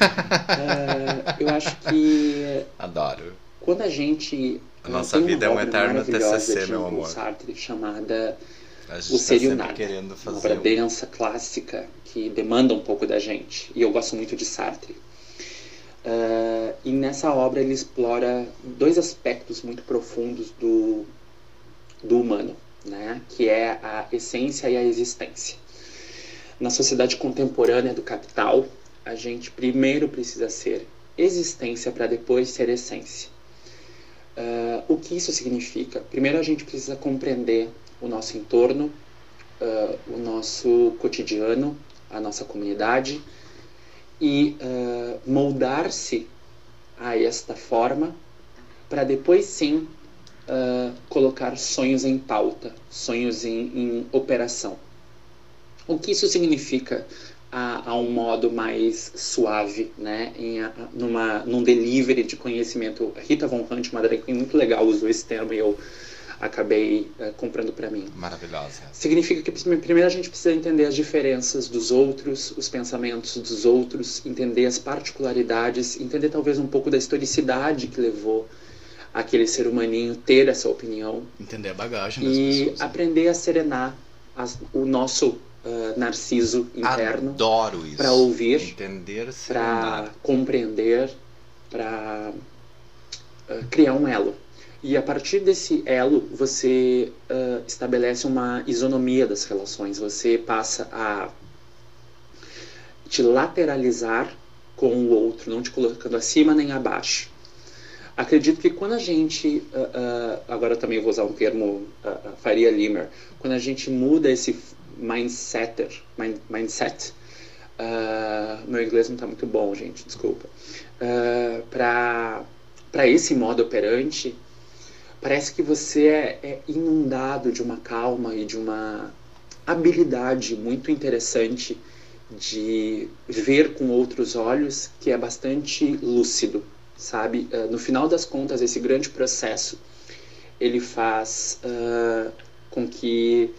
Ah, eu acho que Adoro. quando a gente A ah, nossa uma vida é um eterno TCC, de meu amor. Sartre chamada O tá Serio sempre Nada, querendo uma fazer obra um- densa, clássica, que demanda um pouco da gente. E eu gosto muito de Sartre. Ah, e nessa obra ele explora dois aspectos muito profundos do, do humano, né? que é a essência e a existência. Na sociedade contemporânea do capital, a gente primeiro precisa ser existência para depois ser essência. Ah, o que isso significa? Primeiro a gente precisa compreender o nosso entorno, ah, o nosso cotidiano, a nossa comunidade e ah, moldar-se a esta forma para depois sim colocar sonhos em pauta, sonhos em, em operação. O que isso significa a, a um modo mais suave, né? Em, a- numa, num delivery de conhecimento. Rita Von Hunt, uma drag queen muito legal, usou esse termo e eu acabei eh, comprando para mim. Maravilhosa. Significa que prime- primeiro a gente precisa entender as diferenças dos outros, os pensamentos dos outros, entender as particularidades, entender talvez um pouco da historicidade que levou aquele ser humaninho ter essa opinião Entender a bagagem das e pessoas. né? aprender a serenar as- o nosso ah, narciso interno Adoro isso. para ouvir, Entender para compreender, para criar um elo. E a partir desse elo, você ah, estabelece uma isonomia das relações. Você passa a te lateralizar com o outro, não te colocando acima nem abaixo. Acredito que quando a gente, ah, ah, agora também vou usar um termo ah, Faria Limer, quando a gente muda esse mindsetter, mind, mindset, ah, meu inglês não está muito bom, gente, desculpa, para para esse modo operante, parece que você é, é inundado de uma calma e de uma habilidade muito interessante de ver com outros olhos que é bastante lúcido, sabe? Ah, no final das contas, esse grande processo ele faz ah, com que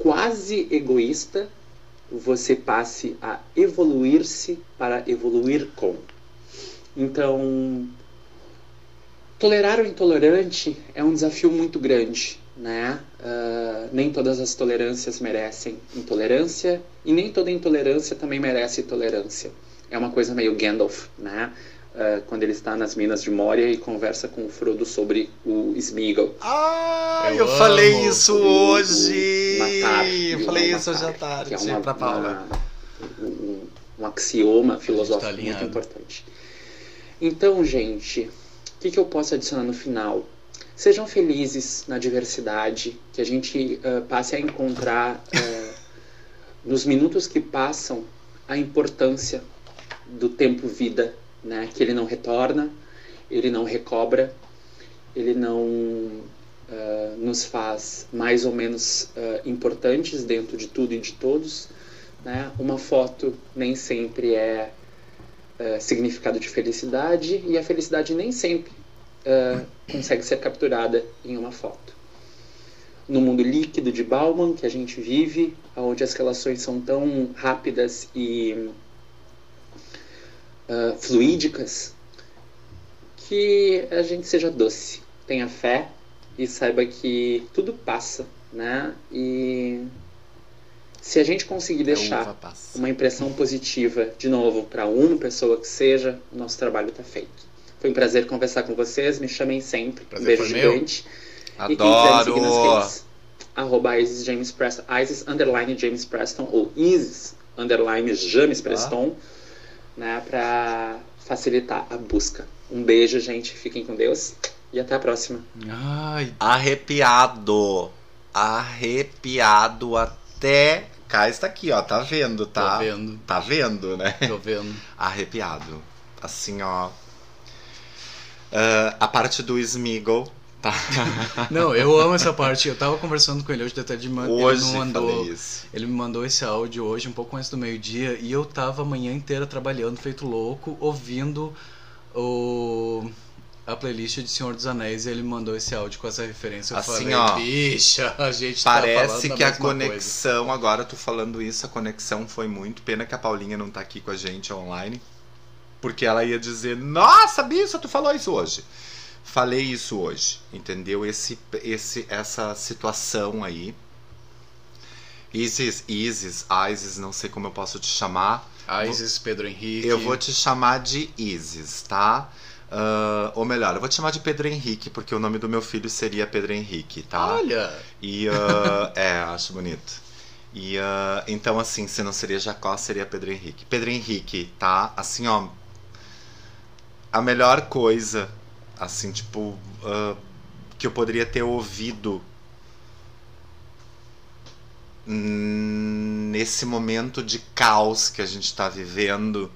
quase egoísta você passe a evoluir-se para evoluir com. Então, tolerar o intolerante é um desafio muito grande, né? Ah, nem todas as tolerâncias merecem intolerância e nem toda intolerância também merece tolerância. É uma coisa meio Gandalf, né? Ah, quando ele está nas minas de Moria e conversa com o Frodo sobre o Smeagol. Ah, Eu eu, falei isso O- hoje. o matar eu falei isso hoje à tarde que é uma, pra Paula. uma- um, um axioma filosófico tá muito importante. Então, gente, o que, que eu posso adicionar no final? Sejam felizes na diversidade, que a gente ah, passe a encontrar ah, nos minutos que passam a importância do tempo vida, né? Que ele não retorna, ele não recobra, ele não ah, nos faz mais ou menos ah, importantes dentro de tudo e de todos. Né? Uma foto nem sempre é ah, significado de felicidade e a felicidade nem sempre consegue ser capturada em uma foto. No mundo líquido de Bauman que a gente vive, onde as relações são tão rápidas e ah, fluídicas, que a gente seja doce, tenha fé e saiba que tudo passa, né? E se a gente conseguir A deixar uma impressão positiva, de novo, para uma pessoa que seja, o nosso trabalho está feito. Foi um prazer conversar com vocês, me chamem sempre. Prazer um beijo foi meu. gigante. E quem quiser me seguir nas Adoro. redes, arroba Isis James Preston, Isis underline James Preston, ou Isis underline James Preston, né, para facilitar a busca. Um beijo, gente, fiquem com Deus e até a próxima. Ai, Arrepiado. arrepiado até. Cá está aqui, ó. Tá vendo, tá? Tô vendo, Tá vendo, né? tô vendo. Arrepiado. Assim, ó. Ah, a parte do Smiggle, tá? Não, eu amo essa parte. Eu tava conversando com ele hoje, até de manhã. Hoje ele me mandou, isso. ele me mandou esse áudio hoje, um pouco antes do meio-dia, e eu tava a manhã inteira trabalhando, feito louco, ouvindo o a playlist de Senhor dos Anéis e ele mandou esse áudio com essa referência. Eu Assim, falei, ó, bicha, a gente tá Parece da que a mesma coisa." conexão, agora tu falando isso, a conexão foi muito. Pena que a Paulinha não tá aqui com a gente online. Porque ela ia dizer, nossa, bicha, tu falou isso hoje. Falei isso hoje, entendeu? Esse, esse, essa situação aí. Isis, Isis, Isis, não sei como eu posso te chamar. Isis, Pedro Henrique. Eu vou te chamar de Isis, tá? Ah, ou melhor, eu vou te chamar de Pedro Henrique, porque o nome do meu filho seria Pedro Henrique, tá? Olha! E ah, é, acho bonito. E ah, então assim, se não seria Jacó, seria Pedro Henrique. Pedro Henrique, tá? Assim, ó, a melhor coisa, assim, tipo, ah, que eu poderia ter ouvido nesse momento de caos que a gente tá vivendo,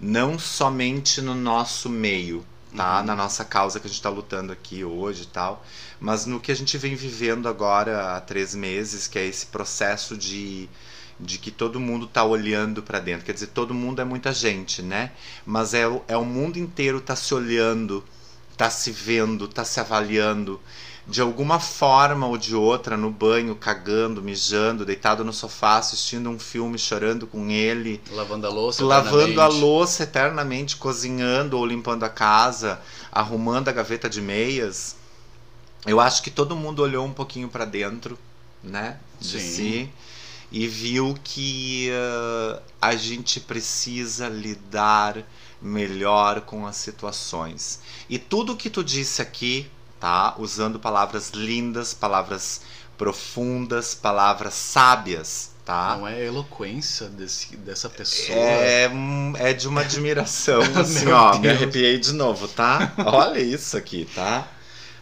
não somente no nosso meio, tá? Uhum. Na nossa causa que a gente tá lutando aqui hoje e tal, mas no que a gente vem vivendo agora há três meses, que é esse processo de, de que todo mundo tá olhando para dentro. Quer dizer, todo mundo é muita gente, né? Mas é, o- é o mundo inteiro tá se olhando, tá se vendo, tá se avaliando. De alguma forma ou de outra, no banho, cagando, mijando, deitado no sofá, assistindo um filme, chorando com ele, Lavando a louça. lavando a louça eternamente, cozinhando ou limpando a casa, arrumando a gaveta de meias. Eu acho que todo mundo olhou um pouquinho pra dentro, né, de Sim. si e viu que ah, a gente precisa lidar melhor com as situações. E tudo que tu disse aqui, tá, usando palavras lindas, palavras profundas, palavras sábias, tá? Não é a eloquência desse, dessa pessoa. É, é de uma admiração, assim, ó. Me Deus. arrepiei de novo, tá? Olha isso aqui, tá?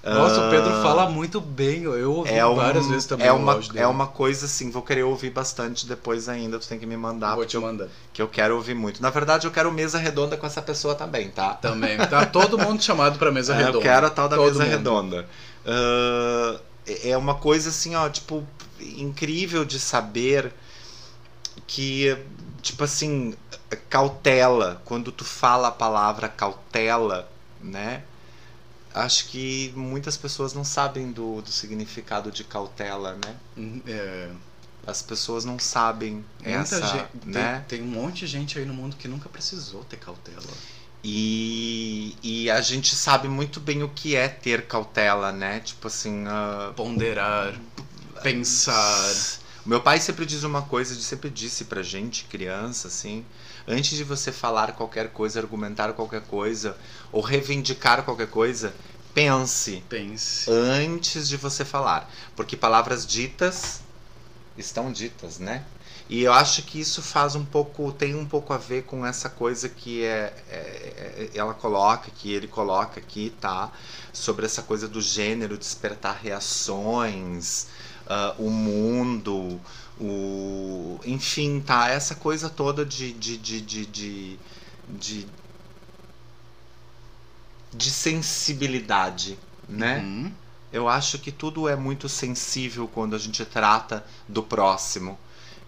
Nossa, o Pedro Ah, fala muito bem. Eu ouvi é um- várias vezes também é uma, é uma coisa assim, vou querer ouvir bastante depois ainda. Tu tem que me mandar, Vou te mandar. que eu quero ouvir muito. Na verdade, eu quero mesa redonda com essa pessoa também, tá? Também. Tá todo mundo chamado pra mesa É, redonda. Eu quero a tal da Todo mesa mundo. redonda. É é uma coisa assim, ó, tipo, incrível de saber que, tipo assim, cautela, quando tu fala a palavra cautela, né? Acho que muitas pessoas não sabem do, do significado de cautela, né? Hum, É, As pessoas não sabem muita essa, gente, né? tem, tem um monte de gente aí no mundo que nunca precisou ter cautela. E, e a gente sabe muito bem o que é ter cautela, né? Tipo assim, ah, Ponderar, pensar. Meu pai sempre diz uma coisa, ele sempre disse pra gente, criança, assim, antes de você falar qualquer coisa, argumentar qualquer coisa, ou reivindicar qualquer coisa, pense Pense. antes de você falar. Porque palavras ditas estão ditas, né? E eu acho que isso faz um pouco, tem um pouco a ver com essa coisa que é, é- é- ela coloca, que ele coloca aqui, tá? Sobre essa coisa do gênero, despertar reações, ah, o mundo, o. Enfim, tá? Essa coisa toda de. de, de, de, de, de, de sensibilidade, né? Uhum. Eu acho que tudo é muito sensível quando a gente trata do próximo.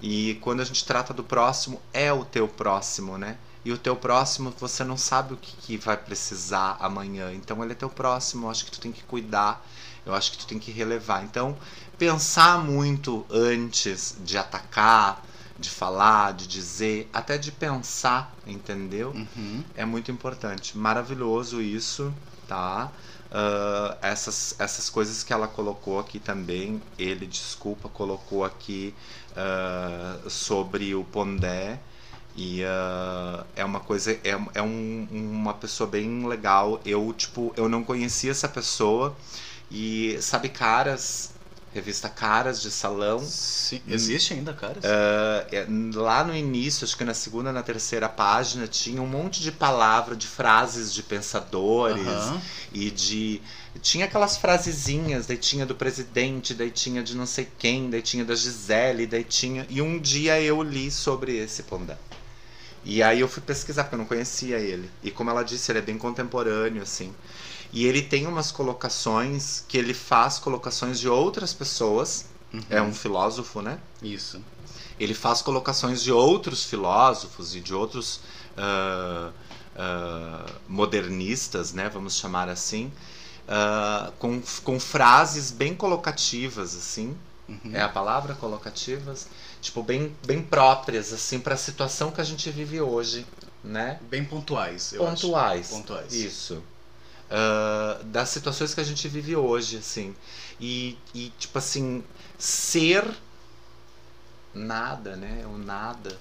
E quando a gente trata do próximo, é o teu próximo, né? E o teu próximo, você não sabe o que, que vai precisar amanhã. Então ele é teu próximo, eu acho que tu tem que cuidar, eu acho que tu tem que relevar. Então, pensar muito antes de atacar, de falar, de dizer, até de pensar, entendeu? Uhum. É muito importante. Maravilhoso isso, tá? Ah, essas, essas coisas que ela colocou aqui também, ele, desculpa, colocou aqui ah, sobre o Pondé. E ah, é uma coisa, é, é um- uma pessoa bem legal. Eu, tipo, eu não conhecia essa pessoa. E sabe, caras revista Caras de Salão. Sim, existe ainda, cara? Ah, é, lá no início, acho que na segunda, na terceira página, tinha um monte de palavra, de frases de pensadores Aham. e de. Tinha aquelas frasezinhas, daí tinha do presidente, daí tinha de não sei quem, daí tinha da Gisele, daí tinha. E um dia eu li sobre esse Pondé. E aí eu fui pesquisar, porque eu não conhecia ele. E como ela disse, ele é bem contemporâneo, assim. E ele tem umas colocações que ele faz colocações de outras pessoas. É um filósofo, né? Isso. ele faz colocações de outros filósofos e de outros ah, ah, modernistas, né, vamos chamar assim, ah, com, com frases bem colocativas, assim, Uhum. é a palavra colocativas, tipo bem, bem próprias assim para a situação que a gente vive hoje, né? Bem pontuais, eu Pontuais. acho. Pontuais. Isso. Ah, das situações que a gente vive hoje, assim. E, e, tipo assim, ser nada, né? O nada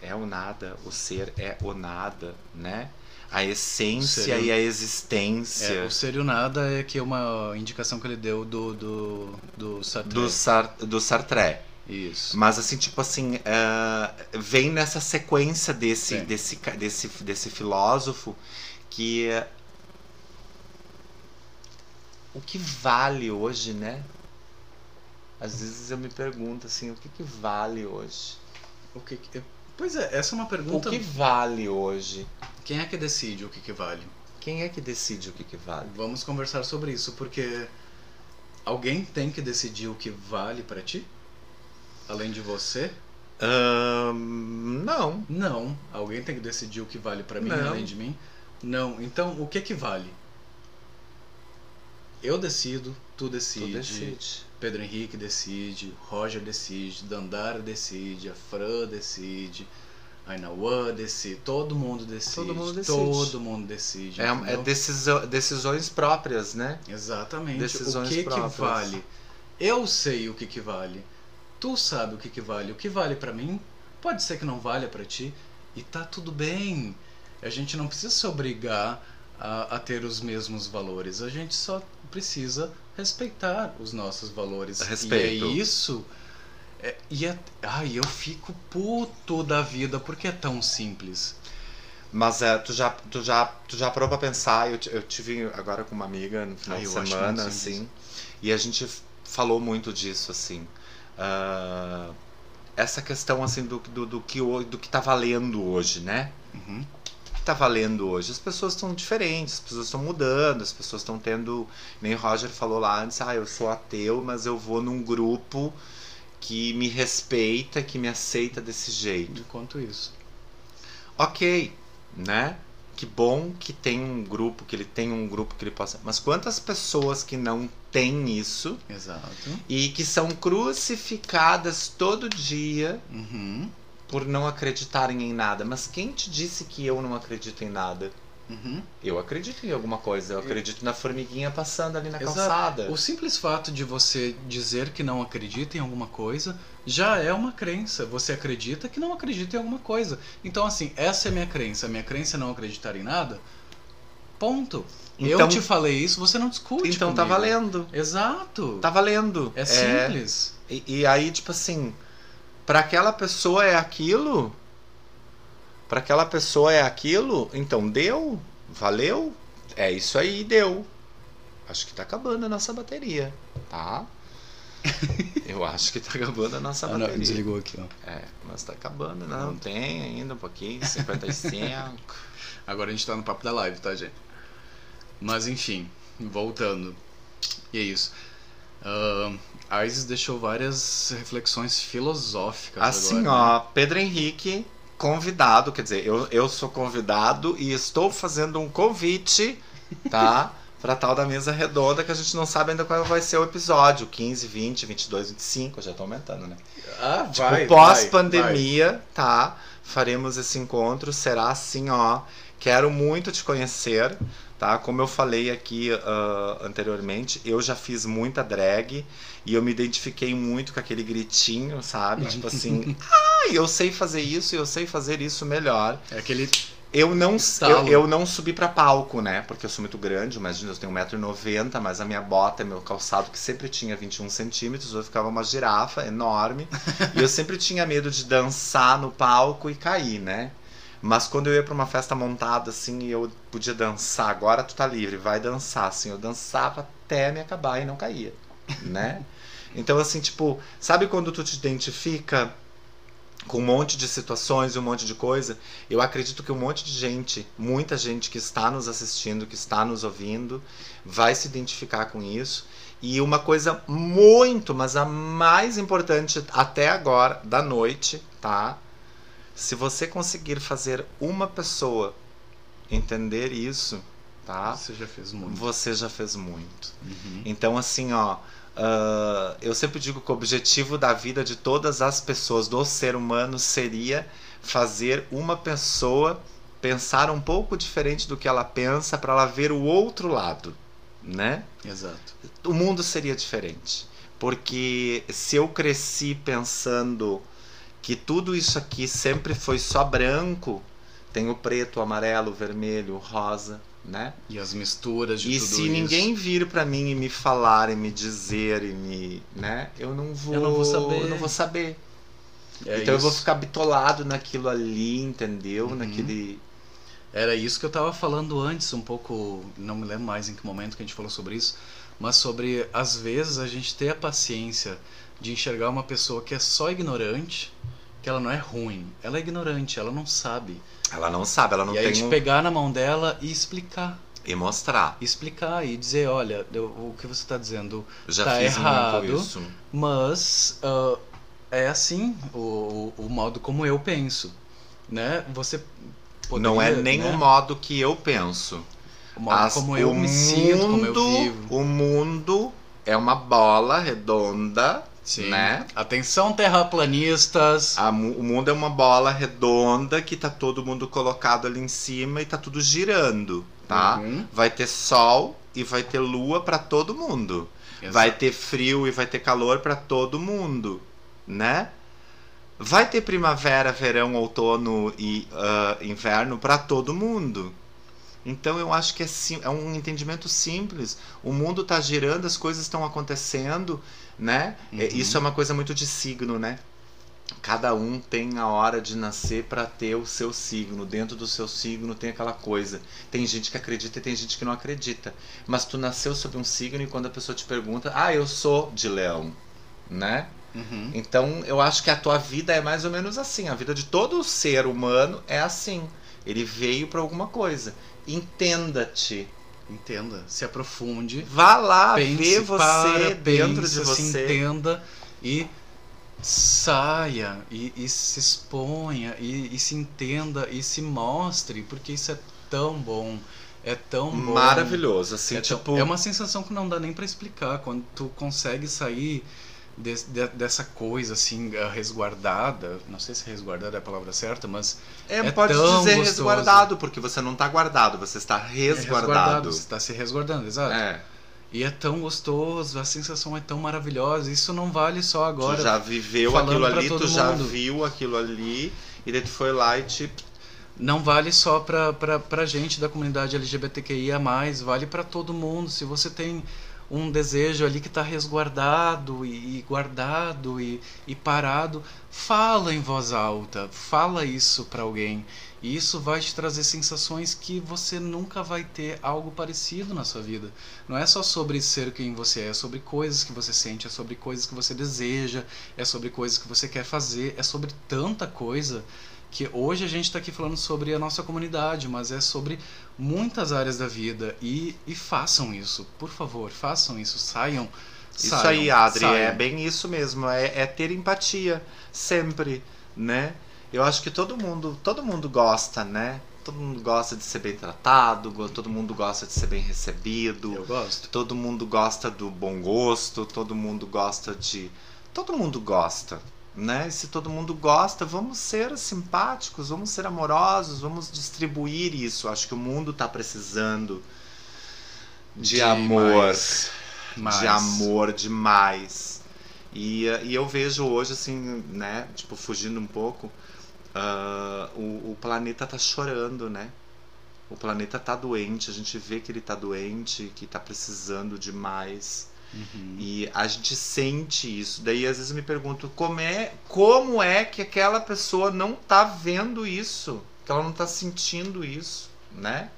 é o nada. O ser é o nada, né? A essência e a existência É, o ser e o nada é que é uma indicação que ele deu do, do, do Sartre. do, Sar do Sartre. Isso. Mas assim, tipo assim, ah, vem nessa sequência desse, Sim. desse, desse, desse filósofo que é, o que vale hoje, né? Às vezes eu me pergunto assim, o que, que vale hoje? O que que- Pois é, essa é uma pergunta. O que vale hoje? Quem é que decide o que, que vale? Quem é que decide o que, que vale? Vamos conversar sobre isso, porque alguém tem que decidir o que vale pra ti? Além de você? Não. Não. Alguém tem que decidir o que vale pra mim, Não. além de mim? Não. Então, o que que vale? Eu decido, tu decide, Tu decide. Pedro Henrique decide, Roger decide, Dandara decide, a Fran decide, a Inauã decide, todo mundo decide. Todo mundo decide. Todo mundo decide. É, é decisão, decisões próprias, né? Exatamente. Decisões o que próprias. que vale? Eu sei o que que vale. Tu sabe o que que vale. O que vale pra mim pode ser que não valha pra ti e tá tudo bem. A gente não precisa se obrigar a, a ter os mesmos valores. A gente só precisa respeitar os nossos valores. Respeito. E é isso. É, e é, ai, eu fico puto da vida porque é tão simples. Mas é, tu, já, tu, já, tu já parou pra pensar, eu, eu tive agora com uma amiga no final de semana, assim, e a gente falou muito disso, assim. Ah, essa questão, assim, do, do, do, que, do que tá valendo hoje, né? Uhum. O que tá valendo hoje? As pessoas estão diferentes, as pessoas estão mudando, as pessoas estão tendo. Nem o Roger falou lá antes, ah, eu sou ateu, mas eu vou num grupo que me respeita, que me aceita desse jeito. Enquanto isso. Ok, né? Que bom que tem um grupo, que ele tem um grupo que ele possa. Mas quantas pessoas que não têm isso Exato. e que são crucificadas todo dia Uhum. por não acreditarem em nada? Mas quem te disse que eu não acredito em nada? Uhum. Eu acredito em alguma coisa, eu acredito na formiguinha passando ali na Exato. calçada. O simples fato de você dizer que não acredita em alguma coisa já é uma crença. Você acredita que não acredita em alguma coisa. Então, assim, essa é a minha crença. A minha crença é não acreditar em nada. Ponto. Então- Eu te falei isso, você não discute. Então tá comigo. valendo. Exato. Tá valendo. É simples. E, e aí, tipo assim, pra aquela pessoa é aquilo? Pra aquela pessoa é aquilo? Então deu? Valeu? É isso aí, deu. Acho que tá acabando a nossa bateria, tá? Eu acho que tá acabando a nossa Ah, não, bateria. desligou aqui, ó. É, mas tá acabando, né? Não tem ainda um pouquinho, 55. Agora a gente tá no papo da live, tá, gente? Mas enfim, voltando. E é isso. A Isis deixou várias reflexões filosóficas Assim, agora, ó, Pedro Henrique, convidado, quer dizer, eu, eu sou convidado e estou fazendo um convite, tá? pra tal da mesa redonda que a gente não sabe ainda qual vai ser o episódio. 15, 20, 22, 25, já tô aumentando, né? Ah, Tipo, vai, pós-pandemia, tá? Faremos esse encontro, será assim, ó. Quero muito te conhecer, tá? Como eu falei aqui ah, anteriormente, eu já fiz muita drag e eu me identifiquei muito com aquele gritinho, sabe? Tipo assim, ai, eu sei fazer isso e eu sei fazer isso melhor. É aquele Eu não, eu, eu não subi pra palco, né? Porque eu sou muito grande, imagina, eu tenho 1,90m, mas a minha bota, meu calçado, que sempre tinha 21 centímetros, eu ficava uma girafa enorme. e eu sempre tinha medo de dançar no palco e cair, né? Mas quando eu ia pra uma festa montada, assim, e eu podia dançar, agora tu tá livre, vai dançar, assim, eu dançava até me acabar e não caía, né? Então, assim, tipo, sabe quando tu te identifica com um monte de situações e um monte de coisa? Eu acredito que um monte de gente, muita gente que está nos assistindo, que está nos ouvindo, vai se identificar com isso. E uma coisa muito, mas a mais importante até agora, da noite, tá? Se você conseguir fazer uma pessoa entender isso, tá? Você já fez muito. Você já fez muito. Uhum. Então, assim, ó, ah, eu sempre digo que o objetivo da vida de todas as pessoas, do ser humano, seria fazer uma pessoa pensar um pouco diferente do que ela pensa para ela ver o outro lado, né? Exato. O mundo seria diferente. Porque se eu cresci pensando que tudo isso aqui sempre foi só branco, tem o preto, o amarelo, o vermelho, o rosa, né? E as misturas de E tudo se isso. ninguém vir pra mim e me falar e me dizer e me, né, eu não vou, Eu não vou saber. eu não vou saber. É então eu vou isso. ficar bitolado naquilo ali, entendeu? Uhum. Naquele Era isso que eu tava falando antes, um pouco, não me lembro mais em que momento que a gente falou sobre isso, mas sobre às vezes a gente ter a paciência de enxergar uma pessoa que é só ignorante, que ela não é ruim, ela é ignorante, ela não sabe. ela não sabe, ela não e aí a tem gente um... pegar na mão dela e explicar, e mostrar. explicar e dizer, olha, o que você está dizendo, já Tá fiz errado. muito isso. mas ah, é assim o, o, modo como eu penso, né? Você não é poderia, nem né? o modo que eu penso. o modo As- como eu o me sinto, como eu mundo- vivo. O mundo é uma bola redonda, Sim. né? Atenção, terraplanistas. A o mundo é uma bola redonda que tá todo mundo colocado ali em cima e tá tudo girando, tá? Uhum. Vai ter sol e vai ter lua pra todo mundo. Vai ter frio e vai ter calor pra todo mundo, né? Vai ter primavera, verão, outono e ah, inverno pra todo mundo. Então eu acho que é, sim- é um entendimento simples. O mundo tá girando, as coisas estão acontecendo, né? É, Uhum. Isso é uma coisa muito de signo, né? Cada um tem a hora de nascer para ter o seu signo. Dentro do seu signo tem aquela coisa. Tem gente que acredita e tem gente que não acredita. Mas tu nasceu sob um signo e quando a pessoa te pergunta, ah, eu sou de leão, né? Uhum. Então eu acho que a tua vida é mais ou menos assim. A vida de todo ser humano é assim. Ele veio para alguma coisa. Entenda-te. Entenda, se aprofunde, Vá lá, pense, vê você para, dentro pensa, de se você. entenda e saia e, e se exponha e, e se entenda e se mostre, porque isso é tão bom, é tão bom. Maravilhoso, assim, É, tão- tipo. é uma sensação que não dá nem pra explicar quando tu consegue sair des- de- dessa coisa assim eh, resguardada. Não sei se resguardada é a palavra certa, mas É, É pode tão dizer gostoso. resguardado, porque você não tá guardado, você está é resguardado. Você está se resguardando, exato. É, E é tão gostoso, a sensação é tão maravilhosa. Isso não vale só agora. tu já viveu aquilo ali, tu todo já mundo. viu aquilo ali, e daí tu foi lá e te. Não vale só pra, pra, pra gente da comunidade LGBTQIA, vale pra todo mundo. Se você tem um desejo ali que está resguardado e, guardado e, e parado, fala em voz alta, fala isso pra alguém. E isso vai te trazer sensações que você nunca vai ter algo parecido na sua vida. Não é só sobre ser quem você é, é sobre coisas que você sente, é sobre coisas que você deseja, é sobre coisas que você quer fazer, é sobre tanta coisa que hoje a gente está aqui falando sobre a nossa comunidade, mas é sobre muitas áreas da vida e, e façam isso, por favor, façam isso, saiam. Isso saiam, aí, Adri, saiam. é bem isso mesmo, é, é ter empatia, sempre, né? Eu acho que todo mundo, todo mundo gosta, né? Todo mundo gosta de ser bem tratado, todo mundo gosta de ser bem recebido. Eu gosto. Todo mundo gosta do bom gosto, todo mundo gosta de. Todo mundo gosta, né? Se todo mundo gosta, vamos ser simpáticos, vamos ser amorosos, vamos distribuir isso. Acho que o mundo tá precisando de, amor, mais. Mais. de amor demais. E, e eu vejo hoje, assim, né? Tipo, fugindo um pouco. ah, o, o planeta tá chorando, né? O planeta tá doente, a gente vê que ele tá doente, que tá precisando de mais. Uhum. E a gente sente isso. Daí às vezes eu me pergunto como é, como é que aquela pessoa não tá vendo isso, que ela não tá sentindo isso, né?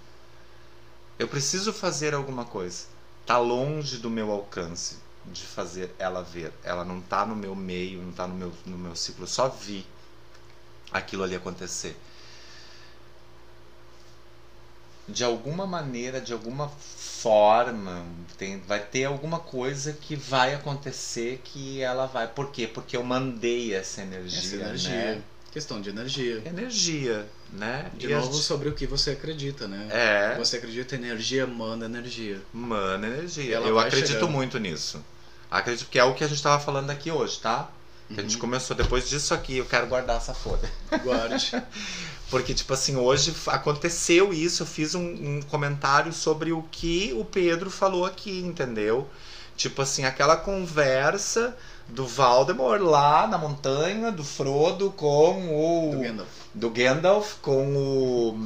Eu preciso fazer alguma coisa. Tá longe do meu alcance de fazer ela ver. Ela não tá no meu meio, não tá no meu, no meu ciclo. Eu só vi aquilo ali acontecer. De alguma maneira, de alguma forma, tem, vai ter alguma coisa que vai acontecer que ela vai. Por quê? Porque eu mandei essa energia. Essa energia. Né? Questão de energia. Energia, né? De E novo, gente- sobre o que você acredita, né? É. Você acredita em energia, manda energia. Mano, energia. Eu acredito chegando. muito nisso. Acredito que é o que a gente tava falando aqui hoje, tá? Que a gente Uhum. começou depois disso aqui, eu quero guardar essa folha. Guarde. Porque, tipo assim, hoje aconteceu isso, eu fiz um, um comentário sobre o que o Pedro falou aqui, entendeu? Tipo assim, aquela conversa do Valdemar lá na montanha, do Frodo com o. Do Gandalf. do Gandalf com o.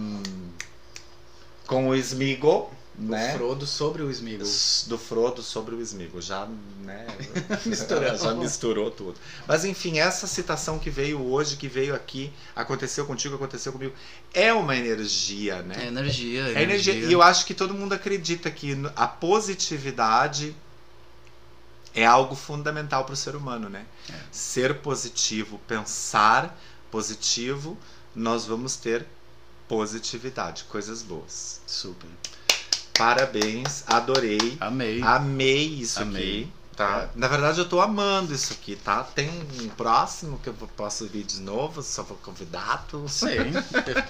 com o Smeagol, né? O Frodo sobre o Smeagol. do Frodo sobre o Smeagol. Já, né? Misturou. já misturou tudo. Mas enfim, essa citação que veio hoje, que veio aqui, aconteceu contigo, aconteceu comigo, é uma energia, É né? energia, É energia. E eu acho que todo mundo acredita que a positividade é algo fundamental para o ser humano, né? É. Ser positivo, pensar positivo, nós vamos ter positividade, coisas boas. Super. Parabéns, adorei. Amei. Amei isso Amei. aqui. Tá? Na verdade, eu tô amando isso aqui, tá? Tem um próximo que eu posso vir de novo, só vou convidado. Sim.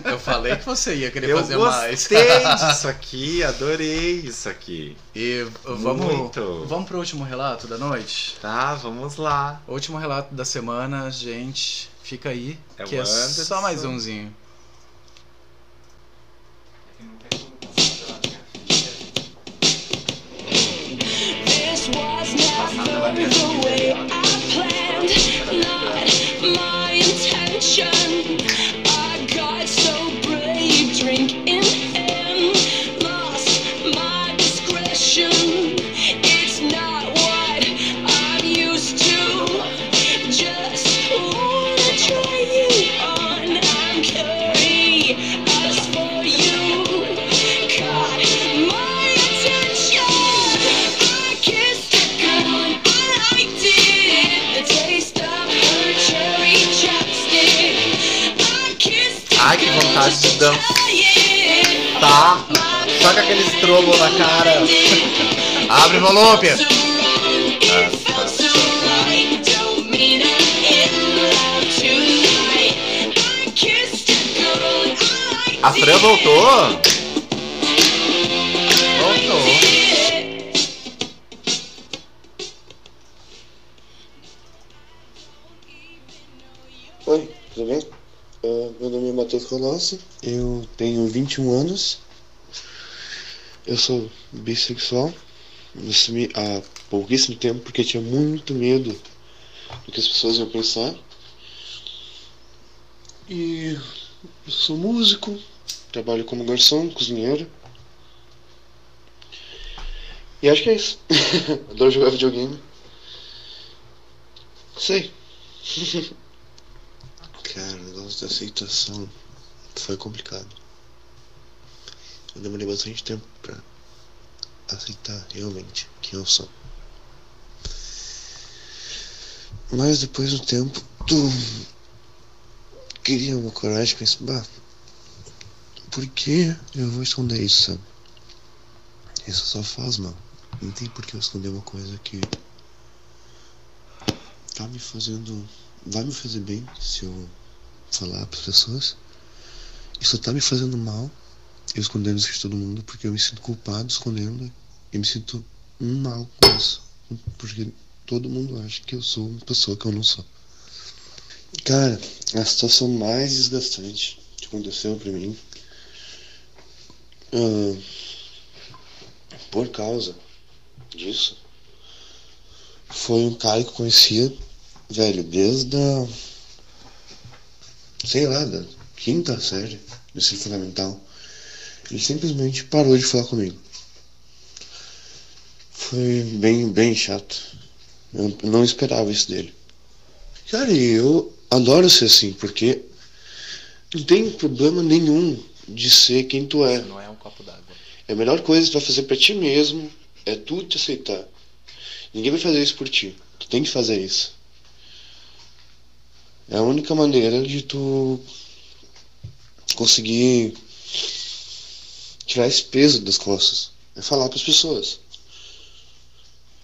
Eu, eu falei que você ia querer Eu fazer mais. gostei disso aqui, adorei isso aqui. E vamos, Muito. vamos pro último relato da noite? Tá, vamos lá. O último relato da semana, gente, fica aí, É que o é só mais umzinho. Was never the way I planned, not my intention. I got so brave, drink de. Tá? Só com aquele estrobo na cara. Abre o volume. It felt so meu nome é Matheus Colossi, eu tenho 21 anos, eu sou bissexual, eu assumi há pouquíssimo tempo porque tinha muito medo do que as pessoas iam pensar. E eu sou músico, trabalho como garçom, cozinheiro. E acho que é isso. Adoro jogar videogame. Sei. Cara, o negócio da aceitação foi complicado. Eu demorei bastante tempo pra aceitar realmente quem eu sou. Mas depois do tempo, tu queria uma coragem e pensei, bah, por que eu vou esconder isso, sabe? Isso só faz mal. Não tem por que eu esconder uma coisa que tá me fazendo. Vai me fazer bem se eu falar para as pessoas. E só tá me fazendo mal eu escondendo isso de todo mundo porque eu me sinto culpado escondendo e me sinto mal com isso. Porque todo mundo acha que eu sou uma pessoa que eu não sou. Cara, a situação mais desgastante que aconteceu pra mim. ah, por causa disso. Foi um cara que eu conhecia, velho, desde a sei lá, da quinta série, do ensino fundamental. Ele simplesmente parou de falar comigo. Foi bem, bem chato. Eu não esperava isso dele. Cara, eu adoro ser assim, porque não tem problema nenhum de ser quem tu é. Não é um copo d'água. É a melhor coisa que tu vai fazer pra ti mesmo é tu te aceitar. Ninguém vai fazer isso por ti. Tu tem que fazer isso. É a única maneira de tu conseguir tirar esse peso das costas. É falar para as pessoas.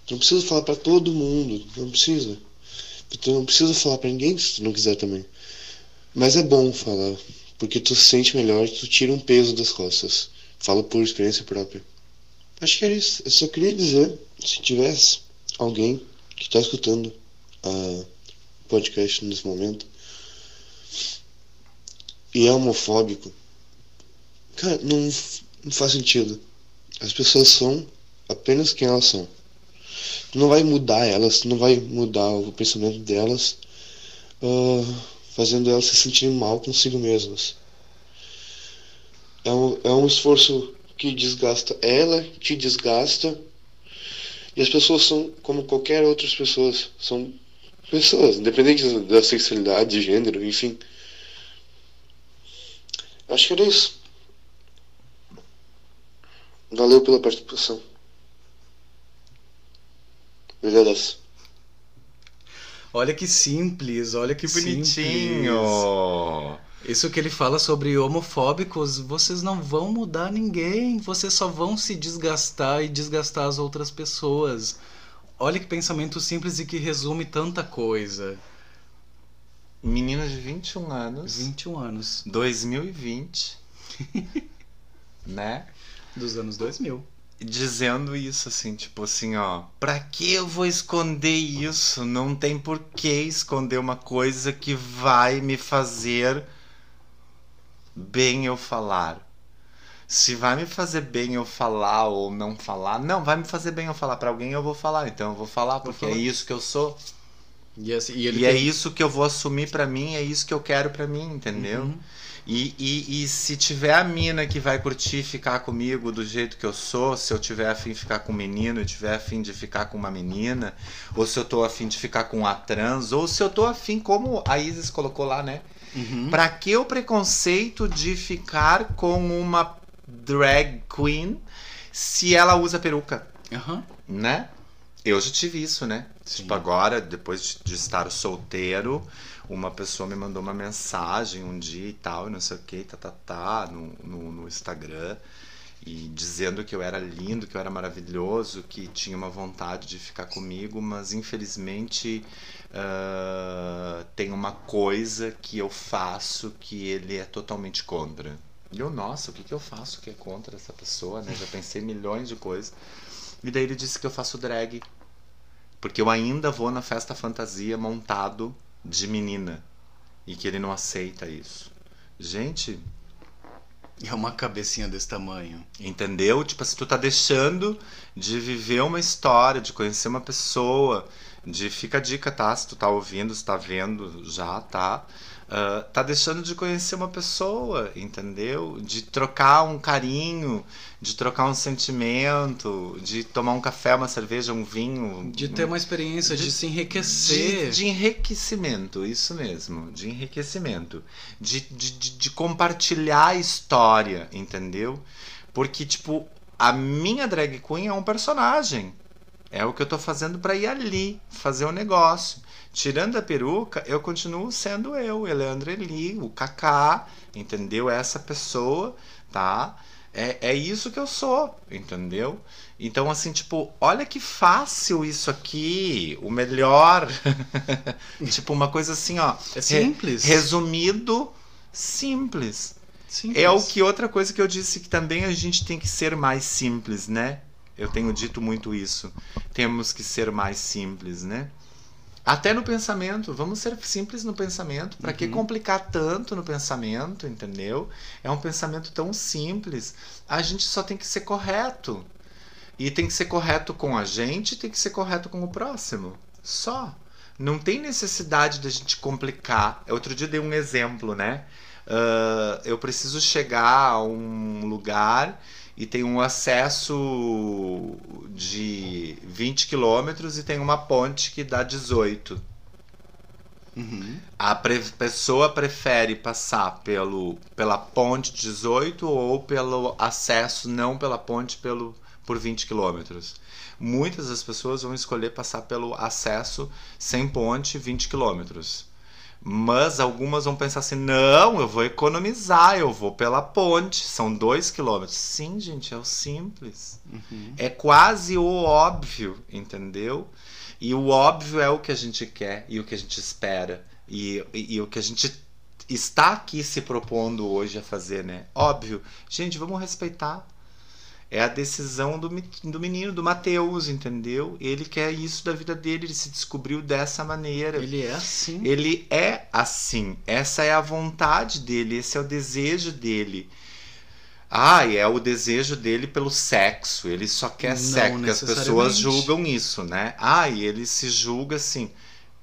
Tu não precisa falar para todo mundo, não precisa. Tu não precisa falar para ninguém se tu não quiser também. Mas é bom falar, porque tu se sente melhor, tu tira um peso das costas. Falo por experiência própria. Acho que era isso. Eu só queria dizer, se tivesse alguém que está escutando a podcast nesse momento e é homofóbico, cara, não, não faz sentido. As pessoas são apenas quem elas são. Tu não vai mudar elas, tu não vai mudar o pensamento delas, uh, fazendo elas se sentirem mal consigo mesmas. É um, é um esforço que desgasta ela, te desgasta. E as pessoas são como qualquer outras pessoas. São pessoas, independente da sexualidade, de gênero, enfim. Acho que era isso. Valeu pela participação. Obrigadaço. Olha que simples, olha que Bonitinho! simples. Isso que ele fala sobre homofóbicos, vocês não vão mudar ninguém, vocês só vão se desgastar e desgastar as outras pessoas. Olha que pensamento simples e que resume tanta coisa. Menina de 21 anos, 21 anos 2020, né? dos anos 2000. Dizendo isso assim, tipo assim, ó, pra que eu vou esconder isso? Não tem por que esconder uma coisa que vai me fazer bem eu falar. Se vai me fazer bem eu falar ou não falar, não, vai me fazer bem eu falar pra alguém, eu vou falar. Então eu vou falar porque falar. é isso que eu sou. E, assim, e E é tem- isso que eu vou assumir pra mim, é isso que eu quero pra mim, entendeu? Uhum. E, e, e se tiver a mina que vai curtir ficar comigo do jeito que eu sou, se eu tiver afim de ficar com um menino, e tiver afim de ficar com uma menina, ou se eu tô afim de ficar com a trans, ou se eu tô afim, como a Isis colocou lá, né? Uhum. Pra que o preconceito de ficar com uma drag queen se ela usa peruca? Aham. né? Eu já tive isso, né? Sim. Tipo, agora, depois de, de estar solteiro, uma pessoa me mandou uma mensagem um dia e tal, e não sei o que, tá, tá, tá, no, no, no Instagram, e dizendo que eu era lindo, que eu era maravilhoso, que tinha uma vontade de ficar comigo, mas infelizmente ah, tem uma coisa que eu faço que ele é totalmente contra. E eu, nossa, o que, que eu faço que é contra essa pessoa, né? Já pensei milhões de coisas. E daí ele disse que eu faço drag. Porque eu ainda vou na festa fantasia montado de menina. E que ele não aceita isso. Gente, É uma cabecinha desse tamanho. entendeu? Tipo, se tu tá deixando de viver uma história, de conhecer uma pessoa, de fica a dica, tá? Se tu tá ouvindo, se tá vendo já, tá? Ah, tá deixando de conhecer uma pessoa, entendeu? De trocar um carinho, de trocar um sentimento, de tomar um café, uma cerveja, um vinho. De ter uma experiência, de, De- se enriquecer. De, de enriquecimento, isso mesmo, de enriquecimento. De, de, de, de compartilhar a história, entendeu? Porque, tipo, a minha drag queen é um personagem. É o que eu tô fazendo pra ir ali, fazer o negócio. Tirando a peruca, eu continuo sendo eu, Eleandro Eli, o Kaká, entendeu? Essa pessoa, tá? É, é isso que eu sou, entendeu? Então, assim, tipo, olha que fácil isso aqui, o melhor. tipo, uma coisa assim, ó. É simples. re- resumido, simples. Simples. É o que outra coisa que eu disse que também a gente tem que ser mais simples, né? Eu tenho dito muito isso. Temos que ser mais simples, né? Até no pensamento, vamos ser simples no pensamento. Para que Uhum. complicar tanto no pensamento, entendeu? É um pensamento tão simples. A gente só tem que ser correto. E tem que ser correto com a gente, tem que ser correto com o próximo. Só. Não tem necessidade da gente complicar. Outro dia eu dei um exemplo, né? Ah, eu preciso chegar a um lugar e tem um acesso de 20 quilômetros e tem uma ponte que dá 18. Uhum. A pre- pessoa prefere passar pelo, pela ponte 18 ou pelo acesso, não pela ponte, pelo, por 20 quilômetros. Muitas das pessoas vão escolher passar pelo acesso sem ponte 20 quilômetros. Mas algumas vão pensar assim: não, eu vou economizar, eu vou pela ponte, são 2 quilômetros. Sim, gente, é o simples. Uhum. É quase o óbvio, entendeu? E o óbvio é o que a gente quer e o que a gente espera. E, e, e o que a gente está aqui se propondo hoje a fazer, né? Óbvio. Gente, vamos respeitar. É a decisão do, do menino, do Mateus, entendeu? Ele quer isso da vida dele, ele se descobriu dessa maneira. Ele é assim. Ele é assim. Essa é a vontade dele, esse é o desejo dele. Ah, é o desejo dele pelo sexo. Ele só quer Não sexo, as pessoas julgam isso, né? Ah, e ele se julga assim.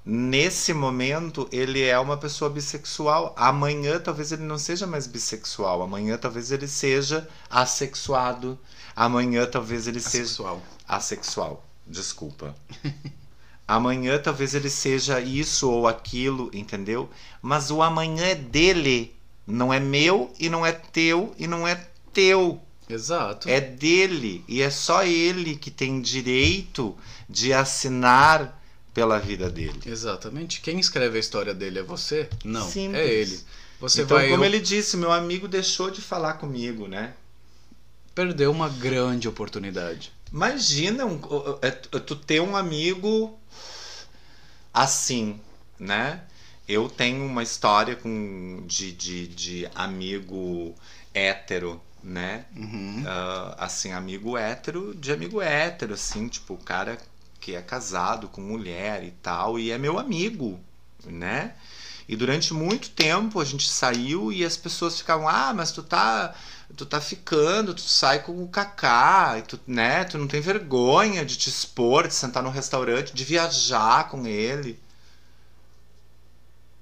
Nesse momento, ele é uma pessoa bissexual. Amanhã, talvez ele não seja mais bissexual. Amanhã, talvez ele seja assexuado. Amanhã, talvez ele seja Sexual. assexual. Desculpa. amanhã talvez ele seja isso ou aquilo, entendeu? Mas o amanhã é dele. Não é meu e não é teu e não é teu. Exato. É dele. E é só ele que tem direito de assinar pela vida dele. Exatamente. Quem escreve a história dele é você? Não, Simples. é ele. Você então, vai como ele disse, meu amigo deixou de falar comigo, né? Perder uma grande oportunidade. Imagina um, é, tu ter um amigo assim, né? Eu tenho uma história com, de, de, de amigo hétero, né? Uhum. Ah, assim, amigo hétero, de amigo hétero, assim, tipo, o cara que é casado com mulher e tal, e é meu amigo, né? E durante muito tempo a gente saiu e as pessoas ficavam, ah, mas tu tá, tu tá ficando, tu sai com o Kaká, e tu, né? Tu não tem vergonha de te expor, de sentar no restaurante, de viajar com ele.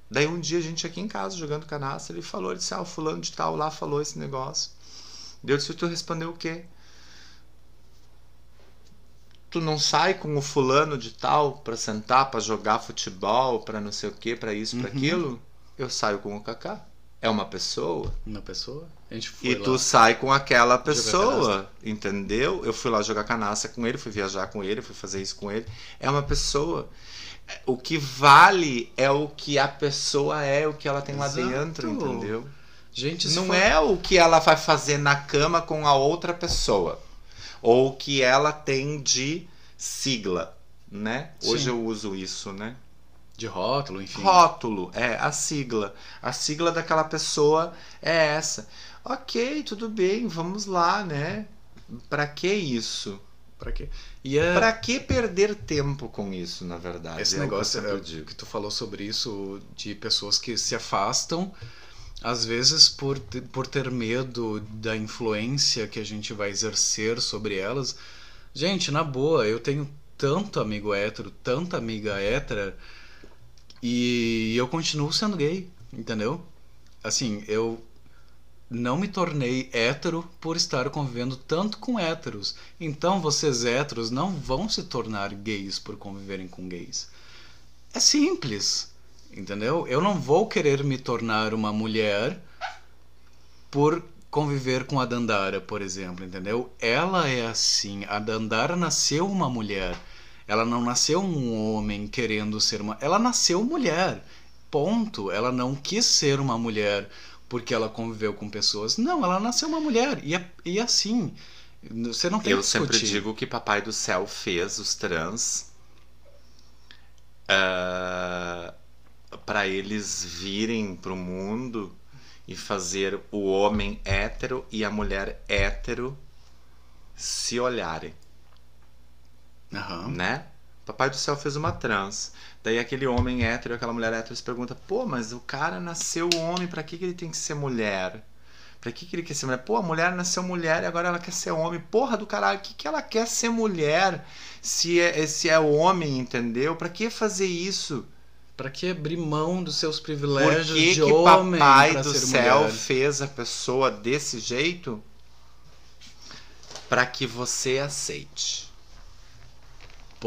Daí um dia a gente aqui em casa jogando canastra, ele falou, ele disse, ah, o fulano de tal lá falou esse negócio. Eu disse, tu respondeu o quê? Tu não sai com o fulano de tal pra sentar, pra jogar futebol, pra não sei o que, pra isso, pra Uhum. aquilo? Eu saio com o Kaká. É uma pessoa. Uma pessoa. E lá. tu sai com aquela pessoa, entendeu? Eu fui lá jogar canastra com ele, fui viajar com ele, fui fazer isso com ele. É uma pessoa. O que vale é o que a pessoa é, o que ela tem lá Exato. dentro, entendeu? Gente, Não foi- é o que ela vai fazer na cama com a outra pessoa. Ou o que ela tem de sigla, né? Hoje Sim. eu uso isso, né? de rótulo, enfim. Rótulo, é a sigla. A sigla daquela pessoa é essa. Ok, tudo bem, vamos lá, né? Pra que isso? Pra quê? E é Pra que perder tempo com isso, na verdade? esse é que eu negócio sempre é, digo. que tu falou sobre isso de pessoas que se afastam às vezes por, por ter medo da influência que a gente vai exercer sobre elas. Gente, na boa, eu tenho tanto amigo hétero, tanta amiga hétera e eu continuo sendo gay, entendeu? Assim, eu não me tornei hétero por estar convivendo tanto com héteros. Então vocês héteros não vão se tornar gays por conviverem com gays. É simples, entendeu? Eu não vou querer me tornar uma mulher por conviver com a Dandara, por exemplo, entendeu? Ela é assim, a Dandara nasceu uma mulher. Ela não nasceu um homem querendo ser uma, ela nasceu mulher. Ponto. Ela não quis ser uma mulher porque ela conviveu com pessoas. Não, ela nasceu uma mulher. E, é, e assim, você não tem Eu sempre digo que Papai do Céu fez os trans ah, para eles virem pro mundo e fazer o homem hétero e a mulher hétero se olharem, Aham. né? Papai do Céu fez uma trans. Daí aquele homem hétero, aquela mulher hétero se pergunta: "Pô, mas o cara nasceu homem, pra que que ele tem que ser mulher?" Pra que, que ele quer ser mulher? Pô, a mulher nasceu mulher e agora ela quer ser homem. Porra do caralho, o que, que ela quer ser mulher se é, se é homem, entendeu? Pra que fazer isso? Pra que abrir mão dos seus Por privilégios que, de que homem papai do céu mulher? fez a pessoa desse jeito? Pra que você aceite.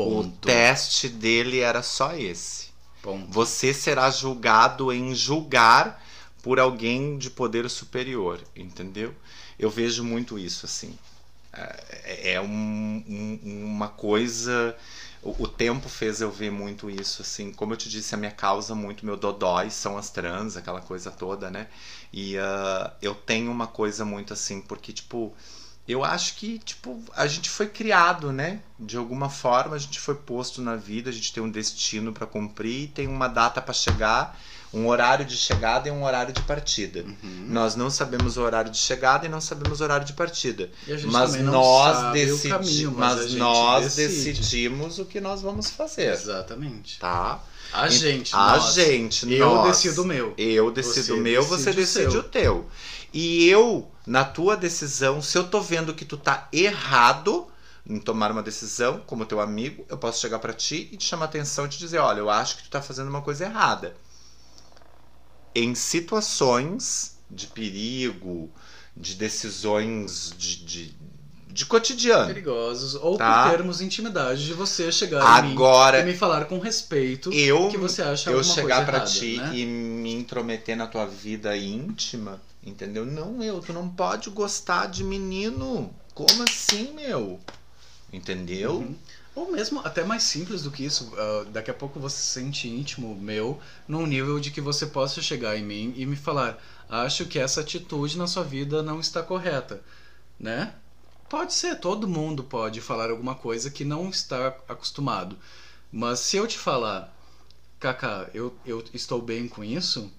O Ponto. teste dele era só esse. Ponto. Você será julgado em julgar por alguém de poder superior, entendeu? Eu vejo muito isso assim. É, é um- um- uma coisa. O, o tempo fez eu ver muito isso, assim. Como eu te disse, a minha causa, muito meu dodói são as trans, aquela coisa toda, né? E ah, eu tenho uma coisa muito assim, porque, tipo, eu acho que, tipo, a gente foi criado, né? De alguma forma, a gente foi posto na vida, a gente tem um destino para cumprir, tem uma data para chegar, um horário de chegada e um horário de partida. Uhum. Nós não sabemos o horário de chegada e não sabemos o horário de partida. Mas nós, sabe o decidi caminho, mas, nós decide. decidimos o que nós vamos fazer. Exatamente. Tá? A gente, A nós. gente, Eu nós. decido o meu. Eu decido Você o meu, você decide o decide seu. o teu. E eu, na tua decisão, se eu tô vendo que tu tá errado em tomar uma decisão, como teu amigo, eu posso chegar pra ti e te chamar atenção e te dizer, olha, eu acho que tu tá fazendo uma coisa errada. Em situações de perigo, de decisões de, de, de cotidiano. Perigosos. Ou Tá. por termos intimidade de você chegar em mim Agora, e me falar com respeito eu, que você acha eu chegar errada, ti né? e me intrometer na tua vida íntima, entendeu? Não, eu, tu não pode gostar de menino. Como assim, meu? Entendeu? Uhum. Ou mesmo até mais simples do que isso. ah, daqui a pouco você se sente íntimo meu num nível de que você possa chegar em mim e me falar: acho que essa atitude na sua vida não está correta, né? Pode ser, todo mundo pode falar alguma coisa que não está acostumado. Mas se eu te falar, Kaká, eu, eu estou bem com isso,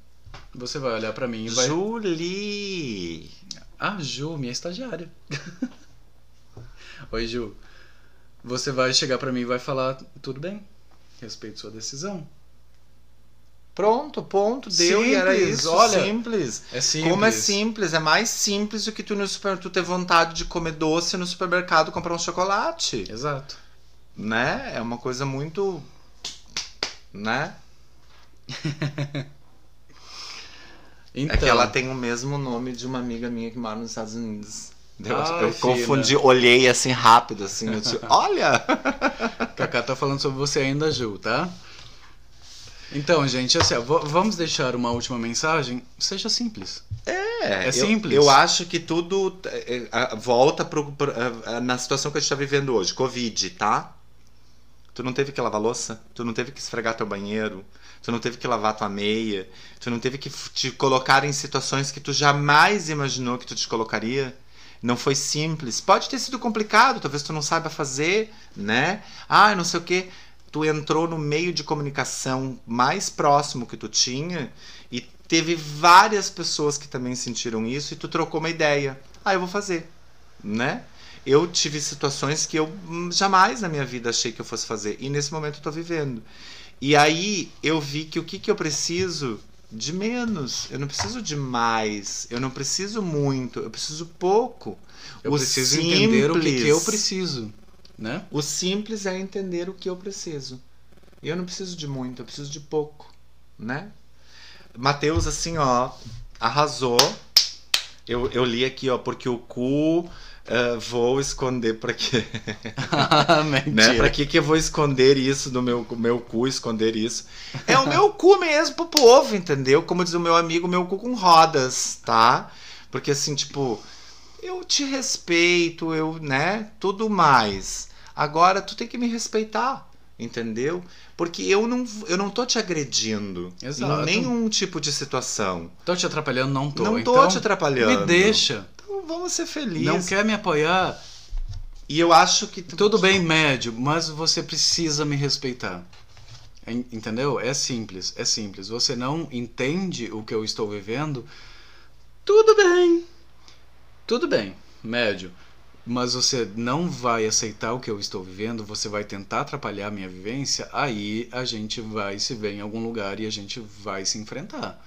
você vai olhar pra mim e vai. Julie! Ah, Ju, minha estagiária. Oi, Ju. Você vai chegar pra mim e vai falar: tudo bem, respeito sua decisão. Pronto, ponto, deu e era Simples, isso. olha. simples. É simples. Como é simples? É mais simples do que tu, no super, tu ter vontade de comer doce no supermercado comprar um chocolate. Exato. Né? É uma coisa muito. Né? Então, É que ela tem o mesmo nome de uma amiga minha que mora nos Estados Unidos. Eu, Ai, eu confundi, olhei assim rápido, assim, eu disse, olha! Kaká tá falando sobre você ainda, Ju, tá? Então, gente, assim, ó, vamos deixar uma última mensagem? Seja simples. É, É eu- simples. Eu, acho que tudo é, é, volta pro, pro- é, na situação que a gente tá vivendo hoje, Covid, tá? Tu não teve que lavar louça, tu não teve que esfregar teu banheiro, tu não teve que lavar tua meia, tu não teve que te colocar em situações que tu jamais imaginou que tu te colocaria. Não foi simples. Pode ter sido complicado, talvez tu não saiba fazer, né? Ah, não sei o que. Tu entrou no meio de comunicação mais próximo que tu tinha e teve várias pessoas que também sentiram isso e tu trocou uma ideia. Ah, eu vou fazer, né? Eu tive situações que eu hum, jamais na minha vida achei que eu fosse fazer e nesse momento eu tô vivendo. E aí eu vi que o que, que eu preciso de menos, eu não preciso de mais, eu não preciso muito, eu preciso pouco. Eu O preciso entender o que, que eu simples. preciso, né? O simples é entender o que eu preciso. E eu não preciso de muito, eu preciso de pouco, né? Mateus, assim, ó, arrasou. Eu, eu li aqui, ó, porque o cu eh, vou esconder pra quê? né? Pra que que eu vou esconder isso do meu, meu cu, esconder isso? É o meu cu mesmo pro povo, entendeu? Como diz o meu amigo, meu cu com rodas, tá? Porque assim, tipo, eu te respeito, eu, né, tudo mais. Agora tu tem que me respeitar, entendeu? Porque eu não, eu não tô te agredindo Exato. em nenhum tipo de situação. Tô te atrapalhando? Não tô. não tô então, te atrapalhando. Me deixa. Vamos ser felizes. Não quer me apoiar? E eu acho que tu- Tudo bem, médio, mas você precisa me respeitar. En- Entendeu? É simples, é simples. Você não entende o que eu estou vivendo? Tudo bem. Tudo bem, médio. Mas você não vai aceitar o que eu estou vivendo, você vai tentar atrapalhar a minha vivência, aí a gente vai se ver em algum lugar e a gente vai se enfrentar.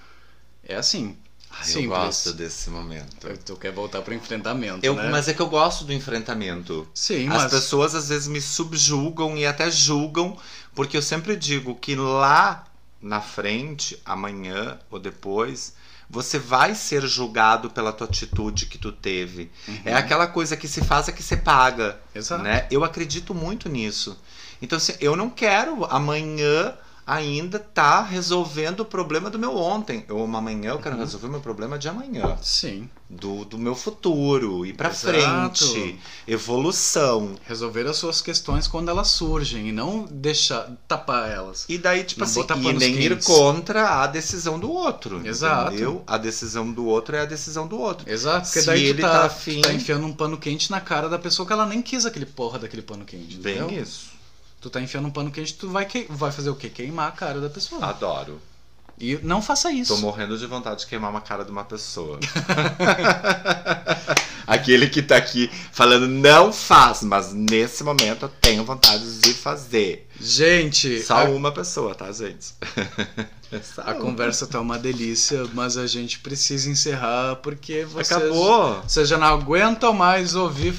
É assim. Ai, eu gosto desse momento. Tu quer voltar pro enfrentamento, Eu, né? Mas é que eu gosto do enfrentamento. Sim, As mas... pessoas às vezes me subjugam e até julgam, porque eu sempre digo que lá na frente, amanhã ou depois, você vai ser julgado pela tua atitude que tu teve. É aquela coisa que se faz é que você paga, Exato. né? Eu acredito muito nisso. Então, assim, eu não quero amanhã ainda tá resolvendo o problema do meu ontem. Eu amanhã eu quero resolver o meu problema de amanhã, Sim. do, do meu futuro, ir pra Exato. frente, evolução. Resolver as suas questões quando elas surgem e não deixar tapar elas. E daí, tipo Não assim, e nem ir quentes. contra a decisão do outro. Exato. Entendeu? A decisão do outro é a decisão do outro. Exato, porque Se daí ele tá, tá tu afim- tá enfiando um pano quente na cara da pessoa que ela nem quis aquele porra daquele pano quente. Bem entendeu? isso. Tu tá enfiando um pano quente, tu vai, que... vai fazer o quê? Queimar a cara da pessoa. Adoro. E não faça isso. Tô morrendo de vontade de queimar uma cara de uma pessoa. Aquele que tá aqui falando não faz, mas nesse momento eu tenho vontade de fazer. Gente, Só a, uma pessoa, tá, gente? A uma. conversa tá uma delícia, mas a gente precisa encerrar porque vocês, Acabou. vocês já não aguentam mais ouvir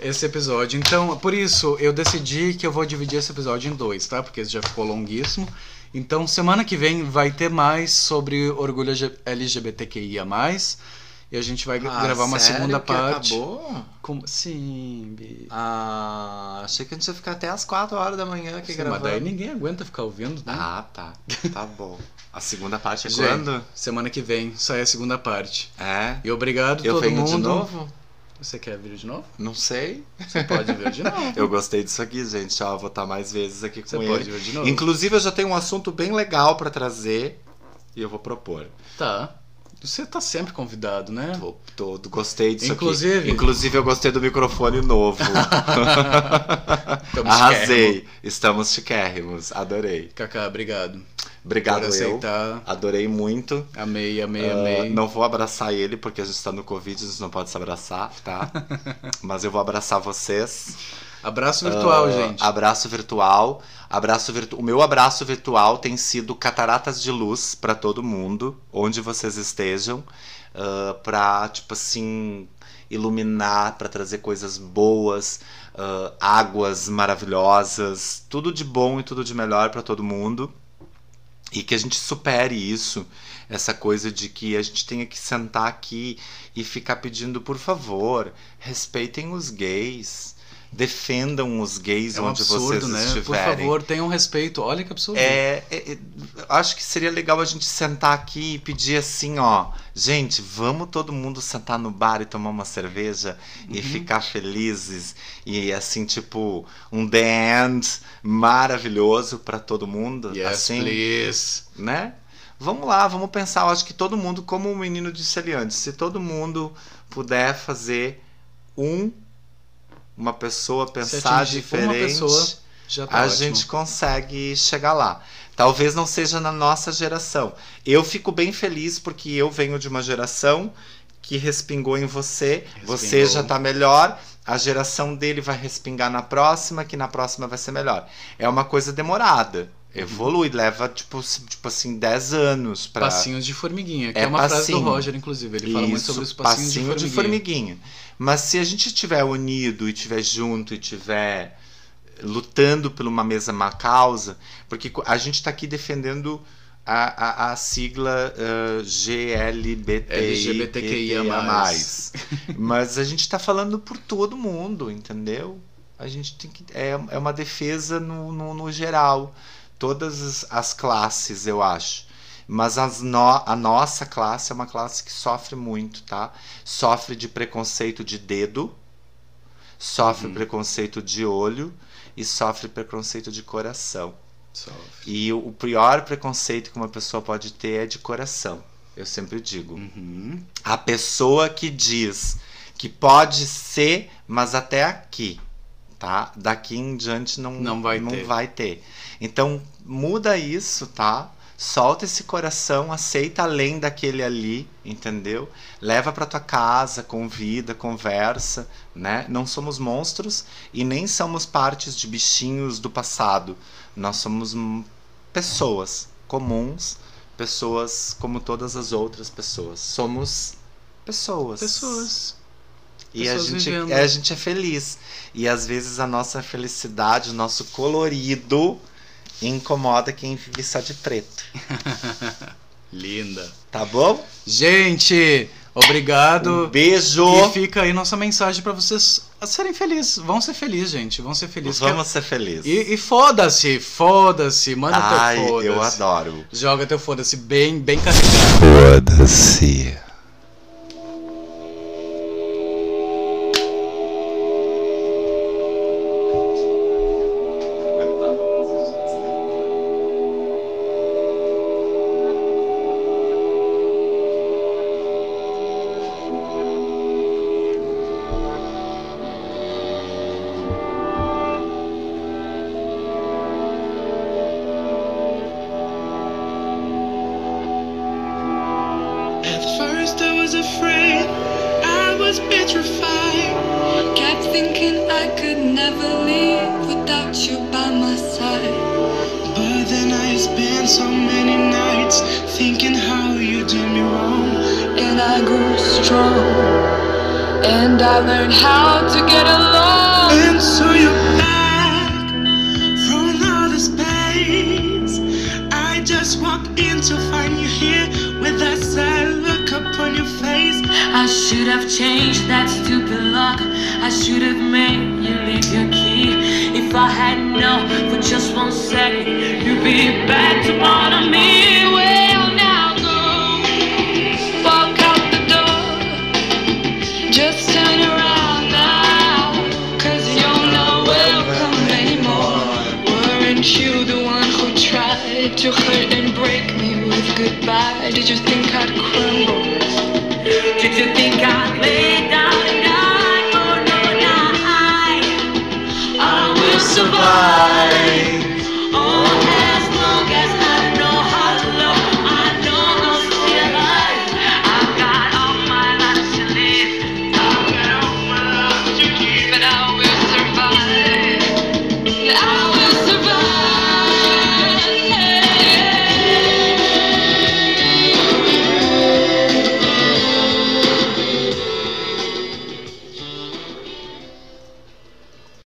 esse episódio. Então, por isso, eu decidi que eu vou dividir esse episódio em dois, tá? Porque esse já ficou longuíssimo. Então, semana que vem vai ter mais sobre orgulho LGBTQIA+. E a gente vai Ah, gravar uma sério segunda que parte. Acabou? Com... Sim, Bi. Ah, achei que a gente ia ficar até as 4 horas da manhã aqui Sim, gravando. mas daí ninguém aguenta ficar ouvindo, né? Ah, tá. Tá bom. A segunda parte é Gente, quando? Semana que vem sai a segunda parte. É. E obrigado Eu todo mundo. de novo? Você quer vir de novo? Não sei. Você pode vir de novo. Eu gostei disso aqui, gente. Ó, vou estar mais vezes aqui com Você ele. pode vir de novo. Inclusive, eu já tenho um assunto bem legal pra trazer e eu vou propor. Tá. Você tá sempre convidado, né? Tô, tô- gostei disso Inclusive- aqui. Inclusive, eu gostei do microfone novo. Arrasei. Estamos chiquérrimos. Adorei. Cacá, obrigado. Obrigado, por eu. aceitar. Adorei muito. Amei, amei, Ah, amei. não vou abraçar ele porque a gente tá no Covid, a gente não pode se abraçar, tá? Mas eu vou abraçar vocês. Abraço virtual, Ah, gente. Abraço virtual. Abraço virtu... O meu abraço virtual tem sido cataratas de luz pra todo mundo, onde vocês estejam, ah, pra tipo assim iluminar, pra trazer coisas boas, ah, águas maravilhosas, tudo de bom e tudo de melhor pra todo mundo. E que a gente supere isso, essa coisa de que a gente tenha que sentar aqui e ficar pedindo, por favor, respeitem os gays. Defendam os gays É um onde absurdo, vocês né? estiverem. Por favor, tenham respeito. Olha que absurdo. É, é, é, acho que seria legal a gente sentar aqui e pedir assim, ó, gente, vamos todo mundo sentar no bar e tomar uma cerveja e Uhum. ficar felizes e assim tipo um the end maravilhoso pra todo mundo, Yes, assim, please. né? Vamos lá, vamos pensar. Eu acho que todo mundo, como o menino disse ali antes, se todo mundo puder fazer um uma pessoa pensar diferente, pessoa, tá a ótimo. gente consegue chegar lá. Talvez não seja na nossa geração. Eu fico bem feliz porque eu venho de uma geração que respingou em você, você Respingou. já tá melhor, a geração dele vai respingar na próxima, que na próxima vai ser melhor. É uma coisa demorada. Evolui, leva tipo, tipo assim 10 anos para Passinhos de formiguinha, que é, É uma frase passinho. do Roger, inclusive. Ele fala muito sobre os passinhos passinho de formiguinha. formiguinha. Mas se a gente estiver unido e estiver junto e estiver lutando por uma mesma causa, porque a gente está aqui defendendo a, a, a sigla uh, GLBTQIA+. Mas a gente está falando por todo mundo, entendeu? A gente tem que. É, é uma defesa no, no, no geral. Todas as, as classes, eu acho. Mas as no, a nossa classe é uma classe que sofre muito, tá? Sofre de preconceito de dedo, sofre preconceito de olho e sofre preconceito de coração. Sofre. E o, o pior preconceito que uma pessoa pode ter é de coração. Eu sempre digo. Uhum. A pessoa que diz que pode ser, mas até aqui, tá? Daqui em diante não, Não vai não ter. vai ter. Então muda isso, tá? Solta esse coração, aceita além daquele ali, entendeu? Leva para tua casa, convida, conversa, né? Não somos monstros e nem somos partes de bichinhos do passado. Nós somos pessoas comuns, pessoas como todas as outras pessoas. Somos pessoas. Pessoas. E a gente, a gente é feliz. E às vezes a nossa felicidade, o nosso colorido Incomoda quem vive só de preto. Linda. Tá bom? Gente, obrigado. Um beijo. E fica aí nossa mensagem para vocês serem felizes. Vão ser felizes, gente. Vão ser felizes. Vamos ser felizes. E, e foda-se, foda-se. Manda Ai, teu foda-se. Eu adoro. Joga teu foda-se bem, bem carregado. Foda-se.